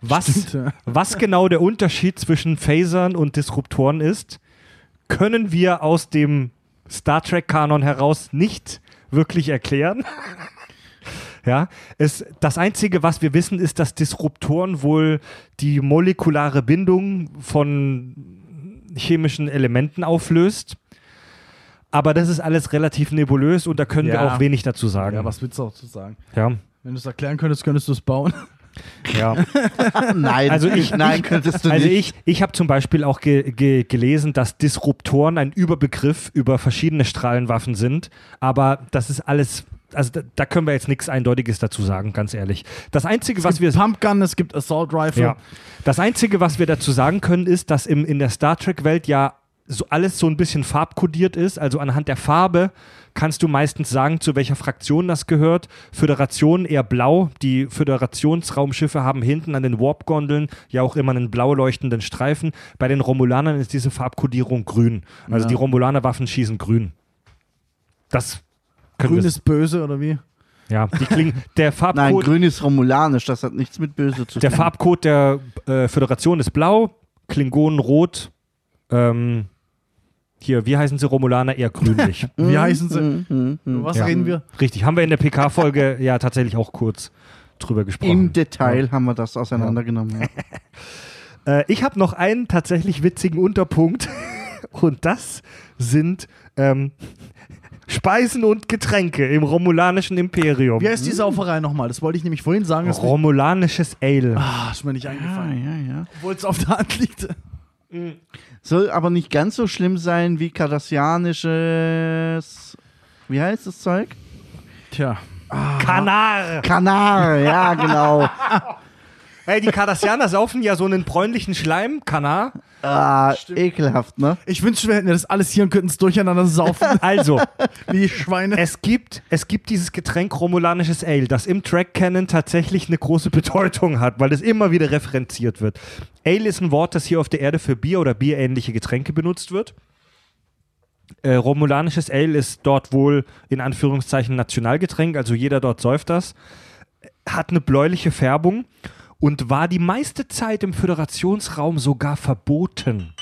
Was, Stimmt, ja. was genau der Unterschied zwischen Phasern und Disruptoren ist, können wir aus dem Star Trek-Kanon heraus nicht wirklich erklären. Ja, es, das Einzige, was wir wissen, ist, dass Disruptoren wohl die molekulare Bindung von chemischen Elementen auflöst. Aber das ist alles relativ nebulös und da können wir Ja. auch wenig dazu sagen. Ja, was willst du auch zu sagen? ja, Wenn du es erklären könntest, könntest du es bauen. ja. *laughs* Nein, Also ich- nein, könntest du Also nicht. ich, ich habe zum Beispiel auch ge ge gelesen, dass Disruptoren ein Überbegriff über verschiedene Strahlenwaffen sind, aber das ist alles, also da, da können wir jetzt nichts Eindeutiges dazu sagen, ganz ehrlich. Das Einzige, was es wir gibt Pumpgun, es gibt Assault Rifle. ja. Das Einzige, was wir dazu sagen können, ist, dass im, in der Star Trek-Welt ja so alles so ein bisschen farbkodiert ist. Also anhand der Farbe kannst du meistens sagen, zu welcher Fraktion das gehört. Föderation eher blau. Die Föderationsraumschiffe haben hinten an den Warp-Gondeln ja auch immer einen blau leuchtenden Streifen. Bei den Romulanern ist diese Farbkodierung grün. Also Ja. die Romulaner-Waffen schießen grün. Das Grün ist böse oder wie? Ja, die klingen. Der *laughs* Nein, Farbcode. grün ist romulanisch, das hat nichts mit böse zu Der tun. Farbcode der äh, Föderation ist blau, Klingonen rot. Ähm, hier, wie heißen sie Romulaner? Eher grünlich. *laughs* Wie heißen sie? Was Ja. reden wir? Richtig, haben wir in der PK-Folge *laughs* ja tatsächlich auch kurz drüber gesprochen. Im Detail haben wir das auseinandergenommen. Ja. Äh, ich habe noch einen tatsächlich witzigen Unterpunkt und das sind ähm, Speisen und Getränke im romulanischen Imperium. Wie heißt die Sauferei nochmal? Das wollte ich nämlich vorhin sagen. Das Romulanisches Ale. ah, ist mir nicht eingefallen. ja, ja. Obwohl es auf der Hand liegt. Soll aber nicht ganz so schlimm sein wie kardassianisches. Wie heißt das Zeug? Tja. Kanar. Kanar, ja, genau. *laughs* Ey, die Cardassianer saufen ja so einen bräunlichen Schleim, Kanar. Ah, ekelhaft, ne? Ich wünschte, wir hätten ja das alles hier und könnten es durcheinander saufen. *laughs* Also, wie Schweine. es gibt, es gibt dieses Getränk romulanisches Ale, das im Track Canon tatsächlich eine große Bedeutung hat, weil es immer wieder referenziert wird. Ale ist ein Wort, das hier auf der Erde für Bier oder bierähnliche Getränke benutzt wird. Äh, romulanisches Ale ist dort wohl in Anführungszeichen Nationalgetränk, also jeder dort säuft das. Hat eine bläuliche Färbung und war die meiste Zeit im Föderationsraum sogar verboten.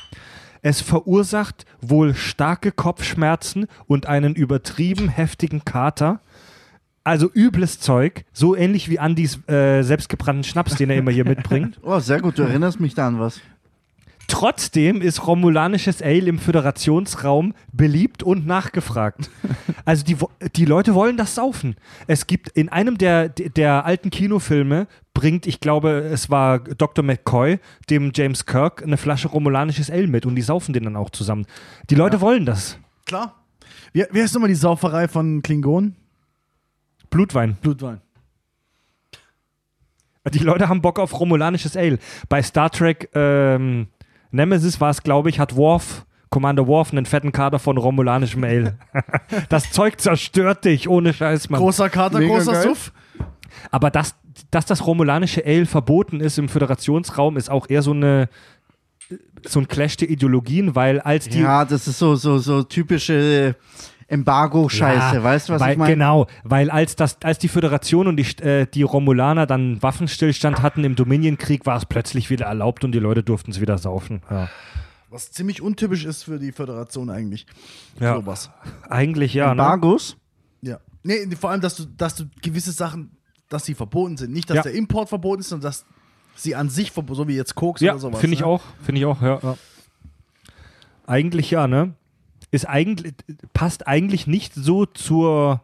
Es verursacht wohl starke Kopfschmerzen und einen übertrieben heftigen Kater. Also übles Zeug, so ähnlich wie Andys äh, selbstgebrannten Schnaps, den er immer hier *laughs* mitbringt. Oh, sehr gut, du erinnerst mich da an was. Trotzdem ist romulanisches Ale im Föderationsraum beliebt und nachgefragt. *laughs* Also die, die Leute wollen das saufen. Es gibt in einem der, der alten Kinofilme bringt, ich glaube, es war Dr. McCoy, dem James Kirk, eine Flasche romulanisches Ale mit und die saufen den dann auch zusammen. Die Leute wollen das. Klar. Wie, wie heißt nochmal die Sauferei von Klingonen? Blutwein. Blutwein. Die Leute haben Bock auf romulanisches Ale. Bei Star Trek ähm, Nemesis war es, glaube ich, hat Worf, Commander Worf, einen fetten Kader von romulanischem Ale. *laughs* das Zeug zerstört dich, ohne Scheiß, Mann. Großer Kater, Mega großer geil. Suff. Aber dass, dass das romulanische Ale verboten ist im Föderationsraum, ist auch eher so eine so ein Clash der Ideologien, weil als die Ja, das ist so, so, so typische Embargo-Scheiße, Ja, weißt du, was weil, ich meine? Genau, weil als, das, als die Föderation und die, äh, die Romulaner dann Waffenstillstand hatten im Dominionkrieg, war es plötzlich wieder erlaubt und die Leute durften es wieder saufen. Ja. Was ziemlich untypisch ist für die Föderation eigentlich. Ja. Sowas. Eigentlich ja, ne? Embargos? Ja. Nee, vor allem, dass du, dass du gewisse Sachen, dass sie verboten sind. Nicht, dass Ja. der Import verboten ist, sondern dass sie an sich verboten so wie jetzt Koks Ja, oder sowas. finde ich ne? auch, finde ich auch, ja, ja. Eigentlich ja, ne? Ist eigentlich, passt eigentlich nicht so zur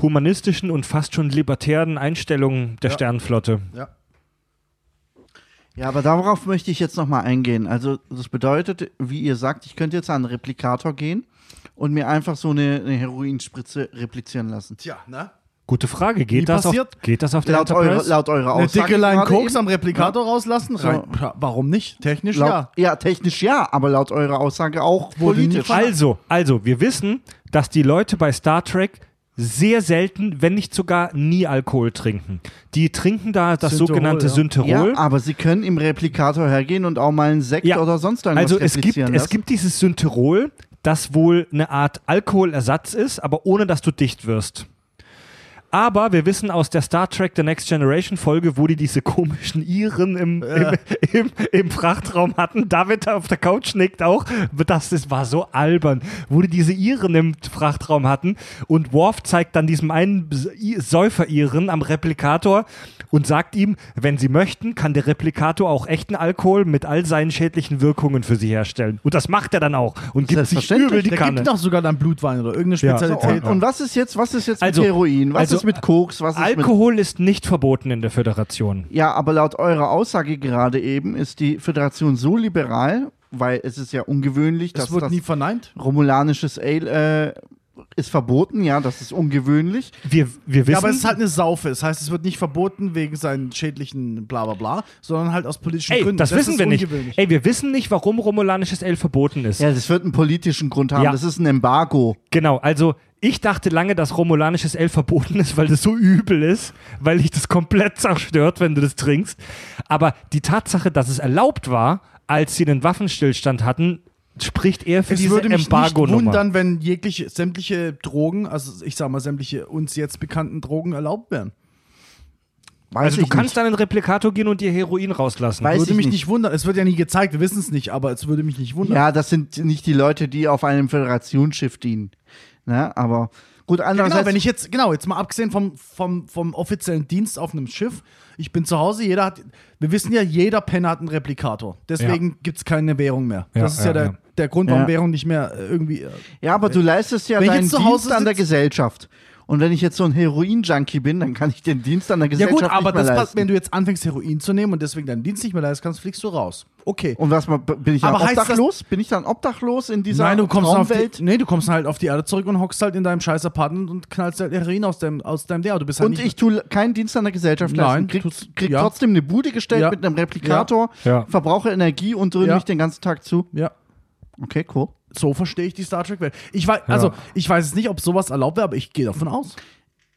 humanistischen und fast schon libertären Einstellung der Ja. Sternenflotte. Ja. Ja, aber darauf möchte ich jetzt nochmal eingehen. Also, das bedeutet, wie ihr sagt, ich könnte jetzt an einen Replikator gehen und mir einfach so eine, eine Heroinspritze replizieren lassen. Tja, ne? Gute Frage, geht, das auf, passiert? geht das auf der Laut, eure, Enterprise? laut eurer Eine Aussage. dicke Line gerade Koks eben. am Replikator rauslassen? Rein, ja, warum nicht? Technisch Laut, ja. ja. technisch ja, aber laut eurer Aussage auch politisch. Also, also, wir wissen, dass die Leute bei Star Trek sehr selten, wenn nicht sogar nie Alkohol trinken. Die trinken da das Synthehol, sogenannte ja. Synthehol. Ja, aber sie können im Replikator hergehen und auch mal einen Sekt Ja. oder sonst irgendwas Also es gibt, replizieren es lassen. gibt dieses Synterol, das wohl eine Art Alkoholersatz ist, aber ohne dass du dicht wirst. Aber wir wissen aus der Star Trek The Next Generation Folge, wo die diese komischen Iren im, im, im, im Frachtraum hatten. David auf der Couch nickt auch. Das, das war so albern. Wo die diese Iren im Frachtraum hatten. Und Worf zeigt dann diesem einen Säufer-Iren am Replikator und sagt ihm, wenn sie möchten, kann der Replikator auch echten Alkohol mit all seinen schädlichen Wirkungen für sie herstellen. Und das macht er dann auch und gibt sich übel die Der Kanne. gibt doch sogar dann Blutwein oder irgendeine Ja. Spezialität. und, und was ist jetzt, was ist jetzt Also- mit Heroin? Was also ist mit Koks? Was ist mit Alkohol ist nicht verboten in der Föderation. Ja, aber laut eurer Aussage gerade eben ist die Föderation so liberal, weil es ist ja ungewöhnlich, das dass wird das nie verneint. romulanisches Ale äh, ist verboten, ja, das ist ungewöhnlich. Wir, wir wissen, Ja, aber es ist halt eine Saufe. Das heißt, es wird nicht verboten wegen seinen schädlichen bla bla bla, sondern halt aus politischen ey, Gründen. das, wissen ist wir nicht. Ey, wir wissen nicht, warum romulanisches Ale verboten ist. Ja, das wird einen politischen Grund haben, Ja. das ist ein Embargo. Genau, also ich dachte lange, dass romulanisches Ale verboten ist, weil das so übel ist, weil dich das komplett zerstört, wenn du das trinkst. Aber die Tatsache, dass es erlaubt war, als sie den Waffenstillstand hatten, spricht eher für es diese würde mich nicht Embargo-Nummer. wundern, wenn jegliche sämtliche Drogen, also ich sag mal sämtliche uns jetzt bekannten Drogen erlaubt wären. Weiß Also du ich kannst nicht. dann einen Replikator gehen und dir Heroin rauslassen. Weiß würde ich mich nicht. nicht wundern. Es wird ja nie gezeigt, wir wissen es nicht, aber es würde mich nicht wundern. Ja, das sind nicht die Leute, die auf einem Föderationsschiff dienen. Ne? Aber gut, Ja, andererseits. genau, wenn ich jetzt, genau, jetzt mal abgesehen vom, vom, vom offiziellen Dienst auf einem Schiff, ich bin zu Hause, jeder hat, wir wissen ja, jeder Penner hat einen Replikator. Deswegen gibt es keine Währung mehr. Ja, das ist ja, ja, der, ja. der Grund, warum Ja. Währung nicht mehr äh, irgendwie. äh, ja, aber du leistest ja deinen Dienst an der Gesellschaft. Und wenn ich jetzt so ein Heroin-Junkie bin, dann kann ich den Dienst an der Ja Gesellschaft gut, aber nicht mehr das, leisten. passt, wenn du jetzt anfängst, Heroin zu nehmen und deswegen deinen Dienst nicht mehr leisten kannst, fliegst du raus. okay. Und was mal, bin ich dann Aber obdachlos? bin ich dann obdachlos in dieser Nein, du kommst, auf Traumwelt? die, nee, du kommst halt auf die Erde zurück und hockst halt in deinem scheiß Apartment und knallst halt Heroin aus deinem, aus deinem Der. Du bist halt und nicht, ich tue keinen Dienst an der Gesellschaft leisten. Nein, Krieg, krieg ja. trotzdem eine Bude gestellt Ja. mit einem Replikator, Ja. verbrauche Energie und dröhne Ja. mich den ganzen Tag zu. Ja, Okay, cool. So verstehe ich die Star Trek-Welt. Ich weiß, also, ich weiß es nicht, ob sowas erlaubt wäre, aber ich gehe davon aus.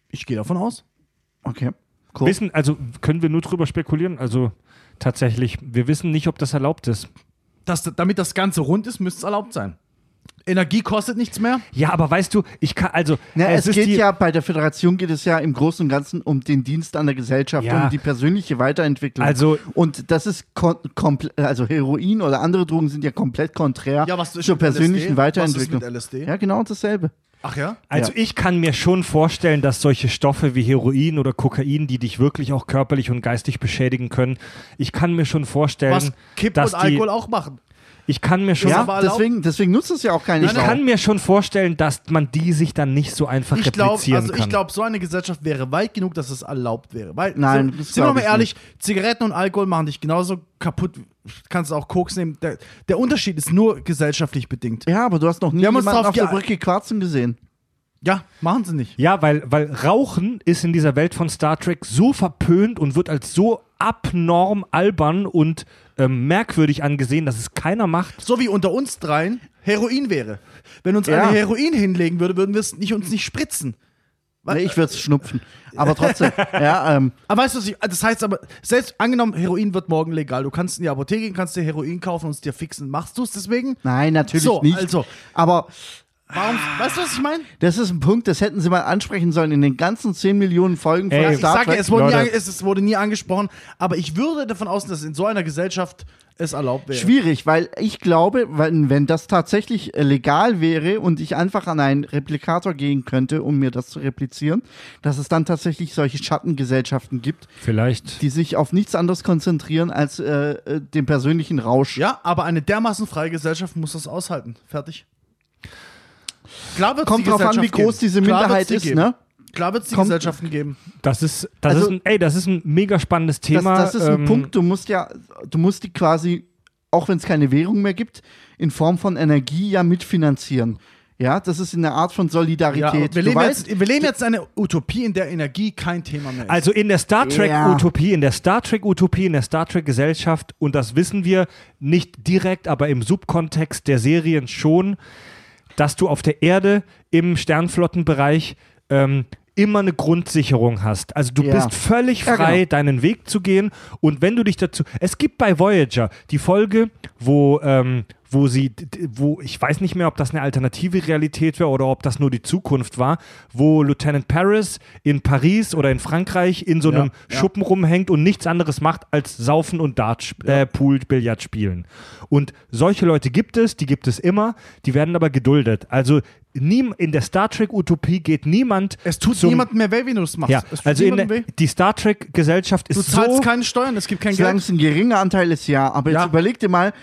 Ich gehe davon aus. Okay, cool. Wissen, also können wir nur drüber spekulieren. Also tatsächlich, wir wissen nicht, ob das erlaubt ist. Das, damit das Ganze rund ist, müsste es erlaubt sein. Energie kostet nichts mehr. Ja, aber weißt du, ich kann, also Na, es, ist geht ja bei der Föderation geht es ja im Großen und Ganzen um den Dienst an der Gesellschaft, Ja. um die persönliche Weiterentwicklung. Also- und das ist kon- komple- also Heroin oder andere Drogen sind ja komplett konträr Ja, was ist zur persönlichen LSD? Weiterentwicklung. Was ist mit LSD? Ja, genau dasselbe. Ach ja? Also Ja. ich kann mir schon vorstellen, dass solche Stoffe wie Heroin oder Kokain, die dich wirklich auch körperlich und geistig beschädigen können, ich kann mir schon vorstellen, Was Kipp dass und die, Alkohol auch machen. Ich kann mir schon, Ja, deswegen, deswegen nutzt es ja auch keine ich Sau. kann mir schon vorstellen, dass man die sich dann nicht so einfach Ich glaube, replizieren also kann. ich glaube, so eine Gesellschaft wäre weit genug, dass es erlaubt wäre. Weil, Nein, sind, das sind wir glaub mal ich ehrlich, Zigaretten und Alkohol machen dich genauso kaputt. Kannst auch Koks nehmen. Der, der Unterschied ist nur gesellschaftlich bedingt. ja, aber du hast noch nie Wir haben uns jemanden drauf auf der Brücke quarzen gesehen. Ja, machen sie nicht. Ja, weil, weil Rauchen ist in dieser Welt von Star Trek so verpönt und wird als so abnorm albern und ähm, merkwürdig angesehen, dass es keiner macht. So wie unter uns dreien Heroin wäre. Wenn uns Ja. eine Heroin hinlegen würde, würden wir es nicht, uns nicht spritzen. Nee, ich würde es schnupfen. Aber trotzdem, *laughs* ja, ähm, Aber weißt du, ich, das heißt aber, selbst angenommen, Heroin wird morgen legal. Du kannst in die Apotheke gehen, kannst dir Heroin kaufen und es dir fixen. Machst du es deswegen? nein, natürlich So, nicht. also. Aber Warum? Weißt du, was ich meine? das ist ein Punkt, das hätten sie mal ansprechen sollen in den ganzen 10 Millionen Folgen von Ey, Ich Star sage, Trek. es wurde, nie, es, es wurde nie angesprochen, aber ich würde davon ausgehen, dass in so einer Gesellschaft es erlaubt wäre. Schwierig, weil ich glaube, wenn, wenn das tatsächlich äh, legal wäre und ich einfach an einen Replikator gehen könnte, um mir das zu replizieren, dass es dann tatsächlich solche Schattengesellschaften gibt, Vielleicht. die sich auf nichts anderes konzentrieren als äh, äh, den persönlichen Rausch. Ja, aber eine dermaßen freie Gesellschaft muss das aushalten. Fertig. Klar wird's Kommt die drauf an, wie groß geben. diese Klar Minderheit ist, geben. ne? Klar wird es die Kommt- Gesellschaften geben. Das ist, das Also- ist ein, ey, das ist ein mega spannendes Das, Thema. das ist ein ähm, Punkt, du musst ja, du musst die quasi, auch wenn es keine Währung mehr gibt, in Form von Energie ja mitfinanzieren. Ja, das ist eine Art von Ja, Solidarität. wir, du leben weißt, jetzt, wir leben jetzt eine Utopie, in der Energie kein Thema mehr ist. Also in der Star Trek Ja. Utopie, in der Star Trek Utopie, in der Star Trek Gesellschaft und das wissen wir nicht direkt, aber im Subkontext der Serien schon, dass du auf der Erde im Sternflottenbereich ähm, immer eine Grundsicherung hast. Also du Ja. bist völlig Ja, frei, genau. deinen Weg zu gehen und wenn du dich dazu, es gibt bei Voyager die Folge, wo ähm, wo sie, wo ich weiß nicht mehr, ob das eine alternative Realität war oder ob das nur die Zukunft war, wo Lieutenant Paris in Paris oder in Frankreich in so Ja, einem ja. Schuppen rumhängt und nichts anderes macht als Saufen und Dart, sp- äh, Pool, Billard spielen. Und solche Leute gibt es, die gibt es immer, die werden aber geduldet. Also niem, in der Star Trek Utopie geht niemand es tut zum, niemandem mehr weh, wenn du es machst. ja, es tut also in der, weh. die Star Trek Gesellschaft ist Du zahlst so keine Steuern, es gibt kein Geld. ein geringer Anteil ist, ja. Aber jetzt Ja. überleg dir mal,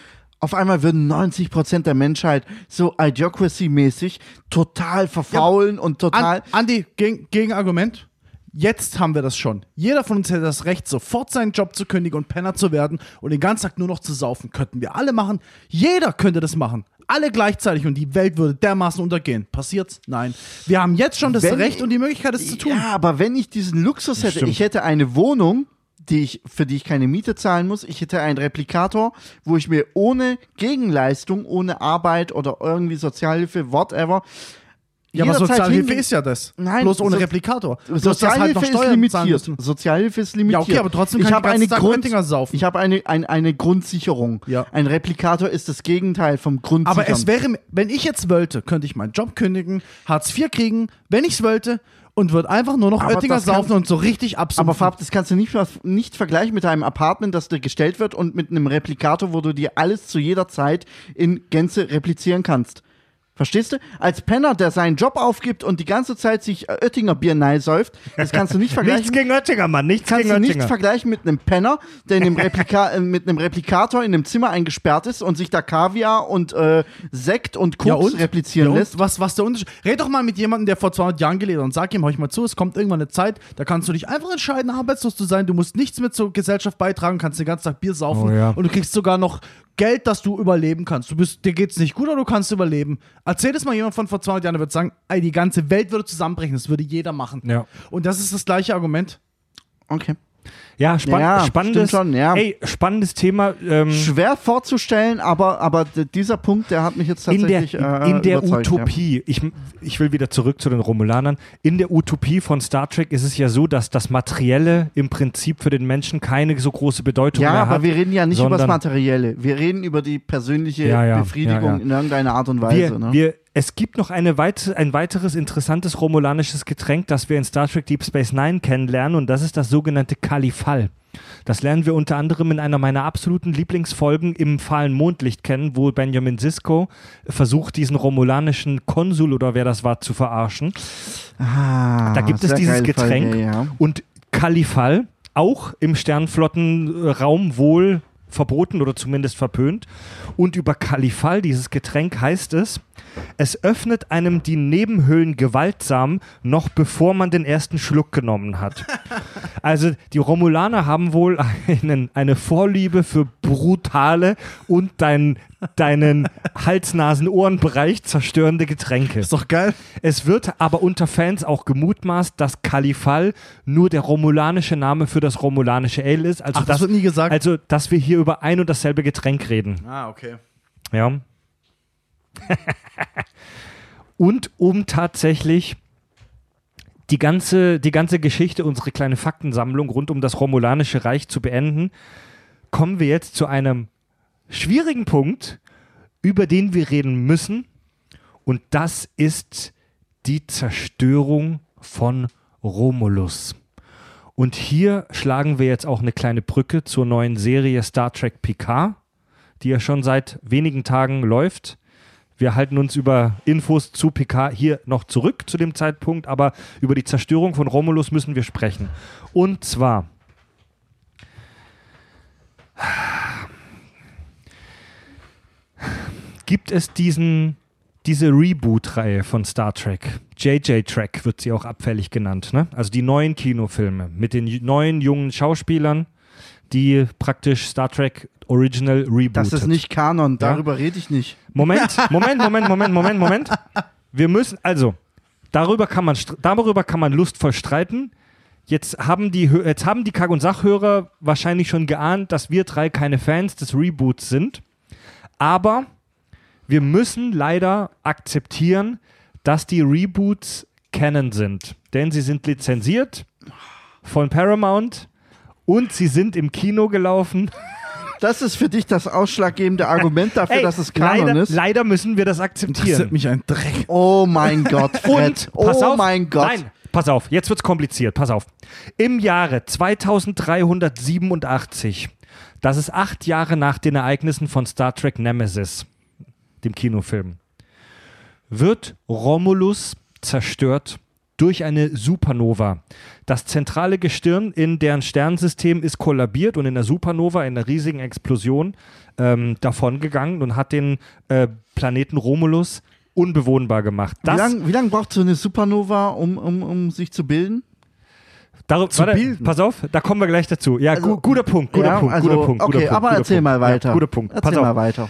auf einmal würden 90% der Menschheit so Idiocracy-mäßig total verfaulen und total. An, Andi, gegen, Gegenargument. Jetzt haben wir das schon. Jeder von uns hätte das Recht, sofort seinen Job zu kündigen und Penner zu werden und den ganzen Tag nur noch zu saufen. Könnten wir alle machen. Jeder könnte das machen. Alle gleichzeitig und die Welt würde dermaßen untergehen. Passiert's? Nein. Wir haben jetzt schon das Wenn- Recht und die Möglichkeit, es zu tun. Ja, aber wenn ich diesen Luxus hätte, ich hätte eine Wohnung, die ich, für die ich keine Miete zahlen muss, ich hätte einen Replikator, wo ich mir ohne Gegenleistung, ohne Arbeit oder irgendwie Sozialhilfe, whatever, Ja, aber Sozialhilfe hingehen- ist ja das. Nein, Bloß ohne so- Replikator. Musst das Sozialhilfe halt ist limitiert. Sozialhilfe ist limitiert. Ja, okay, aber trotzdem ich kann ich habe den eine Tag Grund, saufen. Ich habe eine, ein, eine Grundsicherung. Ja. Ein Replikator ist das Gegenteil vom Grundsichern. Aber es wäre, wenn ich jetzt wollte, könnte ich meinen Job kündigen, Hartz IV kriegen, wenn ich es wollte, und würde einfach nur noch Aber Oettinger saufen und so richtig absumpfen. aber Fab, das kannst du nicht, nicht vergleichen mit einem Apartment, das dir gestellt wird und mit einem Replikator, wo du dir alles zu jeder Zeit in Gänze replizieren kannst. Verstehst du? Als Penner, der seinen Job aufgibt und die ganze Zeit sich äh, Oettinger Bier säuft, das kannst du nicht *laughs* vergleichen. Nichts gegen Oettinger, Mann, nichts kannst gegen du nicht Oettinger. vergleichen mit einem Penner, der in einem Replika *laughs* äh, mit einem Replikator in einem Zimmer eingesperrt ist und sich da Kaviar und äh, Sekt und Koks replizieren ja, lässt. Was, was der Unterschied? Red doch mal mit jemandem, der vor 200 Jahren gelebt hat und sag ihm, hör ich mal zu, es kommt irgendwann eine Zeit, da kannst du dich einfach entscheiden, arbeitslos zu sein. Du musst nichts mehr zur Gesellschaft beitragen, kannst den ganzen Tag Bier saufen Oh ja. und du kriegst sogar noch Geld, dass du überleben kannst. Du bist, dir geht's nicht gut, aber du kannst überleben. Erzähl das mal jemand von vor 200 Jahren, der wird sagen, ey, die ganze Welt würde zusammenbrechen, das würde jeder machen. Ja. Und das ist das gleiche Argument. Okay. Ja, spann Ja, spannendes, schon, ja. ey, spannendes Thema. Ähm, Schwer vorzustellen, aber, aber dieser Punkt, der hat mich jetzt in der, tatsächlich äh, in der überzeugt, ja. Utopie, ich, ich will wieder zurück zu den Romulanern, in der Utopie von Star Trek ist es ja so, dass das Materielle im Prinzip für den Menschen keine so große Bedeutung Ja, mehr aber hat. wir reden ja nicht über das Materielle. Wir reden über die persönliche Ja, ja, Befriedigung ja, ja. in irgendeiner Art und Weise. wir, ne? wir, es gibt noch weit, ein weiteres interessantes romulanisches Getränk, das wir in Star Trek Deep Space Nine kennenlernen und das ist das sogenannte Kalifal. Das lernen wir unter anderem in einer meiner absoluten Lieblingsfolgen im fahlen Mondlicht kennen, wo Benjamin Sisko versucht, diesen romulanischen Konsul oder wer das war, zu verarschen. ah, Da gibt es dieses Getränk Folge, ja. und Kalifal, auch im Sternflottenraum wohl verboten oder zumindest verpönt. Und über Kalifal, dieses Getränk, heißt es, es öffnet einem die Nebenhöhlen gewaltsam, noch bevor man den ersten Schluck genommen hat. *laughs* Also die Romulaner haben wohl einen, eine Vorliebe für brutale und deinen, deinen Hals-Nasen-Ohren-Bereich zerstörende Getränke. Ist doch geil. Es wird aber unter Fans auch gemutmaßt, dass Kalifal nur der romulanische Name für das romulanische Ale ist. Also, Ach, das dass, wird nie gesagt. also dass wir hier über ein und dasselbe Getränk reden. ah, okay. Ja. *laughs* *laughs* und um tatsächlich die ganze, die ganze Geschichte, unsere kleine Faktensammlung rund um das Romulanische Reich zu beenden, kommen wir jetzt zu einem schwierigen Punkt, über den wir reden müssen. Und das ist die Zerstörung von Romulus. Und hier schlagen wir jetzt auch eine kleine Brücke zur neuen Serie Star Trek Picard, die ja schon seit wenigen Tagen läuft. Wir halten uns über Infos zu Picard hier noch zurück zu dem Zeitpunkt, aber über die Zerstörung von Romulus müssen wir sprechen. Und zwar gibt es diesen, diese Reboot-Reihe von Star Trek. JJ Trek wird sie auch abfällig genannt. Ne? Also die neuen Kinofilme mit den neuen jungen Schauspielern, die praktisch Star Trek Original rebootet. Das ist nicht Kanon, darüber rede ich nicht. Moment, *laughs* Moment, Moment, Moment, Moment, Moment. Wir müssen, also, darüber kann man, darüber kann man lustvoll streiten. Jetzt haben die, jetzt haben die Kack- und Sachhörer wahrscheinlich schon geahnt, dass wir drei keine Fans des Reboots sind. Aber wir müssen leider akzeptieren, dass die Reboots Canon sind. Denn sie sind lizenziert von Paramount und sie sind im Kino gelaufen. *laughs* Das ist für dich das ausschlaggebende Argument dafür, Ey, dass es Kanon leider, ist. leider müssen wir das akzeptieren. mich ein Dreck. Oh mein Gott, *laughs* Fred. Und, pass oh auf, mein Gott. Nein, pass auf, jetzt wird's kompliziert, pass auf. Im Jahre 2387, das ist acht Jahre nach den Ereignissen von Star Trek Nemesis, dem Kinofilm, wird Romulus zerstört durch eine Supernova. Das zentrale Gestirn in deren Sternensystem ist kollabiert und in der Supernova, in einer riesigen Explosion, ähm, davongegangen und hat den äh, Planeten Romulus unbewohnbar gemacht. Wie lange lang braucht so eine Supernova, um, um, um sich zu bilden? Darum, Zu warte, bilden. pass auf, da kommen wir gleich dazu. Ja, Also- gu guter Punkt, guter ja, Punkt, also, guter Punkt. Okay, guter Punkt, aber guter erzähl Punkt. mal weiter. Ja, guter Punkt. Erzähl Pass auf. mal weiter.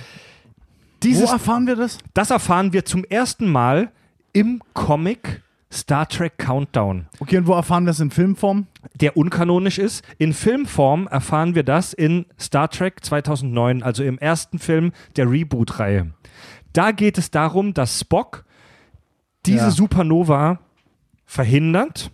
Dieses, Wo erfahren wir das? das erfahren wir zum ersten Mal im Comic Star Trek Countdown, Okay, und wo erfahren wir das in Filmform? der unkanonisch ist. In Filmform erfahren wir das in Star Trek 2009, also im ersten Film der Reboot-Reihe. Da geht es darum, dass Spock diese Ja. Supernova verhindert,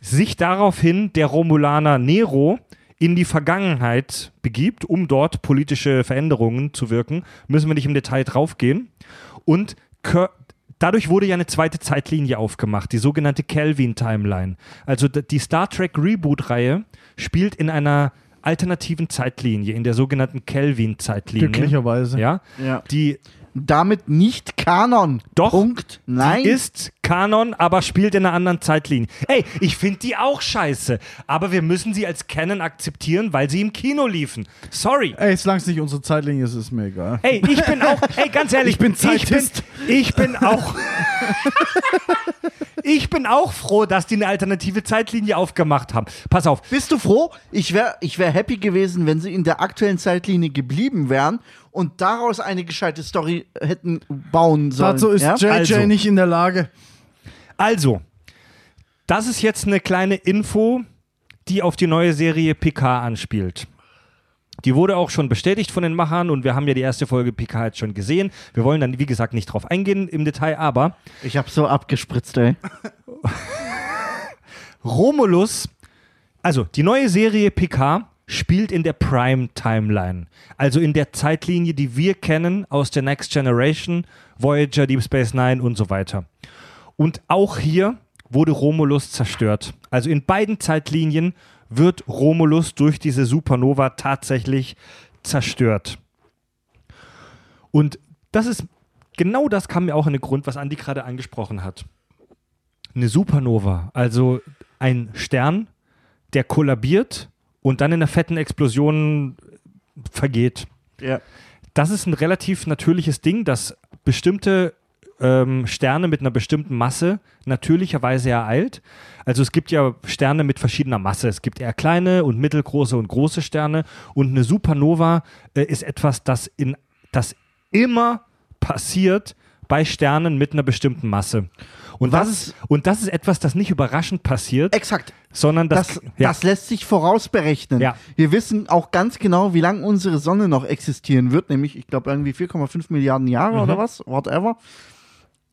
sich daraufhin der Romulaner Nero in die Vergangenheit begibt, um dort politische Veränderungen zu wirken. Müssen wir nicht im Detail draufgehen. Und Kir- dadurch wurde ja eine zweite Zeitlinie aufgemacht, die sogenannte Kelvin-Timeline. Also die Star Trek Reboot-Reihe spielt in einer alternativen Zeitlinie, in der sogenannten Kelvin-Zeitlinie. Glücklicherweise. Ja, Ja. die damit nicht Kanon. Doch. Punkt. Nein. Die ist Kanon, aber spielt in einer anderen Zeitlinie. Ey, ich finde die auch scheiße. Aber wir müssen sie als Canon akzeptieren, weil sie im Kino liefen. Sorry. Ey, solange es nicht unsere Zeitlinie ist, ist mir egal. Ey, ich bin auch, ey, ganz *laughs* ehrlich, Ich bin Zeitist. Ich bin, ich bin auch. *laughs* ich bin auch froh, dass die eine alternative Zeitlinie aufgemacht haben. Pass auf. Bist du froh? Ich wäre ich wär happy gewesen, wenn sie in der aktuellen Zeitlinie geblieben wären und daraus eine gescheite Story hätten bauen sollen. Dazu ist ja? JJ Also. nicht in der Lage. Also, das ist jetzt eine kleine Info, die auf die neue Serie PK anspielt. Die wurde auch schon bestätigt von den Machern und wir haben ja die erste Folge PK jetzt schon gesehen. Wir wollen dann, wie gesagt, nicht drauf eingehen im Detail, aber Ich hab so abgespritzt, ey. *laughs* Romulus, also die neue Serie PK spielt in der Prime Timeline, also in der Zeitlinie, die wir kennen aus der Next Generation, Voyager, Deep Space Nine und so weiter. Und auch hier wurde Romulus zerstört. Also in beiden Zeitlinien wird Romulus durch diese Supernova tatsächlich zerstört. Und das ist genau das kam mir auch in den Grund, was Andi gerade angesprochen hat. Eine Supernova, also ein Stern, der kollabiert und dann in einer fetten Explosion vergeht. Ja. Das ist ein relativ natürliches Ding, dass bestimmte ähm, Sterne mit einer bestimmten Masse natürlicherweise ereilt. Also es gibt ja Sterne mit verschiedener Masse. Es gibt eher kleine und mittelgroße und große Sterne. Und eine Supernova äh, ist etwas, das, in, das immer passiert bei Sternen mit einer bestimmten Masse. Und, Was- das ist, und das ist etwas, das nicht überraschend passiert, Exakt. sondern das, Das, ja, das lässt sich vorausberechnen. Ja. Wir wissen auch ganz genau, wie lange unsere Sonne noch existieren wird, nämlich, ich glaube, irgendwie 4,5 Milliarden Jahre Mhm. oder was, whatever.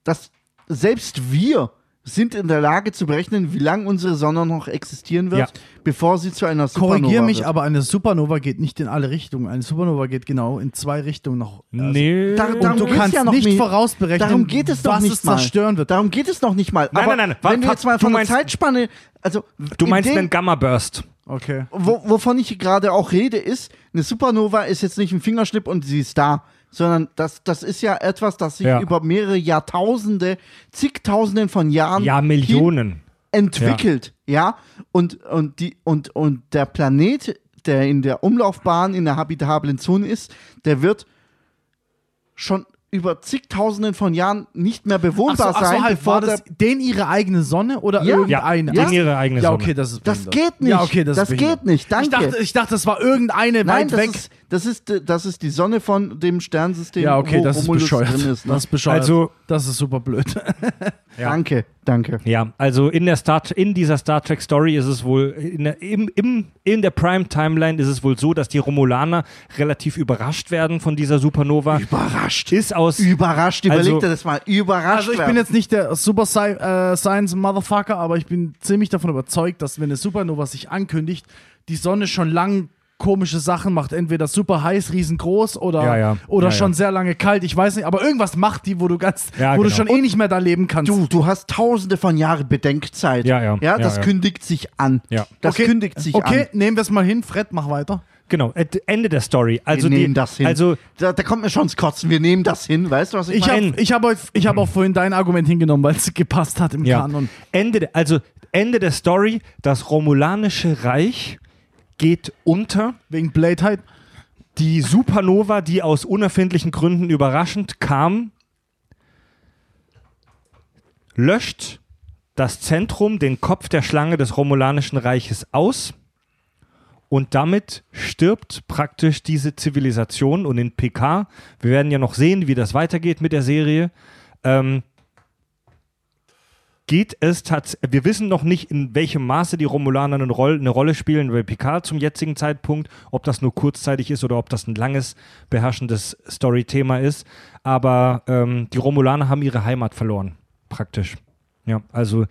Dass selbst wir sind in der Lage zu berechnen, wie lange unsere Sonne noch existieren wird, Ja. bevor sie zu einer Supernova Korrigier mich, wird. aber eine Supernova geht nicht in alle Richtungen. Eine Supernova geht genau in zwei Richtungen noch. Also, nee. Da- Und darum du geht's kannst ja noch nicht vorausberechnen, Darum geht es noch was nicht es mal. zerstören wird. Darum geht es noch nicht mal. Nein, aber nein, nein. Wenn Wa- wir jetzt mal du von der meinst- Zeitspanne, also du in meinst dem- einen Gamma-Burst. Okay. wo, wovon ich gerade auch rede, ist, eine Supernova ist jetzt nicht ein Fingerschnipp und sie ist da, sondern das, das ist ja etwas, das sich Ja. über mehrere Jahrtausende, zigtausenden von Jahren Ja, Millionen. entwickelt, ja, und, und, die, und, und der Planet, der in der Umlaufbahn in der habitablen Zone ist, der wird schon über zigtausenden von Jahren nicht mehr Ach so, bewohnbar ach so, sein, halt, bevor war das der den ihre eigene Sonne oder Ja. irgendeine? Ja, in ihre eigene Ja, Sonne. okay, das ist Das behindert. geht nicht. Ja, okay, das, Das geht nicht, danke. Ich dachte, ich dachte, das war irgendeine Nein, weit das weg. ist, das, ist, das ist die Sonne von dem Sternsystem, ja, okay, wo das ist Romulus bescheuert. drin ist. Ne? Das ist bescheuert. Also- das ist super blöd. *laughs* Ja. Danke, danke. Ja, also in, der Star, in dieser Star Trek Story ist es wohl, in der, im, im, in der Prime Timeline ist es wohl so, dass die Romulaner relativ überrascht werden von dieser Supernova. Überrascht. Ist aus, Überrascht, überleg Also- dir das mal. Überrascht. Also ich bin werden. jetzt nicht der Super Sci äh, Science Motherfucker, aber ich bin ziemlich davon überzeugt, dass wenn eine Supernova sich ankündigt, die Sonne schon lang komische Sachen macht. Entweder super heiß, riesengroß oder, Ja, ja. oder Ja, schon ja. sehr lange kalt. Ich weiß nicht, aber irgendwas macht die, wo du ganz, Ja, wo du genau. schon eh nicht mehr da leben kannst. Du, du hast tausende von Jahren Bedenkzeit. Ja, ja. Ja, das Ja, ja. kündigt sich an. Ja. Das okay, kündigt sich okay, an. nehmen wir es mal hin. Fred, mach weiter. genau, Ende der Story. Also wir die, nehmen das hin. Also, da, da kommt mir schon ins Kotzen. Wir nehmen das hin. Weißt du, was ich, Ich meine? habe ich hab, euch- ich hab auch vorhin dein Argument hingenommen, weil es gepasst hat im ja. Kanon. Ende, de- also Ende der Story, das Romulanische Reich geht unter. Wegen Bladeheit. Die Supernova, die aus unerfindlichen Gründen überraschend kam, löscht das Zentrum, den Kopf der Schlange des Romulanischen Reiches aus und damit stirbt praktisch diese Zivilisation und in PK, wir werden ja noch sehen, wie das weitergeht mit der Serie, ähm, geht es tatsächlich, wir wissen noch nicht, in welchem Maße die Romulaner eine, Roll eine Rolle spielen bei Picard zum jetzigen Zeitpunkt, ob das nur kurzzeitig ist oder ob das ein langes, beherrschendes Story-Thema ist. Aber ähm, die Romulaner haben ihre Heimat verloren, praktisch. Ja, also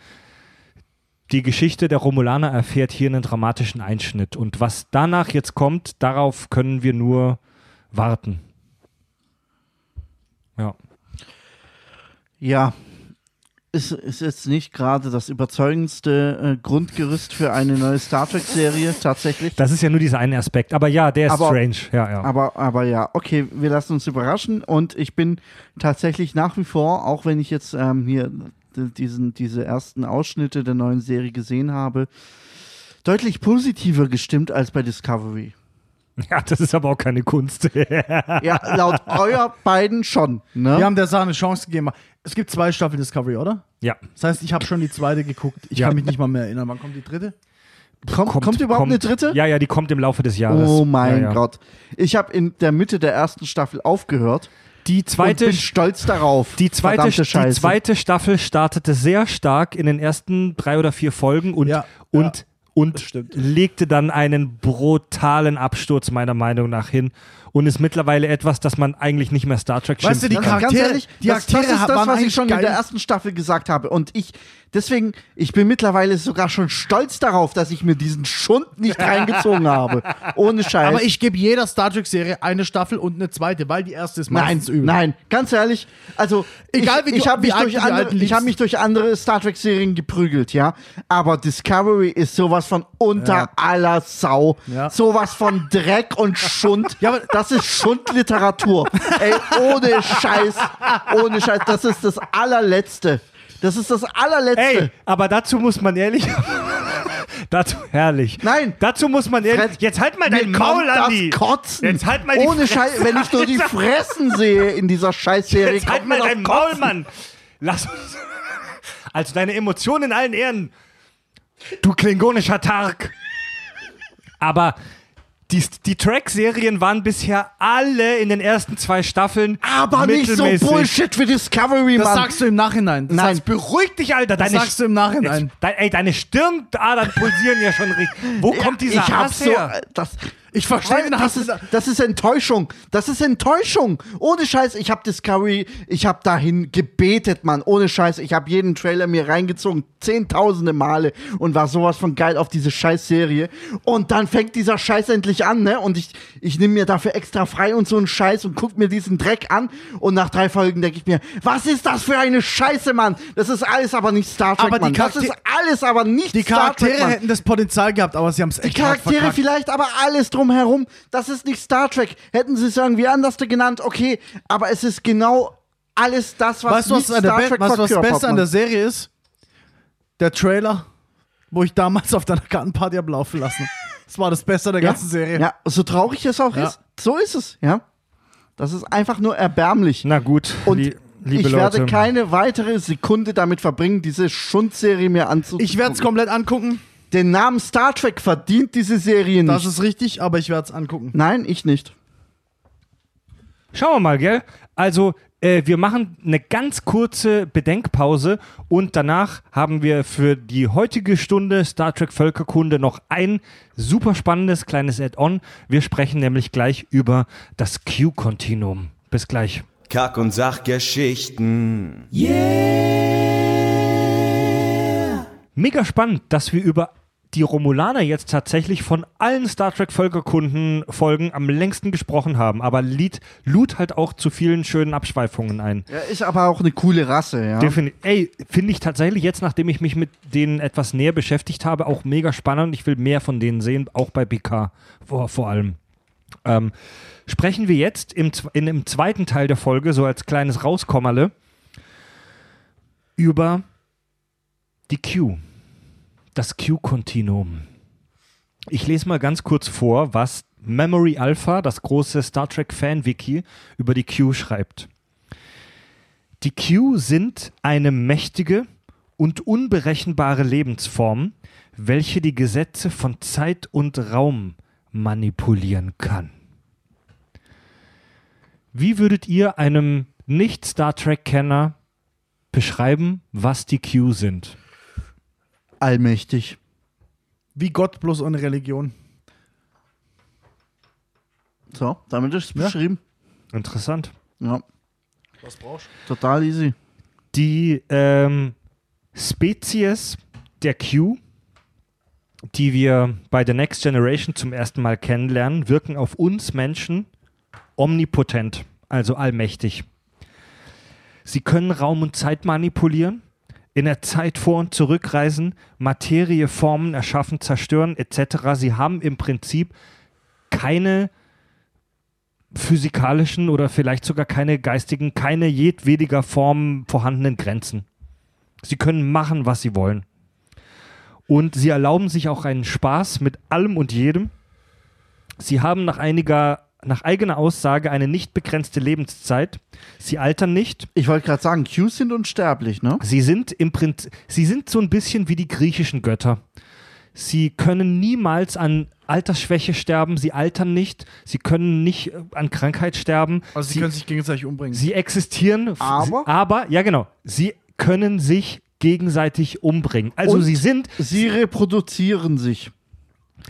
die Geschichte der Romulaner erfährt hier einen dramatischen Einschnitt. Und was danach jetzt kommt, darauf können wir nur warten. Ja. Ja. Ist, ist jetzt nicht gerade das überzeugendste äh, Grundgerüst für eine neue Star Trek-Serie, tatsächlich. Das ist ja nur dieser eine Aspekt. Aber ja, der ist Aber- strange. Ja, ja. Aber, aber ja, okay, wir lassen uns überraschen und ich bin tatsächlich nach wie vor, auch wenn ich jetzt ähm, hier diesen, diese ersten Ausschnitte der neuen Serie gesehen habe, deutlich positiver gestimmt als bei Discovery. ja, das ist aber auch keine Kunst. *laughs* Ja, laut euer beiden schon. Ne? Wir haben der Sache eine Chance gegeben. Es gibt zwei Staffeln Discovery, oder? ja. Das heißt, ich habe schon die zweite geguckt. Ich Ja. kann mich nicht mal mehr erinnern. Wann kommt die dritte? kommt, kommt, überhaupt kommt- eine dritte? Ja, ja, die kommt im Laufe des Jahres. Oh mein ja, ja. Gott. Ich habe in der Mitte der ersten Staffel aufgehört Die und zweite, bin stolz darauf. die, zweite, die zweite Staffel startete sehr stark in den ersten drei oder vier Folgen und, Ja, und, und legte dann einen brutalen Absturz meiner Meinung nach hin und ist mittlerweile etwas, das man eigentlich nicht mehr Star Trek Weißt du, die kann. Ganz Charaktere- ehrlich, die das, das Charaktere ist das, was ich schon in geil. der ersten Staffel gesagt habe. Und ich, deswegen, ich bin mittlerweile sogar schon stolz darauf, dass ich mir diesen Schund nicht reingezogen *laughs* habe. Ohne Scheiß. Aber ich gebe jeder Star Trek-Serie eine Staffel und eine zweite, weil die erste ist Nein, meistens übel. nein, ganz ehrlich, also Egal, ich, wie du- ich habe mich, durch andere, ich hab mich durch andere Star Trek Serien geprügelt, ja, aber Discovery ist sowas von unter Ja. aller Sau, Ja. sowas von Dreck und Schund. *laughs* Ja, aber- das ist Schundliteratur. Ey, ohne Scheiß, ohne Scheiß, das ist das allerletzte. Das ist das allerletzte. Ey, aber dazu muss man ehrlich. *laughs* dazu, herrlich. Nein. Dazu muss man ehrlich. Fred, jetzt halt mal dein Maul, Andi. das Kotzen. Jetzt halt mal die Ohne. Scheiß, wenn ich nur die *laughs* Fressen sehe in dieser Scheißserie, Jetzt halt mal das dein Maul. Mann. Lass uns. *laughs* Also deine Emotionen in allen Ehren. Du klingonischer Tark. Aber die, die Track-Serien waren bisher alle in den ersten zwei Staffeln. Aber nicht so. Bullshit wie Discovery, Das Mann. sagst du im Nachhinein. Das Nein. sagst- Beruhig dich, Alter. Das Deine, sagst du im Nachhinein. Dein, ey, deine Stirnadern pulsieren ja schon richtig. Wo kommt dieser ich hab Hass so, her? äh, das, Ich verstehe den das ist, das ist Enttäuschung. Das ist Enttäuschung. Ohne Scheiß, ich habe Discovery, ich habe dahin gebetet, Mann. Ohne Scheiß, ich habe jeden Trailer mir reingezogen, zehntausende Male und war sowas von geil auf diese Scheißserie. Und dann fängt dieser Scheiß endlich an, ne? Und ich, ich nehme mir dafür extra frei und so einen Scheiß und guck mir diesen Dreck an. Und nach drei Folgen denke ich mir, was ist das für eine Scheiße, Mann? Das ist alles aber nicht Star Trek, Aber die Mann. Das ist alles aber nicht Die Star Trek, Charaktere Mann. hätten das Potenzial gehabt, aber sie haben es Die echt hart Charaktere vielleicht, aber alles drumherum, das ist nicht Star Trek. Hätten sie es irgendwie anders genannt, okay, aber es ist genau alles das, was Weißt was, Star Trek weißt, du, was das Beste an der Serie ist? Der Trailer, wo ich damals auf deiner Gartenparty habe laufen lassen. Das war das Beste an der ja? ganzen Serie. Ja, so traurig es auch Ja. ist, so ist es, ja. Das ist einfach nur erbärmlich. Na gut, Und liebe ich Leute. werde keine weitere Sekunde damit verbringen, diese Schundserie mir anzugucken. Ich werde es komplett angucken. Den Namen Star Trek verdient diese Serie Das nicht. ist richtig, aber ich werde es angucken. Nein, ich nicht. Schauen wir mal, gell? Also, äh, wir machen eine ganz kurze Bedenkpause und danach haben wir für die heutige Stunde Star Trek Völkerkunde noch ein super spannendes kleines Add-on. Wir sprechen nämlich gleich über das Q-Kontinuum. Bis gleich. Kack- und Sachgeschichten. Mega spannend, dass wir über die Romulaner jetzt tatsächlich von allen Star Trek Völkerkunden-Folgen am längsten gesprochen haben, aber lud, lud halt auch zu vielen schönen Abschweifungen ein. Ja, ist aber auch eine coole Rasse, ja. Defini Ey, finde ich tatsächlich jetzt, nachdem ich mich mit denen etwas näher beschäftigt habe, auch mega spannend. Ich will mehr von denen sehen, auch bei PK vor, vor allem. Ähm, sprechen wir jetzt im, in dem zweiten Teil der Folge, so als kleines Rauskommerle, über die Q. Das Q-Kontinuum. Ich lese mal ganz kurz vor, was Memory Alpha, das große Star Trek Fan-Wiki, über die Q schreibt. Die Q sind eine mächtige und unberechenbare Lebensform, welche die Gesetze von Zeit und Raum manipulieren kann. Wie würdet ihr einem Nicht-Star Trek-Kenner beschreiben, was die Q sind? Allmächtig. Wie Gott bloß ohne Religion. So, damit ist es Ja. beschrieben. Interessant. Ja, Was brauchst du? total easy. Die ähm, Spezies der Q, die wir bei The Next Generation zum ersten Mal kennenlernen, wirken auf uns Menschen omnipotent, also allmächtig. Sie können Raum und Zeit manipulieren. In der Zeit vor und zurückreisen, Materie formen, erschaffen, zerstören etc. Sie haben im Prinzip keine physikalischen oder vielleicht sogar keine geistigen, keine jedwediger Form vorhandenen Grenzen. Sie können machen, was sie wollen. Und sie erlauben sich auch einen Spaß mit allem und jedem. Sie haben nach einiger nach eigener Aussage eine nicht begrenzte Lebenszeit. Sie altern nicht. Ich wollte gerade sagen, Qs sind unsterblich, ne? Sie sind im Prinzip, sie sind so ein bisschen wie die griechischen Götter. Sie können niemals an Altersschwäche sterben, sie altern nicht, sie können nicht äh, an Krankheit sterben. Also sie, können sich gegenseitig umbringen. Sie existieren, Aber? sie- aber ja genau, sie können sich gegenseitig umbringen. Also Und sie sind Sie reproduzieren sich.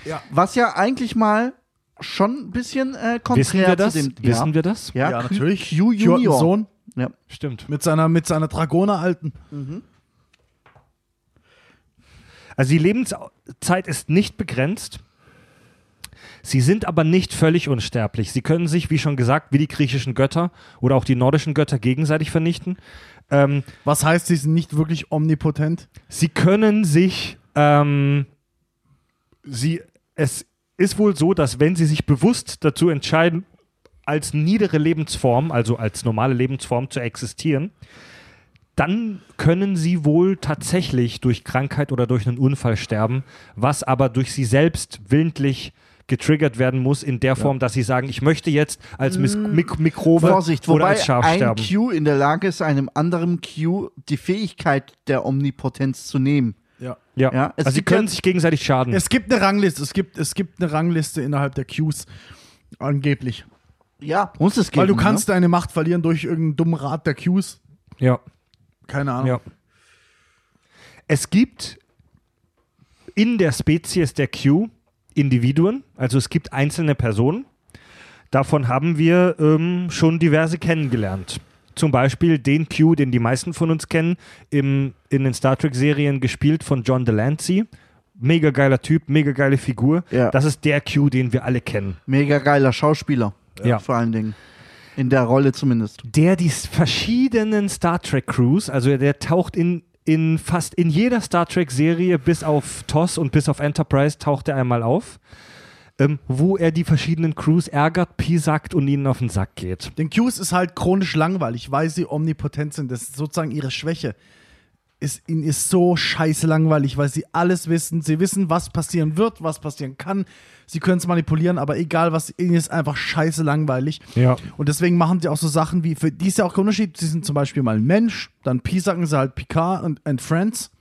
Ja. Was ja eigentlich mal schon ein bisschen äh, konträr wissen wir das? zu dem Wissen ja. wir das? Ja, ja, natürlich. Q Q Junior. Sohn Ja. Stimmt. mit seiner, mit seiner Dragoner alten. Also die Lebenszeit ist nicht begrenzt. Sie sind aber nicht völlig unsterblich. Sie können sich, wie schon gesagt, wie die griechischen Götter oder auch die nordischen Götter gegenseitig vernichten. Ähm, Was heißt, sie sind nicht wirklich omnipotent? Sie können sich, ähm, sie, es ist wohl so, dass wenn sie sich bewusst dazu entscheiden, als niedere Lebensform, also als normale Lebensform zu existieren, dann können sie wohl tatsächlich durch Krankheit oder durch einen Unfall sterben, was aber durch sie selbst willentlich getriggert werden muss in der Form, dass sie sagen, ich möchte jetzt als Mis Mik Mikrobe Vorsicht, oder als Schaf ein sterben. Q in der Lage ist, einem anderen Q die Fähigkeit der Omnipotenz zu nehmen. Ja. ja. Ja, es also sie gibt ja- können sich gegenseitig schaden. Es gibt eine Rangliste, es gibt, es gibt eine Rangliste innerhalb der Qs. Angeblich. Ja, muss es geben. Weil du ne? kannst deine Macht verlieren durch irgendeinen dummen Rat der Qs. ja. Keine Ahnung. Ja. Es gibt in der Spezies der Q Individuen, also es gibt einzelne Personen. Davon haben wir ähm, schon diverse kennengelernt. Zum Beispiel den Q, den die meisten von uns kennen, im, in den Star Trek-Serien gespielt von John Delancey. Mega geiler Typ, mega geile Figur. Ja. Das ist der Q, den wir alle kennen. Mega geiler Schauspieler. Ja. Vor allen Dingen. In der Rolle zumindest. der die verschiedenen Star Trek Crews, also der taucht in, in fast in jeder Star Trek Serie bis auf TOS und bis auf Enterprise taucht er einmal auf, ähm, wo er die verschiedenen Crews ärgert, piesackt und ihnen auf den Sack geht. Den Qs ist halt chronisch langweilig, weil sie omnipotent sind. Das ist sozusagen ihre Schwäche. Ist, ihnen ist so scheiße langweilig, weil sie alles wissen. Sie wissen, was passieren wird, was passieren kann. Sie können es manipulieren, aber egal was, ihnen ist einfach scheiße langweilig. Ja. Und deswegen machen sie auch so Sachen wie, für die ist ja auch kein Unterschied, sie sind zum Beispiel mal ein Mensch, dann piesacken sie halt Picard und and Friends.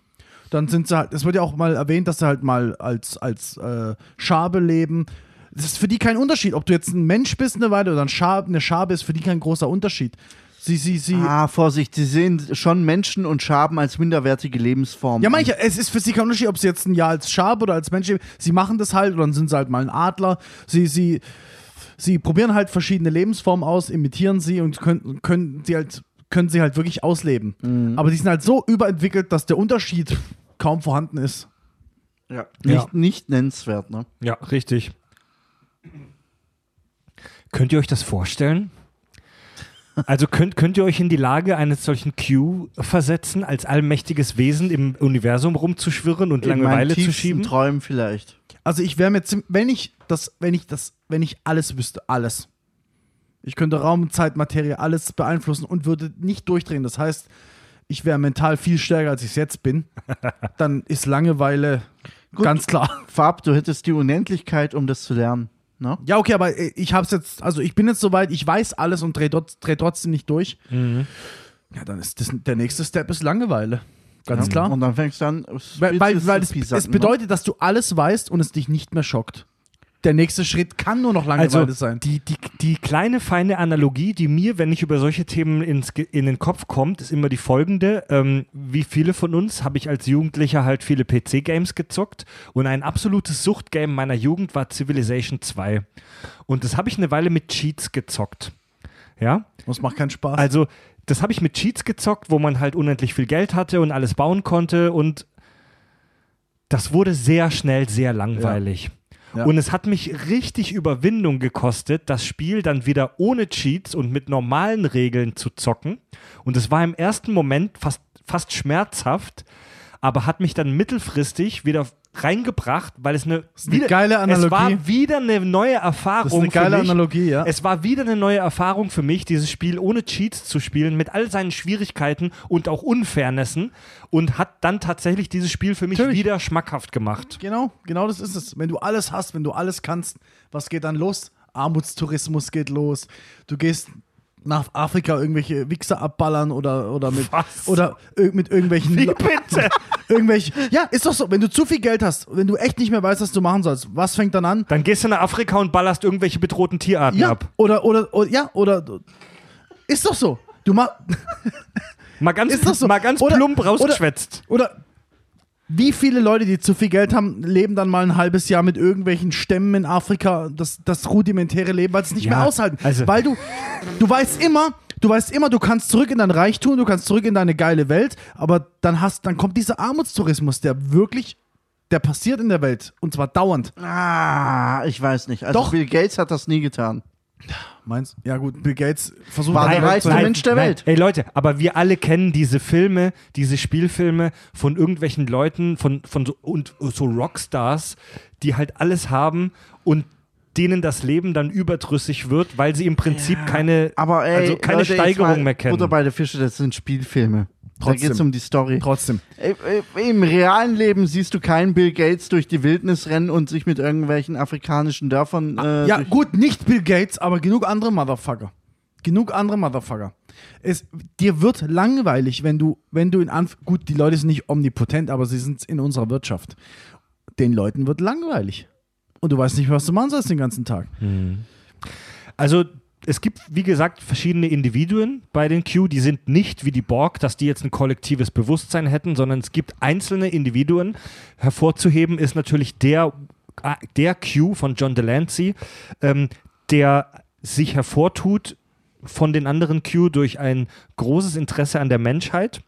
Dann sind sie halt, es wird ja auch mal erwähnt, dass sie halt mal als, als äh, Schabe leben. Das ist für die kein Unterschied. Ob du jetzt ein Mensch bist eine Weile oder ein Schab, eine Schabe ist für die kein großer Unterschied. Sie, sie, sie. Ah, Vorsicht, sie sehen schon Menschen und Schaben als minderwertige Lebensformen. Ja, an. manche, es ist für sie kein Unterschied, ob sie jetzt ein Jahr als Schabe oder als Mensch leben. Sie machen das halt, oder dann sind sie halt mal ein Adler. Sie, sie, sie probieren halt verschiedene Lebensformen aus, imitieren sie und können, können sie halt, können sie halt wirklich ausleben. Aber die sind halt so überentwickelt, dass der Unterschied kaum vorhanden ist. Ja. Nicht, Ja. nicht nennenswert, ne? Ja, richtig. Könnt ihr euch das vorstellen? Also könnt, könnt ihr euch in die Lage eines solchen Q versetzen, als allmächtiges Wesen im Universum rumzuschwirren und In Langeweile zu schieben? Träumen vielleicht. Also ich wäre mir wenn ich das, wenn ich das, wenn ich alles wüsste, alles. Ich könnte Raum, Zeit, Materie, alles beeinflussen und würde nicht durchdrehen. Das heißt, ich wäre mental viel stärker, als ich es jetzt bin. *laughs* Dann ist Langeweile ganz klar. Fab, du hättest die Unendlichkeit, um das zu lernen. Ne? Ja, okay, aber äh, ich hab's jetzt, also ich bin jetzt soweit, ich weiß alles und drehe trotz, dreh trotzdem nicht durch. Ja, dann ist das, der nächste Step ist Langeweile. Ganz Ja. klar. Und dann fängst du an. Weil, weil, weil es, es bedeutet, dass du alles weißt und es dich nicht mehr schockt. Der nächste Schritt kann nur noch Langeweile Also sein. die, die, die kleine feine Analogie, die mir, wenn ich über solche Themen ins, in den Kopf kommt, ist immer die folgende. Ähm, wie viele von uns habe ich als Jugendlicher halt viele PC-Games gezockt und ein absolutes Suchtgame meiner Jugend war Civilization 2. Und das habe ich eine Weile mit Cheats gezockt. Ja, Das macht keinen Spaß. also das habe ich mit Cheats gezockt, wo man halt unendlich viel Geld hatte und alles bauen konnte und das wurde sehr schnell sehr langweilig. Ja. Und es hat mich richtig Überwindung gekostet, das Spiel dann wieder ohne Cheats und mit normalen Regeln zu zocken. Und es war im ersten Moment fast, fast schmerzhaft, aber hat mich dann mittelfristig wieder reingebracht, weil es eine, ist eine geile Analogie. Es war wieder eine neue Erfahrung. Das ist eine geile für mich. Analogie, ja. Es war wieder eine neue Erfahrung für mich, dieses Spiel ohne Cheats zu spielen, mit all seinen Schwierigkeiten und auch Unfairnessen und hat dann tatsächlich dieses Spiel für mich Natürlich. wieder schmackhaft gemacht. Genau, genau das ist es. Wenn du alles hast, wenn du alles kannst, was geht dann los? Armutstourismus geht los. Du gehst nach Afrika irgendwelche Wichser abballern oder, oder mit Was? oder mit irgendwelchen Wie bitte? *laughs* irgendwelche ja ist doch so wenn du zu viel Geld hast wenn du echt nicht mehr weißt was du machen sollst was fängt dann an Dann gehst du nach Afrika und ballerst irgendwelche bedrohten Tierarten ja ab. oder, oder oder ja oder ist doch so du mach Mal ganz, *laughs* so? mal ganz Oder- plump oder- rausgeschwätzt. Oder wie viele Leute, die zu viel Geld haben, leben dann mal ein halbes Jahr mit irgendwelchen Stämmen in Afrika, das, das rudimentäre Leben, weil sie es nicht Ja, mehr aushalten. also- weil du, du weißt immer, du weißt immer, du kannst zurück in dein Reichtum, du kannst zurück in deine geile Welt, aber dann hast, dann kommt dieser Armutstourismus, der wirklich, der passiert in der Welt und zwar dauernd. Ah, ich weiß nicht. Also Doch. Bill Gates hat das nie getan. Meinst? Ja gut, Bill Gates versucht War der reichste Mensch der. Welt. Ey Leute, aber wir alle kennen diese Filme, diese Spielfilme von irgendwelchen Leuten, von, von so, und so Rockstars, die halt alles haben und denen das Leben dann überdrüssig wird, weil sie im Prinzip keine, Aber ey, also keine Leute, Steigerung mal mehr kennen. Butter bei der Fische, das sind Spielfilme. Da Trotzdem. geht es um die Story. Trotzdem. Im realen Leben siehst du keinen Bill Gates durch die Wildnis rennen und sich mit irgendwelchen afrikanischen Dörfern. Äh, ja, gut, nicht Bill Gates, aber genug andere Motherfucker. Genug andere Motherfucker. Es, dir wird langweilig, wenn du, wenn du in Anf gut, die Leute sind nicht omnipotent, aber sie sind in unserer Wirtschaft. Den Leuten wird langweilig. Und du weißt nicht, was du machen sollst den ganzen Tag. Also es gibt, wie gesagt, verschiedene Individuen bei den Q, die sind nicht wie die Borg, dass die jetzt ein kollektives Bewusstsein hätten, sondern es gibt einzelne Individuen. Hervorzuheben ist natürlich der, äh, der Q von John Delancey, ähm, der sich hervortut von den anderen Q durch ein großes Interesse an der Menschheit.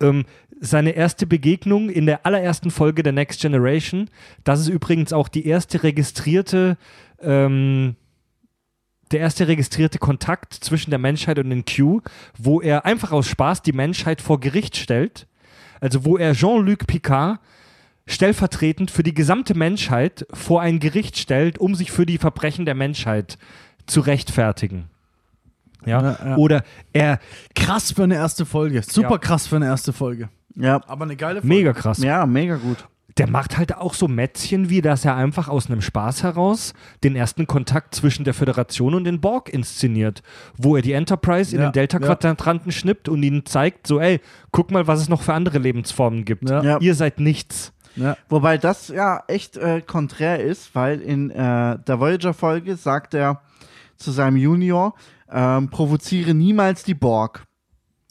Ähm, seine erste Begegnung in der allerersten Folge der Next Generation, das ist übrigens auch die erste registrierte ähm, der erste registrierte Kontakt zwischen der Menschheit und den Q, wo er einfach aus Spaß die Menschheit vor Gericht stellt. Also wo er Jean-Luc Picard stellvertretend für die gesamte Menschheit vor ein Gericht stellt, um sich für die Verbrechen der Menschheit zu rechtfertigen. Ja? Ja, ja. Oder er, Krass für eine erste Folge. Super Ja. krass für eine erste Folge. Ja. Aber eine geile Folge. mega krass, ja, mega gut. der macht halt auch so Mätzchen, wie dass er einfach aus einem Spaß heraus den ersten Kontakt zwischen der Föderation und den Borg inszeniert, wo er die Enterprise in Ja, den Delta-Quadranten schnippt und ihnen zeigt, so ey, guck mal, was es noch für andere Lebensformen gibt. Ja. Ja. Ihr seid nichts. Ja. Wobei das ja echt äh, konträr ist, weil in äh, der Voyager-Folge sagt er zu seinem Junior, ähm, provoziere niemals die Borg.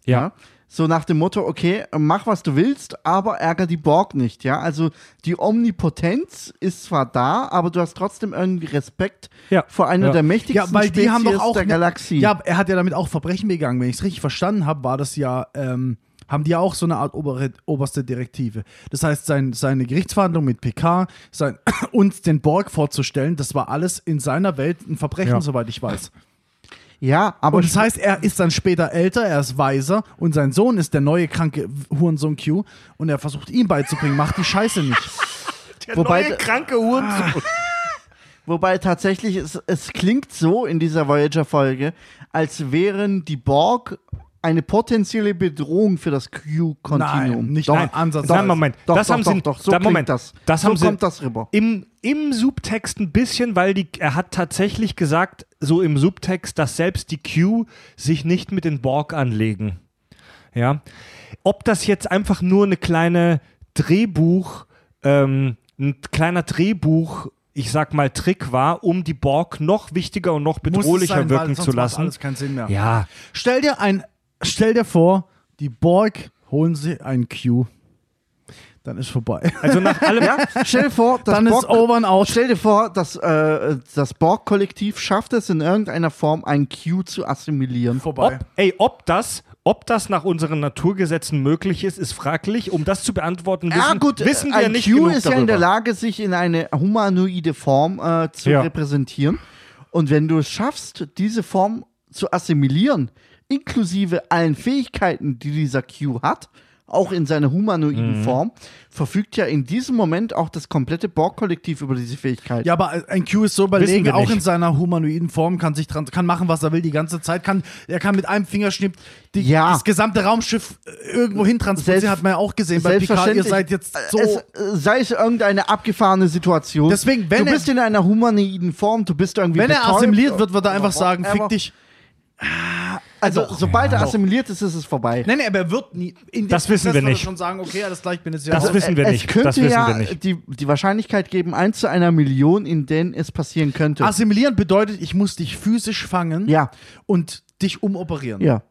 Ja. So nach dem Motto, okay, mach was du willst, aber ärger die Borg nicht, ja. Also die Omnipotenz ist zwar da, aber du hast trotzdem irgendwie Respekt Ja. vor einer Ja. der mächtigsten Ja, weil die haben doch Spezies auch der Galaxie. Ja, er hat ja damit auch Verbrechen begangen. Wenn ich es richtig verstanden habe, war das ja, ähm, haben die ja auch so eine Art obere, oberste Direktive. Das heißt, sein, seine Gerichtsverhandlung mit PK, sein, *clears throat* uns den Borg vorzustellen, das war alles in seiner Welt ein Verbrechen, soweit ich weiß. Ja, aber Und das heißt, er ist dann später älter, er ist weiser und sein Sohn ist der neue kranke Hurensohn Q und er versucht ihm beizubringen, mach die Scheiße nicht. *laughs* Der Wobei- neue kranke Hurensohn. *laughs* Wobei tatsächlich, es, es klingt so in dieser Voyager-Folge, als wären die Borg eine potenzielle Bedrohung für das Q-Kontinuum. Nein, nicht doch, mal Ansatz. Nein, Moment. Doch, das doch, haben doch, sie, doch, so da, Moment, das. das so haben sie kommt das rüber. Im, im Subtext ein bisschen, weil die, er hat tatsächlich gesagt, so im Subtext, dass selbst die Q sich nicht mit den Borg anlegen. Ja. Ob das jetzt einfach nur eine kleine Drehbuch, ähm, ein kleiner Drehbuch, ich sag mal, Trick war, um die Borg noch wichtiger und noch bedrohlicher sein, wirken zu lassen. alles keinen Sinn mehr. Ja, Stell dir ein, stell dir vor, die Borg holen sie ein Q. Dann ist vorbei. also nach allem, Ja, stell dir vor, das Dann ist Borg, over and out. stell dir vor, dass äh, das Borg-Kollektiv schafft es in irgendeiner Form, ein Q zu assimilieren. Vorbei. ob, ey, ob das, Ob das nach unseren Naturgesetzen möglich ist, ist fraglich. Um das zu beantworten, wissen, Ja, gut, wissen wir ein nicht Q genug ist darüber. ja in der Lage, sich in eine humanoide Form äh, zu Ja. repräsentieren. Und wenn du es schaffst, diese Form zu assimilieren, inklusive allen Fähigkeiten, die dieser Q hat, auch in seiner humanoiden Mhm. Form, verfügt ja in diesem Moment auch das komplette Borg-Kollektiv über diese Fähigkeit. Ja, aber ein Q ist so überlegen, auch in seiner humanoiden Form, kann sich dran, kann machen, was er will die ganze Zeit. Kann, er kann mit einem Fingerschnipp die, Ja. das gesamte Raumschiff äh, irgendwo hin transportieren, Selbst- hat man ja auch gesehen bei Picard. Ihr Selbstverständlich. seid jetzt so. Es, äh, sei es irgendeine abgefahrene Situation. Deswegen, wenn du er- bist in einer humanoiden Form, du bist irgendwie wenn er betäubt assimiliert wird, wird er einfach sagen, fick dich. Also, Doch. sobald er assimiliert ist, ist es vorbei. Nein, nein, aber er wird nie. In Das wissen Prozess wir nicht. schon sagen, okay, alles gleich, ich bin jetzt ja Das raus. wissen wir es nicht. könnte Das wissen ja wir nicht. Die, die Wahrscheinlichkeit geben, 1 zu einer Million, in denen es passieren könnte. Assimilieren bedeutet, ich muss dich physisch fangen ja, und dich umoperieren. ja.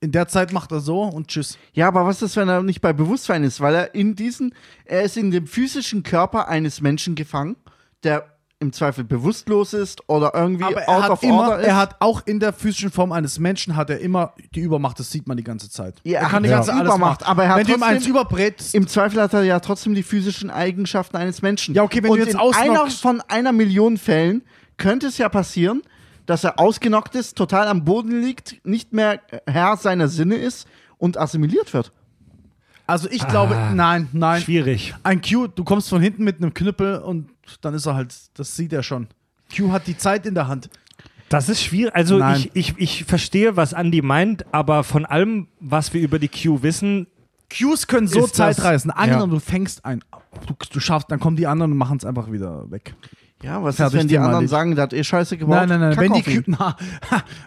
In der Zeit macht er so und tschüss. Ja, aber was ist, wenn er nicht bei Bewusstsein ist? Weil er in diesen, er ist in dem physischen Körper eines Menschen gefangen, der im Zweifel bewusstlos ist oder irgendwie Aber er out hat of immer, order ist. er hat auch in der physischen Form eines Menschen hat er immer die Übermacht, das sieht man die ganze Zeit. Ja, er kann die ja. ganze alles Übermacht, machen. aber er hat Wenn du ihm trotzdem- eins überbrätst, Im Zweifel hat er ja trotzdem die physischen Eigenschaften eines Menschen. Ja, okay, wenn Und du jetzt in einer von einer Million Fällen könnte es ja passieren, dass er ausgenockt ist, total am Boden liegt, nicht mehr Herr seiner Sinne ist und assimiliert wird. also ich glaube, nein, nein. Schwierig. Ein Q, du kommst von hinten mit einem Knüppel und dann ist er halt, das sieht er schon. Q hat die Zeit in der Hand. Das ist schwierig. Also Nein. ich, ich, ich verstehe, was Andy meint, aber von allem, was wir über die Q wissen, Qs können so Zeit reißen. Angenommen, Ja. du fängst ein, du, du schaffst, dann kommen die anderen und machen es einfach wieder weg. Ja, was Fertig, ist, wenn die anderen erledigt. sagen, der hat eh scheiße gebaut? Nein, nein, nein. Wenn die. Q, *laughs* na,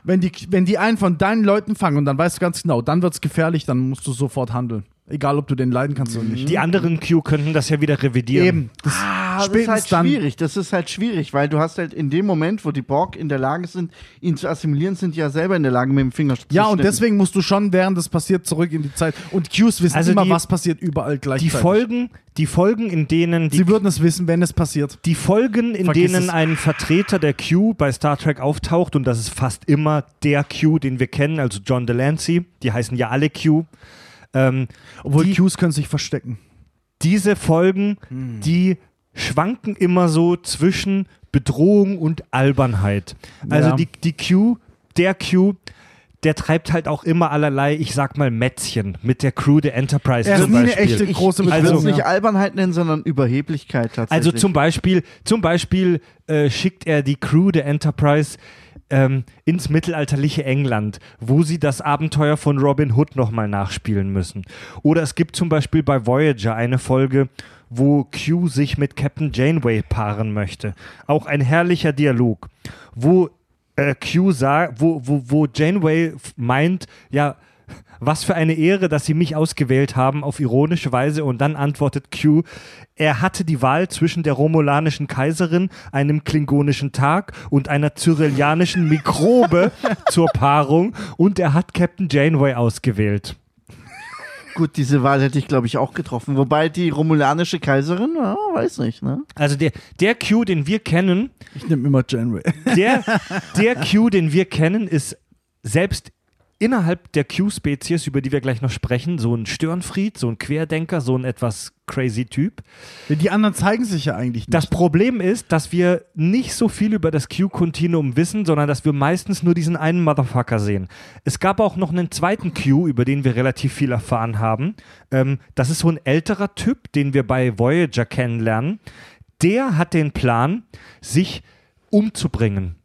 wenn, die, wenn die einen von deinen Leuten fangen und dann weißt du ganz genau, dann wird es gefährlich, dann musst du sofort handeln. Egal, ob du den leiden kannst oder nicht. die anderen Q könnten das ja wieder revidieren. Eben. Das Das ist halt dann. schwierig. Das ist halt schwierig, weil du hast halt in dem Moment, wo die Borg in der Lage sind, ihn zu assimilieren, sind die ja selber in der Lage, mit dem Finger zu Ja, und deswegen musst du schon, während das passiert, zurück in die Zeit. Und Qs wissen Also immer, die- was passiert überall Die gleichzeitig. Folgen, die Folgen, in denen die Sie würden es wissen, wenn es passiert. Die Folgen, in Vergiss denen es. ein Vertreter der Q bei Star Trek auftaucht, und das ist fast immer der Q, den wir kennen, also John Delancey, die heißen ja alle Q. Ähm, Obwohl Die- Qs können sich verstecken. diese Folgen, Hm. die schwanken immer so zwischen Bedrohung und Albernheit. Also Ja. die, die Q, der Q, der treibt halt auch immer allerlei, ich sag mal, Mätzchen mit der Crew der Enterprise Er ist eine echte große ich will Also- es nicht. Albernheit nennen, sondern Überheblichkeit tatsächlich. Also zum Beispiel, zum Beispiel äh, schickt er die Crew der Enterprise ähm, ins mittelalterliche England, wo sie das Abenteuer von Robin Hood nochmal nachspielen müssen. Oder es gibt zum Beispiel bei Voyager eine Folge, wo Q sich mit Captain Janeway paaren möchte. Auch ein herrlicher Dialog, wo äh, Q sagt, wo, wo, wo Janeway meint, ja, was für eine Ehre, dass Sie mich ausgewählt haben, auf ironische Weise. Und dann antwortet Q, er hatte die Wahl zwischen der romulanischen Kaiserin, einem klingonischen Tag und einer cyrillianischen Mikrobe *laughs* zur Paarung. Und er hat Captain Janeway ausgewählt. Gut, diese Wahl hätte ich, glaube ich, auch getroffen. Wobei die romulanische Kaiserin, ja, weiß nicht, ne? Also der, der Q, den wir kennen, Ich nehme immer Janeway. der, *laughs* der Q, den wir kennen, ist selbst innerhalb der Q-Spezies, über die wir gleich noch sprechen, so ein Störenfried, so ein Querdenker, so ein etwas crazy Typ. Die anderen zeigen sich ja eigentlich nicht. Das Problem ist, dass wir nicht so viel über das Q-Kontinuum wissen, sondern dass wir meistens nur diesen einen Motherfucker sehen. Es gab auch noch einen zweiten Q, über den wir relativ viel erfahren haben. Ähm, das ist so ein älterer Typ, den wir bei Voyager kennenlernen. Der hat den Plan, sich umzubringen.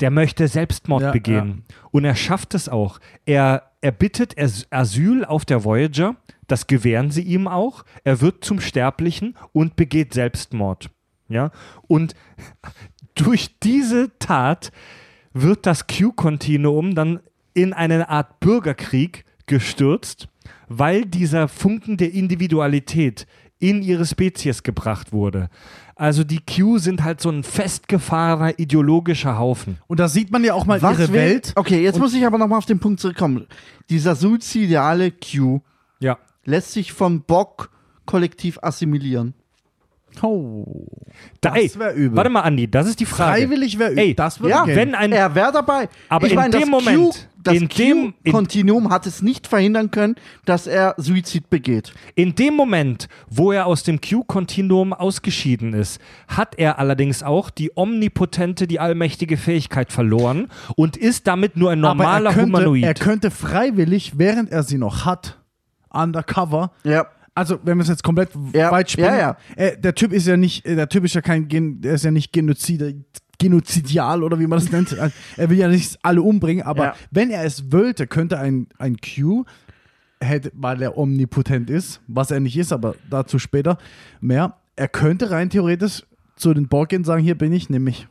Der möchte Selbstmord Ja, begehen. Und er schafft es auch. Er, er bittet As Asyl auf der Voyager. Das gewähren sie ihm auch. Er wird zum Sterblichen und begeht Selbstmord. Ja? Und *laughs* durch diese Tat wird das Q-Kontinuum dann in eine Art Bürgerkrieg gestürzt, weil dieser Funken der Individualität in ihre Spezies gebracht wurde. Also die Q sind halt so ein festgefahrener ideologischer Haufen. Und da sieht man ja auch mal Was ihre will- Welt. Okay, jetzt muss ich aber nochmal auf den Punkt zurückkommen. Dieser suizidale Q Ja. lässt sich von Bock kollektiv assimilieren. Oh. Da, Das ey, wär übel. Warte mal, Andi, das ist die Frage. Frei Freiwillig wäre Ey, Das wird Ja, gehen. wenn ein Er wäre dabei. Aber ich in meine, dem Moment- Q, das in dem, in, Q-Kontinuum hat es nicht verhindern können, dass er Suizid begeht. in dem Moment, wo er aus dem Q-Kontinuum ausgeschieden ist, hat er allerdings auch die omnipotente, die allmächtige Fähigkeit verloren und ist damit nur ein normaler aber er könnte, Humanoid. er könnte freiwillig, während er sie noch hat, undercover, Ja. also wenn wir es jetzt komplett Ja, weit spinnen, ja, Äh, der Typ ist ja nicht, äh, der Typ ist ja kein, Gen, der ist ja nicht Genozid, genozidial oder wie man das nennt. Er will ja nicht alle umbringen, aber Ja. wenn er es wollte, könnte ein, ein Q, hätte, weil er omnipotent ist, was er nicht ist, aber dazu später mehr, er könnte rein theoretisch zu den Borg gehen und sagen, hier bin ich, nimm mich.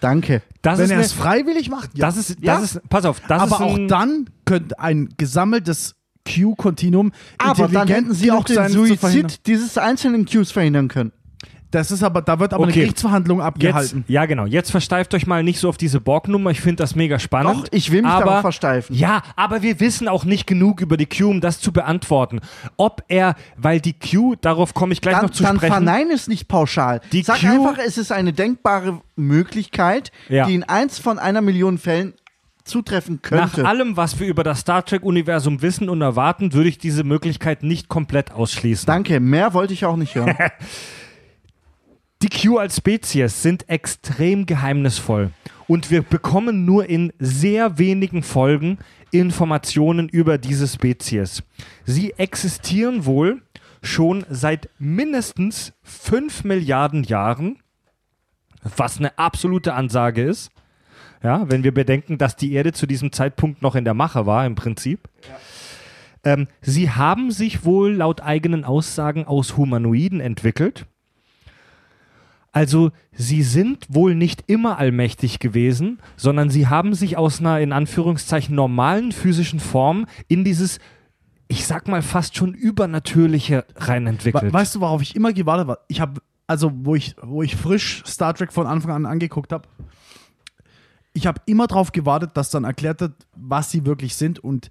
Danke. das wenn ist er eine, es freiwillig macht, ja. das ist, das ja. ist, pass auf, das aber ist auch ein, dann könnte ein gesammeltes Q-Kontinuum Aber dann hätten sie auch den. Suizid dieses einzelnen Qs verhindern können. Das ist aber, da wird aber Okay. eine Gerichtsverhandlung Jetzt, abgehalten. ja, genau. Jetzt versteift euch mal nicht so auf diese Borg-Nummer. Ich finde das mega spannend. Doch, ich will mich aber, darauf versteifen. Ja, aber wir wissen auch nicht genug über die Q, um das zu beantworten. Ob er, weil die Q, darauf komme ich gleich Dann, noch zu dann sprechen. vernein es nicht pauschal. Die Sag Q- einfach, es ist eine denkbare Möglichkeit, Ja. die in eins von einer Million Fällen zutreffen Nach könnte. allem, was wir über das Star Trek-Universum wissen und erwarten, würde ich diese Möglichkeit nicht komplett ausschließen. Danke, mehr wollte ich auch nicht hören. *laughs* Die Q als Spezies sind extrem geheimnisvoll und wir bekommen nur in sehr wenigen Folgen Informationen über diese Spezies. Sie existieren wohl schon seit mindestens 5 Milliarden Jahren, was eine absolute Ansage ist. Ja, wenn wir bedenken, dass die Erde zu diesem Zeitpunkt noch in der Mache war, im Prinzip. Ähm, sie haben sich wohl laut eigenen Aussagen aus Humanoiden entwickelt. Also sie sind wohl nicht immer allmächtig gewesen, sondern sie haben sich aus einer in Anführungszeichen normalen physischen Form in dieses, ich sag mal fast schon übernatürliche reinentwickelt. We weißt du, worauf ich immer gewartet war? Ich habe, also wo ich, wo ich frisch Star Trek von Anfang an angeguckt habe, ich habe immer darauf gewartet, dass dann erklärt wird, was sie wirklich sind und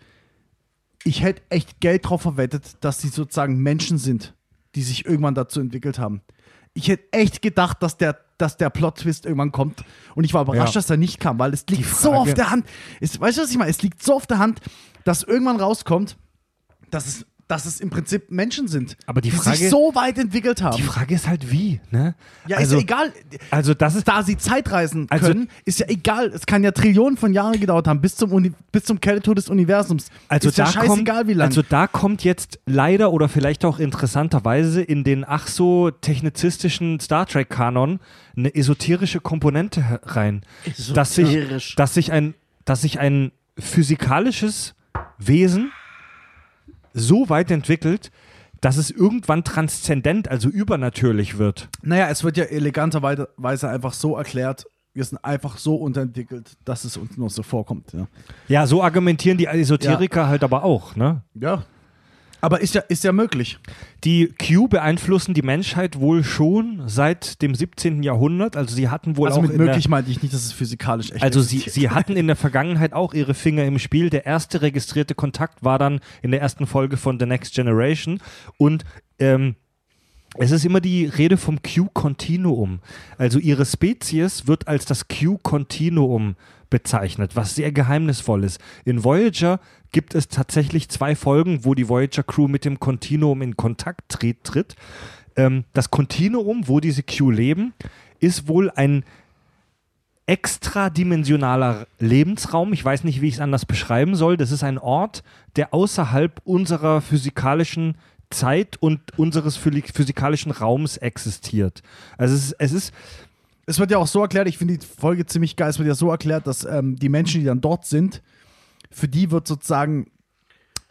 ich hätte echt Geld drauf verwettet, dass sie sozusagen Menschen sind, die sich irgendwann dazu entwickelt haben. Ich hätte echt gedacht, dass der, dass der Plot-Twist irgendwann kommt. Und ich war überrascht, Ja. dass er nicht kam, weil es liegt so auf der Hand. Es, weißt du, was ich meine? Es liegt so auf der Hand, dass irgendwann rauskommt, dass es, dass es im Prinzip Menschen sind, Aber die die Frage- sich so weit entwickelt haben. Die Frage ist halt wie, ne? Ja, also, ist ja egal. Also das ist Da sie Zeitreisen Also- können, ist ja egal. Es kann ja Trillionen von Jahren gedauert haben, bis zum, Uni bis zum Kältetod des Universums. Also ist ja da scheißegal, kommt, wie lange. Also da kommt jetzt leider oder vielleicht auch interessanterweise in den ach so technizistischen Star Trek Kanon eine esoterische Komponente rein, dass sich, Esoterisch. dass sich ein, dass sich ein physikalisches Wesen so weit entwickelt, dass es irgendwann transzendent, also übernatürlich wird. naja, es wird ja eleganterweise einfach so erklärt, wir sind einfach so unterentwickelt, dass es uns nur so vorkommt. Ja. Ja, so argumentieren die Esoteriker halt aber auch, ne? ja. Aber ist ja, ist ja möglich. Die Q beeinflussen die Menschheit wohl schon seit dem 17. Jahrhundert. Also sie hatten wohl Also auch mit möglich der, meinte ich nicht, dass es physikalisch echt also sie, sie hatten in der Vergangenheit auch ihre Finger im Spiel. Der erste registrierte Kontakt war dann in der ersten Folge von The Next Generation und ähm, es ist immer die Rede vom Q-Kontinuum. Also ihre Spezies wird als das Q-Kontinuum bezeichnet, was sehr geheimnisvoll ist. In Voyager gibt es tatsächlich zwei Folgen, wo die Voyager-Crew mit dem Kontinuum in Kontakt tritt. Ähm, das Kontinuum, wo diese Q leben, ist wohl ein extradimensionaler Lebensraum. Ich weiß nicht, wie ich es anders beschreiben soll. Das ist ein Ort, der außerhalb unserer physikalischen Zeit und unseres physi- physikalischen Raums existiert. Also es es ist Es wird ja auch so erklärt, ich finde die Folge ziemlich geil, es wird ja so erklärt, dass ähm, die Menschen, die dann dort sind, für die wird sozusagen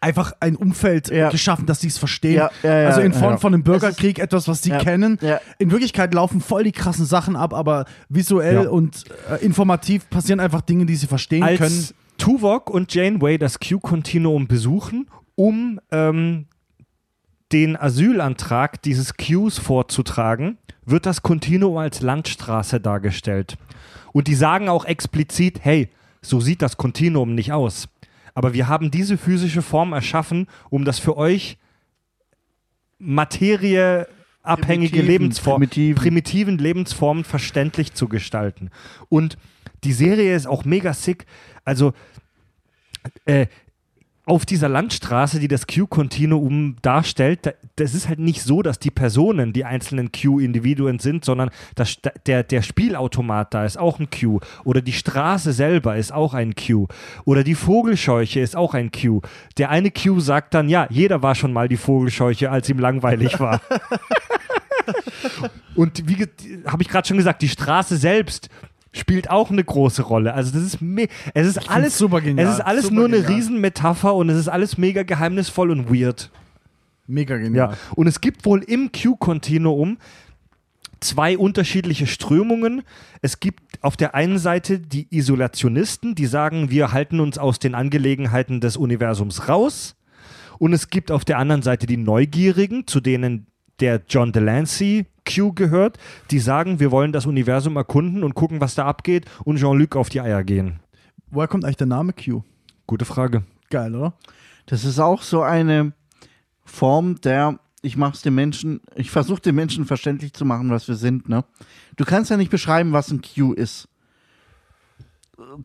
einfach ein Umfeld Ja. geschaffen, dass sie es verstehen. Ja, ja, ja, also in Form ja. von einem Bürgerkrieg, etwas, was sie Ja, kennen. ja. In Wirklichkeit laufen voll die krassen Sachen ab, aber visuell Ja. und äh, informativ passieren einfach Dinge, die sie verstehen können. als Tuvok und Janeway das Q-Kontinuum besuchen, um ähm, den Asylantrag dieses Qs vorzutragen, wird das Kontinuum als Landstraße dargestellt. Und die sagen auch explizit, hey, so sieht das Kontinuum nicht aus. Aber wir haben diese physische Form erschaffen, um das für euch materieabhängige Primitiven, Lebensformen, primitiven. primitiven Lebensformen verständlich zu gestalten. Und die Serie ist auch mega sick. Also äh, auf dieser Landstraße, die das Q-Kontinuum darstellt, da, das ist halt nicht so, dass die Personen die einzelnen Q-Individuen sind, sondern das, der, der Spielautomat da ist auch ein Q. Oder die Straße selber ist auch ein Q. Oder die Vogelscheuche ist auch ein Q. Der eine Q sagt dann, ja, jeder war schon mal die Vogelscheuche, als ihm langweilig war. *laughs* Und wie habe ich gerade schon gesagt, die Straße selbst spielt auch eine große Rolle. Also das ist es ist alles super genial. Es ist alles super nur eine genial. Riesenmetapher und es ist alles mega geheimnisvoll und weird. Mega genial. Ja. Und es gibt wohl im Q-Kontinuum zwei unterschiedliche Strömungen. Es gibt auf der einen Seite die Isolationisten, die sagen, wir halten uns aus den Angelegenheiten des Universums raus. Und es gibt auf der anderen Seite die Neugierigen, zu denen der John Delancey Q gehört, die sagen, wir wollen das Universum erkunden und gucken, was da abgeht und Jean-Luc auf die Eier gehen. Woher kommt eigentlich der Name Q? Gute Frage. Geil, oder? Das ist auch so eine Form der, ich mach's den Menschen, ich versuche den Menschen verständlich zu machen, was wir sind, ne? Du kannst ja nicht beschreiben, was ein Q ist.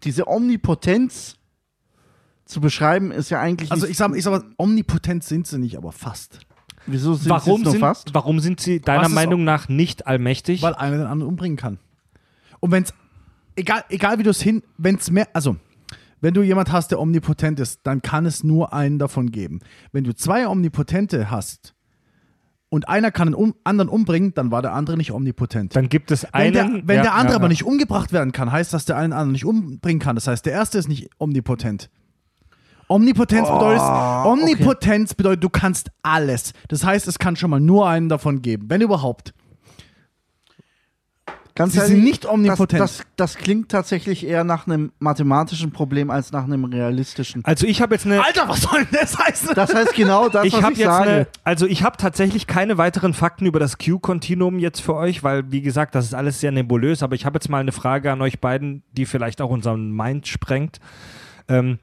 Diese Omnipotenz zu beschreiben, ist ja eigentlich. Also nicht- ich sag, ich sag mal, omnipotent sind sie nicht, aber fast. Wieso sind Warum sind, fast? warum sind sie deiner Meinung nach nicht allmächtig? Weil einer den anderen umbringen kann. Und wenn es, egal, egal wie du es hin, wenn es mehr, also, wenn du jemand hast, der omnipotent ist, dann kann es nur einen davon geben. Wenn du zwei Omnipotente hast und einer kann den anderen umbringen, dann war der andere nicht omnipotent. Dann gibt es wenn einen. der, wenn ja, der andere ja, aber ja. nicht umgebracht werden kann, heißt das, der einen anderen nicht umbringen kann. Das heißt, der erste ist nicht omnipotent. Omnipotenz bedeutet, Omnipotenz bedeutet, du kannst alles. Das heißt, es kann schon mal nur einen davon geben, wenn überhaupt. Ganz sie sind nicht omnipotent. Das, das, das klingt tatsächlich eher nach einem mathematischen Problem als nach einem realistischen. Also ich habe jetzt eine. Alter, was soll denn das heißen? Das heißt genau das, ich was habe ich jetzt sage. eine, also ich habe tatsächlich keine weiteren Fakten über das Q-Kontinuum jetzt für euch, weil wie gesagt, das ist alles sehr nebulös. Aber ich habe jetzt mal eine Frage an euch beiden, die vielleicht auch unseren Mind sprengt. Ähm,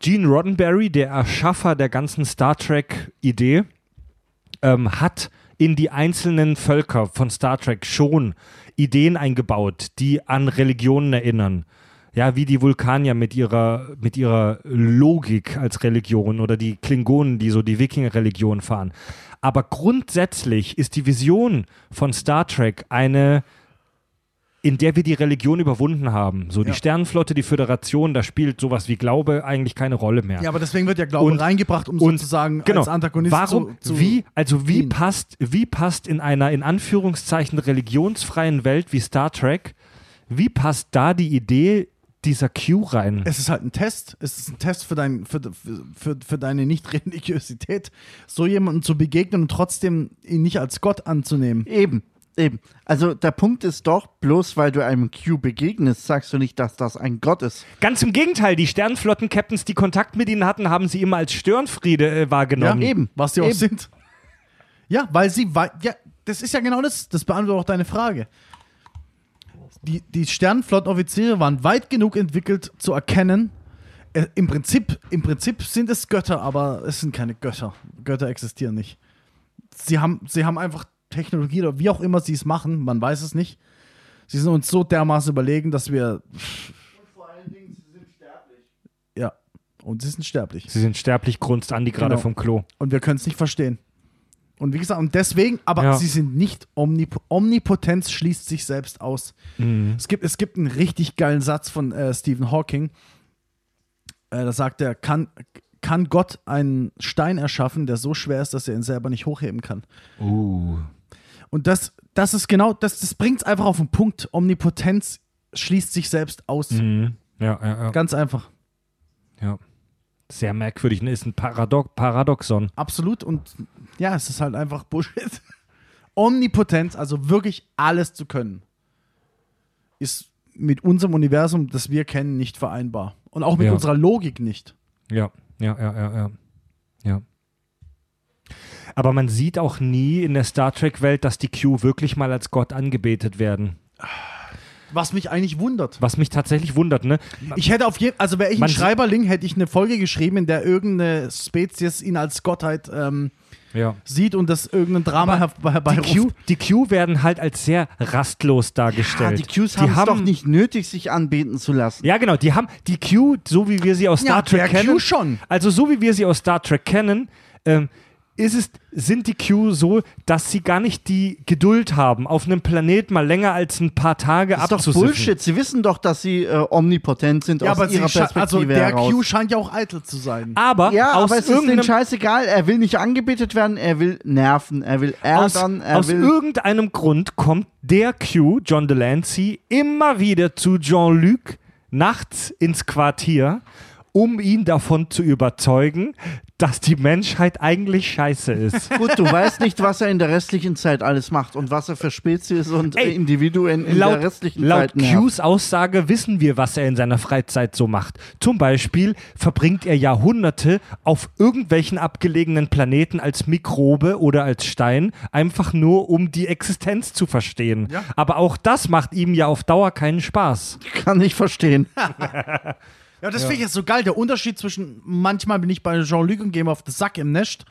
Gene Roddenberry, der Erschaffer der ganzen Star Trek-Idee, ähm, hat in die einzelnen Völker von Star Trek schon Ideen eingebaut, die an Religionen erinnern. Ja, wie die Vulkanier mit ihrer, mit ihrer Logik als Religion oder die Klingonen, die so die Wikinger-Religion fahren. Aber grundsätzlich ist die Vision von Star Trek eine, in der wir die Religion überwunden haben. So die Ja. Sternenflotte, die Föderation, da spielt sowas wie Glaube eigentlich keine Rolle mehr. Ja, aber deswegen wird ja Glaube Und- reingebracht, um und- sozusagen genau. als Antagonist Warum, zu, zu wie, also wie dienen. passt, wie passt in einer in Anführungszeichen religionsfreien Welt wie Star Trek, wie passt da die Idee dieser Q rein? Es ist halt ein Test. Es ist ein Test für, dein, für, für, für deine Nicht-Religiosität, so jemandem zu begegnen und trotzdem ihn nicht als Gott anzunehmen. Eben, eben. Also der Punkt ist doch, bloß weil du einem Q begegnest, sagst du nicht, dass das ein Gott ist. Ganz im Gegenteil, die Sternenflotten-Captains, die Kontakt mit ihnen hatten, haben sie immer als Störenfriede äh, wahrgenommen. Ja, eben. Was sie auch Eben. sind. Ja, weil sie, wei- ja, das ist ja genau das, das beantwortet auch deine Frage. Die, die Sternenflottenoffiziere waren weit genug entwickelt zu erkennen, äh, im, Prinzip, im Prinzip sind es Götter, aber es sind keine Götter. Götter existieren nicht. Sie haben, sie haben einfach Technologie oder wie auch immer sie es machen, man weiß es nicht. Sie sind uns so dermaßen überlegen, dass wir. Vor allen Dingen, sie sind sterblich. Ja, und sie sind sterblich. Sie sind sterblich, grunzt Andi gerade Genau. vom Klo. Und wir können es nicht verstehen. Und wie gesagt, und deswegen, aber Ja. sie sind nicht omnip Omnipotenz schließt sich selbst aus. Es, gibt, es gibt einen richtig geilen Satz von äh, Stephen Hawking. Äh, da sagt er, kann, kann Gott einen Stein erschaffen, der so schwer ist, dass er ihn selber nicht hochheben kann. Uh. Und das, das ist genau, das, das bringt es einfach auf den Punkt. Omnipotenz schließt sich selbst aus. Mhm. Ja, ja, ja, Ganz einfach. ja. Sehr merkwürdig. Ne? Ist ein Paradox Paradoxon. Absolut. Und ja, es ist halt einfach *laughs* Bullshit. Omnipotenz, also wirklich alles zu können, ist mit unserem Universum, das wir kennen, nicht vereinbar. Und auch mit Ja. unserer Logik nicht. Ja, ja, ja, ja, ja. ja. Aber man sieht auch nie in der Star Trek-Welt, dass die Q wirklich mal als Gott angebetet werden. Was mich eigentlich wundert. Was mich tatsächlich wundert, ne? Ich hätte auf jeden also wäre ich ein Schreiberling, hätte ich eine Folge geschrieben, in der irgendeine Spezies ihn als Gottheit ähm, Ja. sieht und das irgendein Drama her Die, herbeiruft. Q, die Q werden halt als sehr rastlos Ja, dargestellt. die Qs haben es doch nicht nötig, sich anbeten zu lassen. Ja, genau. Die haben die Q, so wie wir sie aus Star Ja, Trek der Q kennen. schon. Also so wie wir sie aus Star Trek kennen, ähm, ist es, sind die Q so, dass sie gar nicht die Geduld haben, auf einem Planet mal länger als ein paar Tage Das ist doch abzusiffen. Bullshit. Sie wissen doch, dass sie äh, omnipotent sind ja, aus aber ihrer sche- Perspektive also der heraus. Q scheint ja auch eitel zu sein. Aber ja, aus aber es ist denen irgendeinem scheißegal. Er will nicht angebetet werden, er will nerven, er will aus, ärgern, er aus will. irgendeinem Grund kommt der Q, John Delancey, immer wieder zu Jean-Luc nachts ins Quartier, um ihn davon zu überzeugen, dass die Menschheit eigentlich scheiße ist. *laughs* Gut, du weißt nicht, was er in der restlichen Zeit alles macht und was er für Spezies und Ey, Individuen in laut der restlichen laut Zeit nervt. Qs Aussage wissen wir, was er in seiner Freizeit so macht. Zum Beispiel verbringt er Jahrhunderte auf irgendwelchen abgelegenen Planeten als Mikrobe oder als Stein, einfach nur um die Existenz zu verstehen. Ja. Aber auch das macht ihm ja auf Dauer keinen Spaß. Kann ich verstehen. *laughs* Ja, das finde ich jetzt so geil. Der Unterschied zwischen manchmal bin ich bei Jean-Luc und gehe ihm auf den Sack im Nest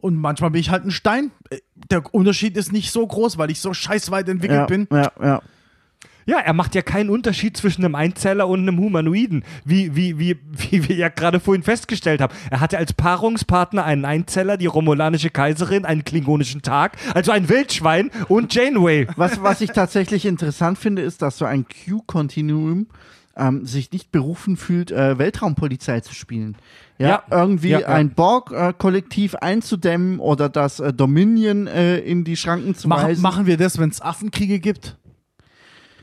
und manchmal bin ich halt ein Stein. Äh, Der Unterschied ist nicht so groß, weil ich so scheiß weit entwickelt Ja, bin. ja, ja. Ja, er macht ja keinen Unterschied zwischen einem Einzeller und einem Humanoiden, wie, wie, wie, wie wir ja gerade vorhin festgestellt haben. Er hatte als Paarungspartner einen Einzeller, die romulanische Kaiserin, einen klingonischen Tag, also ein Wildschwein und Janeway. Was, was ich tatsächlich interessant finde, ist, dass so ein Q-Kontinuum ähm, sich nicht berufen fühlt, äh, Weltraumpolizei zu spielen. Ja, Ja. irgendwie Ja, ja. ein Borg-Kollektiv einzudämmen oder das äh, Dominion äh, in die Schranken zu Machen, weisen. machen wir das, wenn es Affenkriege gibt?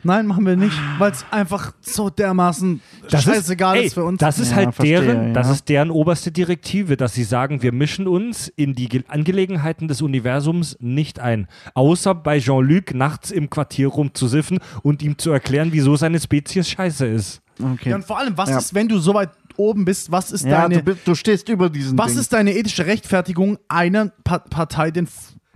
Nein, machen wir nicht, weil es einfach so dermaßen scheißegal ey, ist für uns. Das ist Ja, halt verstehe, deren, das ja. ist deren oberste Direktive, dass sie sagen, wir mischen uns in die Ge- Angelegenheiten des Universums nicht ein. Außer bei Jean-Luc nachts im Quartier rumzusiffen und ihm zu erklären, wieso seine Spezies scheiße ist. Okay. ja, und vor allem, was Ja. ist, wenn du so weit oben bist, was ist Ja, deine, du, bist, du stehst über diesen was Ding. ist deine ethische Rechtfertigung, einer pa Partei den,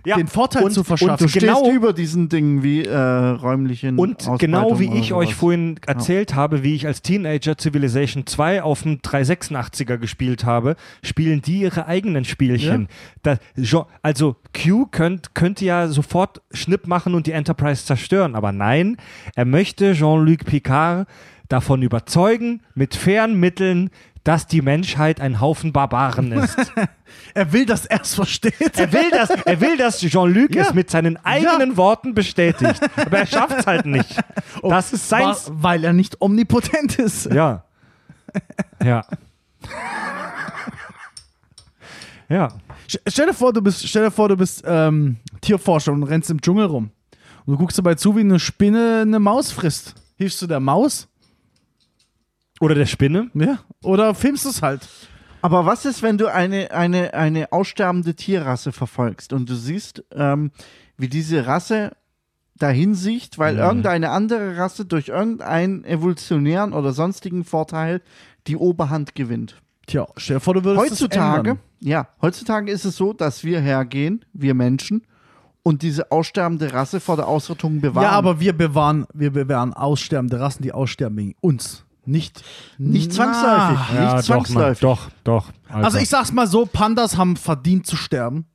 Ja, den Vorteil und- zu und verschaffen? du stehst genau- über diesen Dingen wie äh, räumlichen Und genau wie ich euch vorhin erzählt habe, wie ich als Teenager Civilization 2 auf dem 386er gespielt habe, spielen die ihre eigenen Spielchen. Da, Jean- also Q könnt, könnte ja sofort Schnipp machen und die Enterprise zerstören, aber nein, er möchte Jean-Luc Picard davon überzeugen, mit fairen Mitteln, dass die Menschheit ein Haufen Barbaren ist. *laughs* Er will, dass er es versteht. Er will, dass, er will, dass Jean-Luc Ja. es mit seinen eigenen Worten bestätigt. Aber er schafft es halt nicht. Das ist sein. Wa- weil er nicht omnipotent ist. Ja. Ja. Ja. St- Stell dir vor, du bist, stell dir vor, du bist ähm, Tierforscher und rennst im Dschungel rum. Und du guckst dabei zu, wie eine Spinne eine Maus frisst. Hilfst du der Maus? Oder der Spinne. Ja. Oder filmst du es halt? Aber was ist, wenn du eine, eine, eine aussterbende Tierrasse verfolgst und du siehst, ähm, wie diese Rasse dahin sieht, weil irgendeine andere Rasse durch irgendeinen evolutionären oder sonstigen Vorteil die Oberhand gewinnt? Tja, stell dir vor, du würdest es Heutzutage, ändern. ja, heutzutage ist es so, dass wir hergehen, wir Menschen, und diese aussterbende Rasse vor der Ausrottung bewahren. Ja, aber wir bewahren, wir bewahren aussterbende Rassen, die aussterben wegen uns. Nicht, nicht Na. zwangsläufig. Ja, nicht doch, zwangsläufig. doch, doch. Alter. Also ich sag's mal so, Pandas haben verdient zu sterben.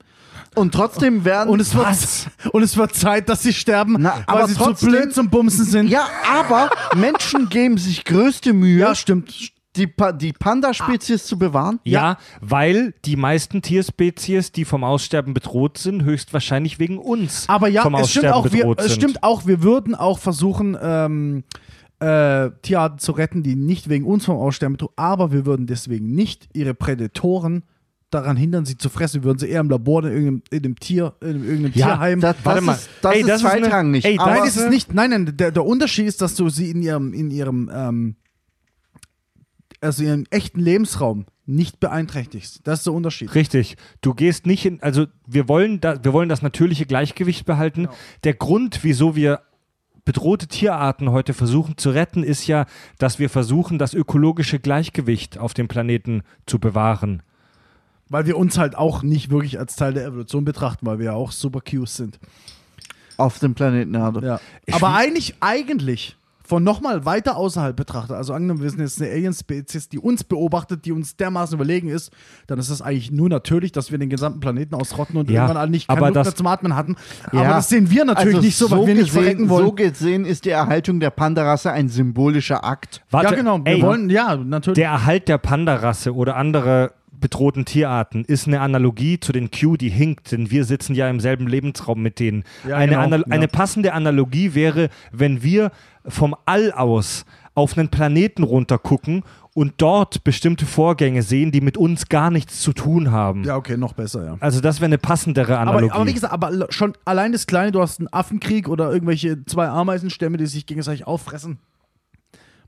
Und trotzdem werden. Und es wird, *laughs* und es wird Zeit, dass sie sterben, Na, weil aber sie trotzdem- zu blöd zum Bumsen sind. ja, aber Menschen geben sich größte Mühe, ja stimmt. die, pa die Panda-Spezies zu bewahren. ja, weil die meisten Tierspezies, die vom Aussterben bedroht sind, höchstwahrscheinlich wegen uns Aber ja, vom es stimmt, Aussterben auch, wir, bedroht es sind. stimmt auch, wir würden auch versuchen, ähm, äh, Tierarten zu retten, die nicht wegen uns vom Aussterben bedroht, aber wir würden deswegen nicht ihre Prädatoren daran hindern, sie zu fressen. Wir würden sie eher im Labor in irgendeinem, in einem Tier, in irgendeinem Ja, Tierheim. Das, Warte mal. ist, das Ey, ist das ist eine- zweitrangig. ey, nein, ist es nicht. Nein, nein, der, der Unterschied ist, dass du sie in ihrem, in ihrem, ähm, also in ihrem echten Lebensraum nicht beeinträchtigst. Das ist der Unterschied. Richtig. Du gehst nicht in, also wir wollen, da, wir wollen das natürliche Gleichgewicht behalten. Genau. Der Grund, wieso wir bedrohte Tierarten heute versuchen zu retten, ist ja, dass wir versuchen, das ökologische Gleichgewicht auf dem Planeten zu bewahren. Weil wir uns halt auch nicht wirklich als Teil der Evolution betrachten, weil wir ja auch super Cues sind. auf dem Planeten Erde. Ja. Aber eigentlich, eigentlich von nochmal weiter außerhalb betrachtet, also angenommen, wir sind jetzt eine Alien-Spezies, die uns beobachtet, die uns dermaßen überlegen ist, dann ist es eigentlich nur natürlich, dass wir den gesamten Planeten ausrotten und Ja, irgendwann alle nicht keine aber Luft das- mehr zum Atmen hatten. Ja. Aber das sehen wir natürlich Also nicht so, weil wir nicht gesehen, verrecken wollen. So gesehen ist die Erhaltung der Panda-Rasse ein symbolischer Akt. Warte, ja, genau. Wir ey, wollen, ja, natürlich. Der Erhalt der Panda-Rasse oder andere bedrohten Tierarten ist eine Analogie zu den Q, die hinkt, denn wir sitzen ja im selben Lebensraum mit denen. Ja, eine, genau, ja. eine passende Analogie wäre, wenn wir vom All aus auf einen Planeten runtergucken und dort bestimmte Vorgänge sehen, die mit uns gar nichts zu tun haben. ja, okay, noch besser, ja. Also das wäre eine passendere Analogie. Aber, aber wie gesagt, aber schon allein das Kleine, du hast einen Affenkrieg oder irgendwelche zwei Ameisenstämme, die sich gegenseitig auffressen.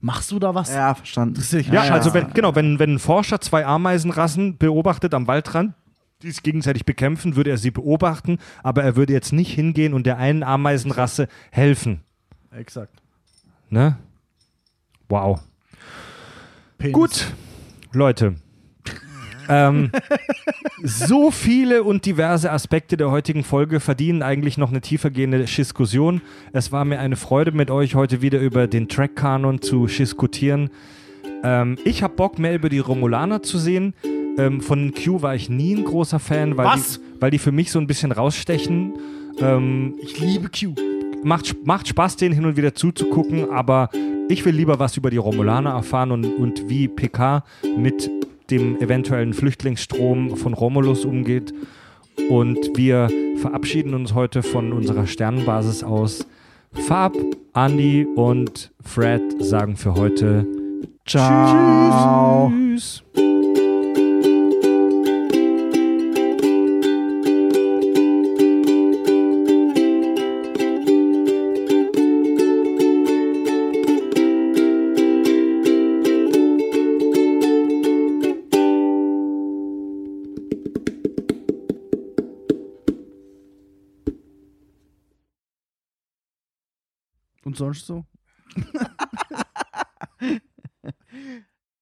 Machst du da was? Ja, verstanden. Ja, nicht. also wenn, genau, wenn, wenn ein Forscher zwei Ameisenrassen beobachtet am Waldrand, die sich gegenseitig bekämpfen, würde er sie beobachten, aber er würde jetzt nicht hingehen und der einen Ameisenrasse helfen. Exakt. Ne? Wow. Penis. Gut, Leute. ähm, so viele und diverse Aspekte der heutigen Folge verdienen eigentlich noch eine tiefergehende Diskussion. Es war mir eine Freude, mit euch heute wieder über den Track-Kanon zu diskutieren. Ähm, ich habe Bock, mehr über die Romulaner zu sehen. Ähm, von Q war ich nie ein großer Fan, weil, Was? Die, weil die für mich so ein bisschen rausstechen. Ähm, Ich liebe Q. macht, macht Spaß, denen hin und wieder zuzugucken, aber ich will lieber was über die Romulaner erfahren und, und wie PK mit dem eventuellen Flüchtlingsstrom von Romulus umgeht. Und wir verabschieden uns heute von unserer Sternenbasis aus. Fab, Andy und Fred sagen für heute Ciao. Tschüss. Zorso *laughs*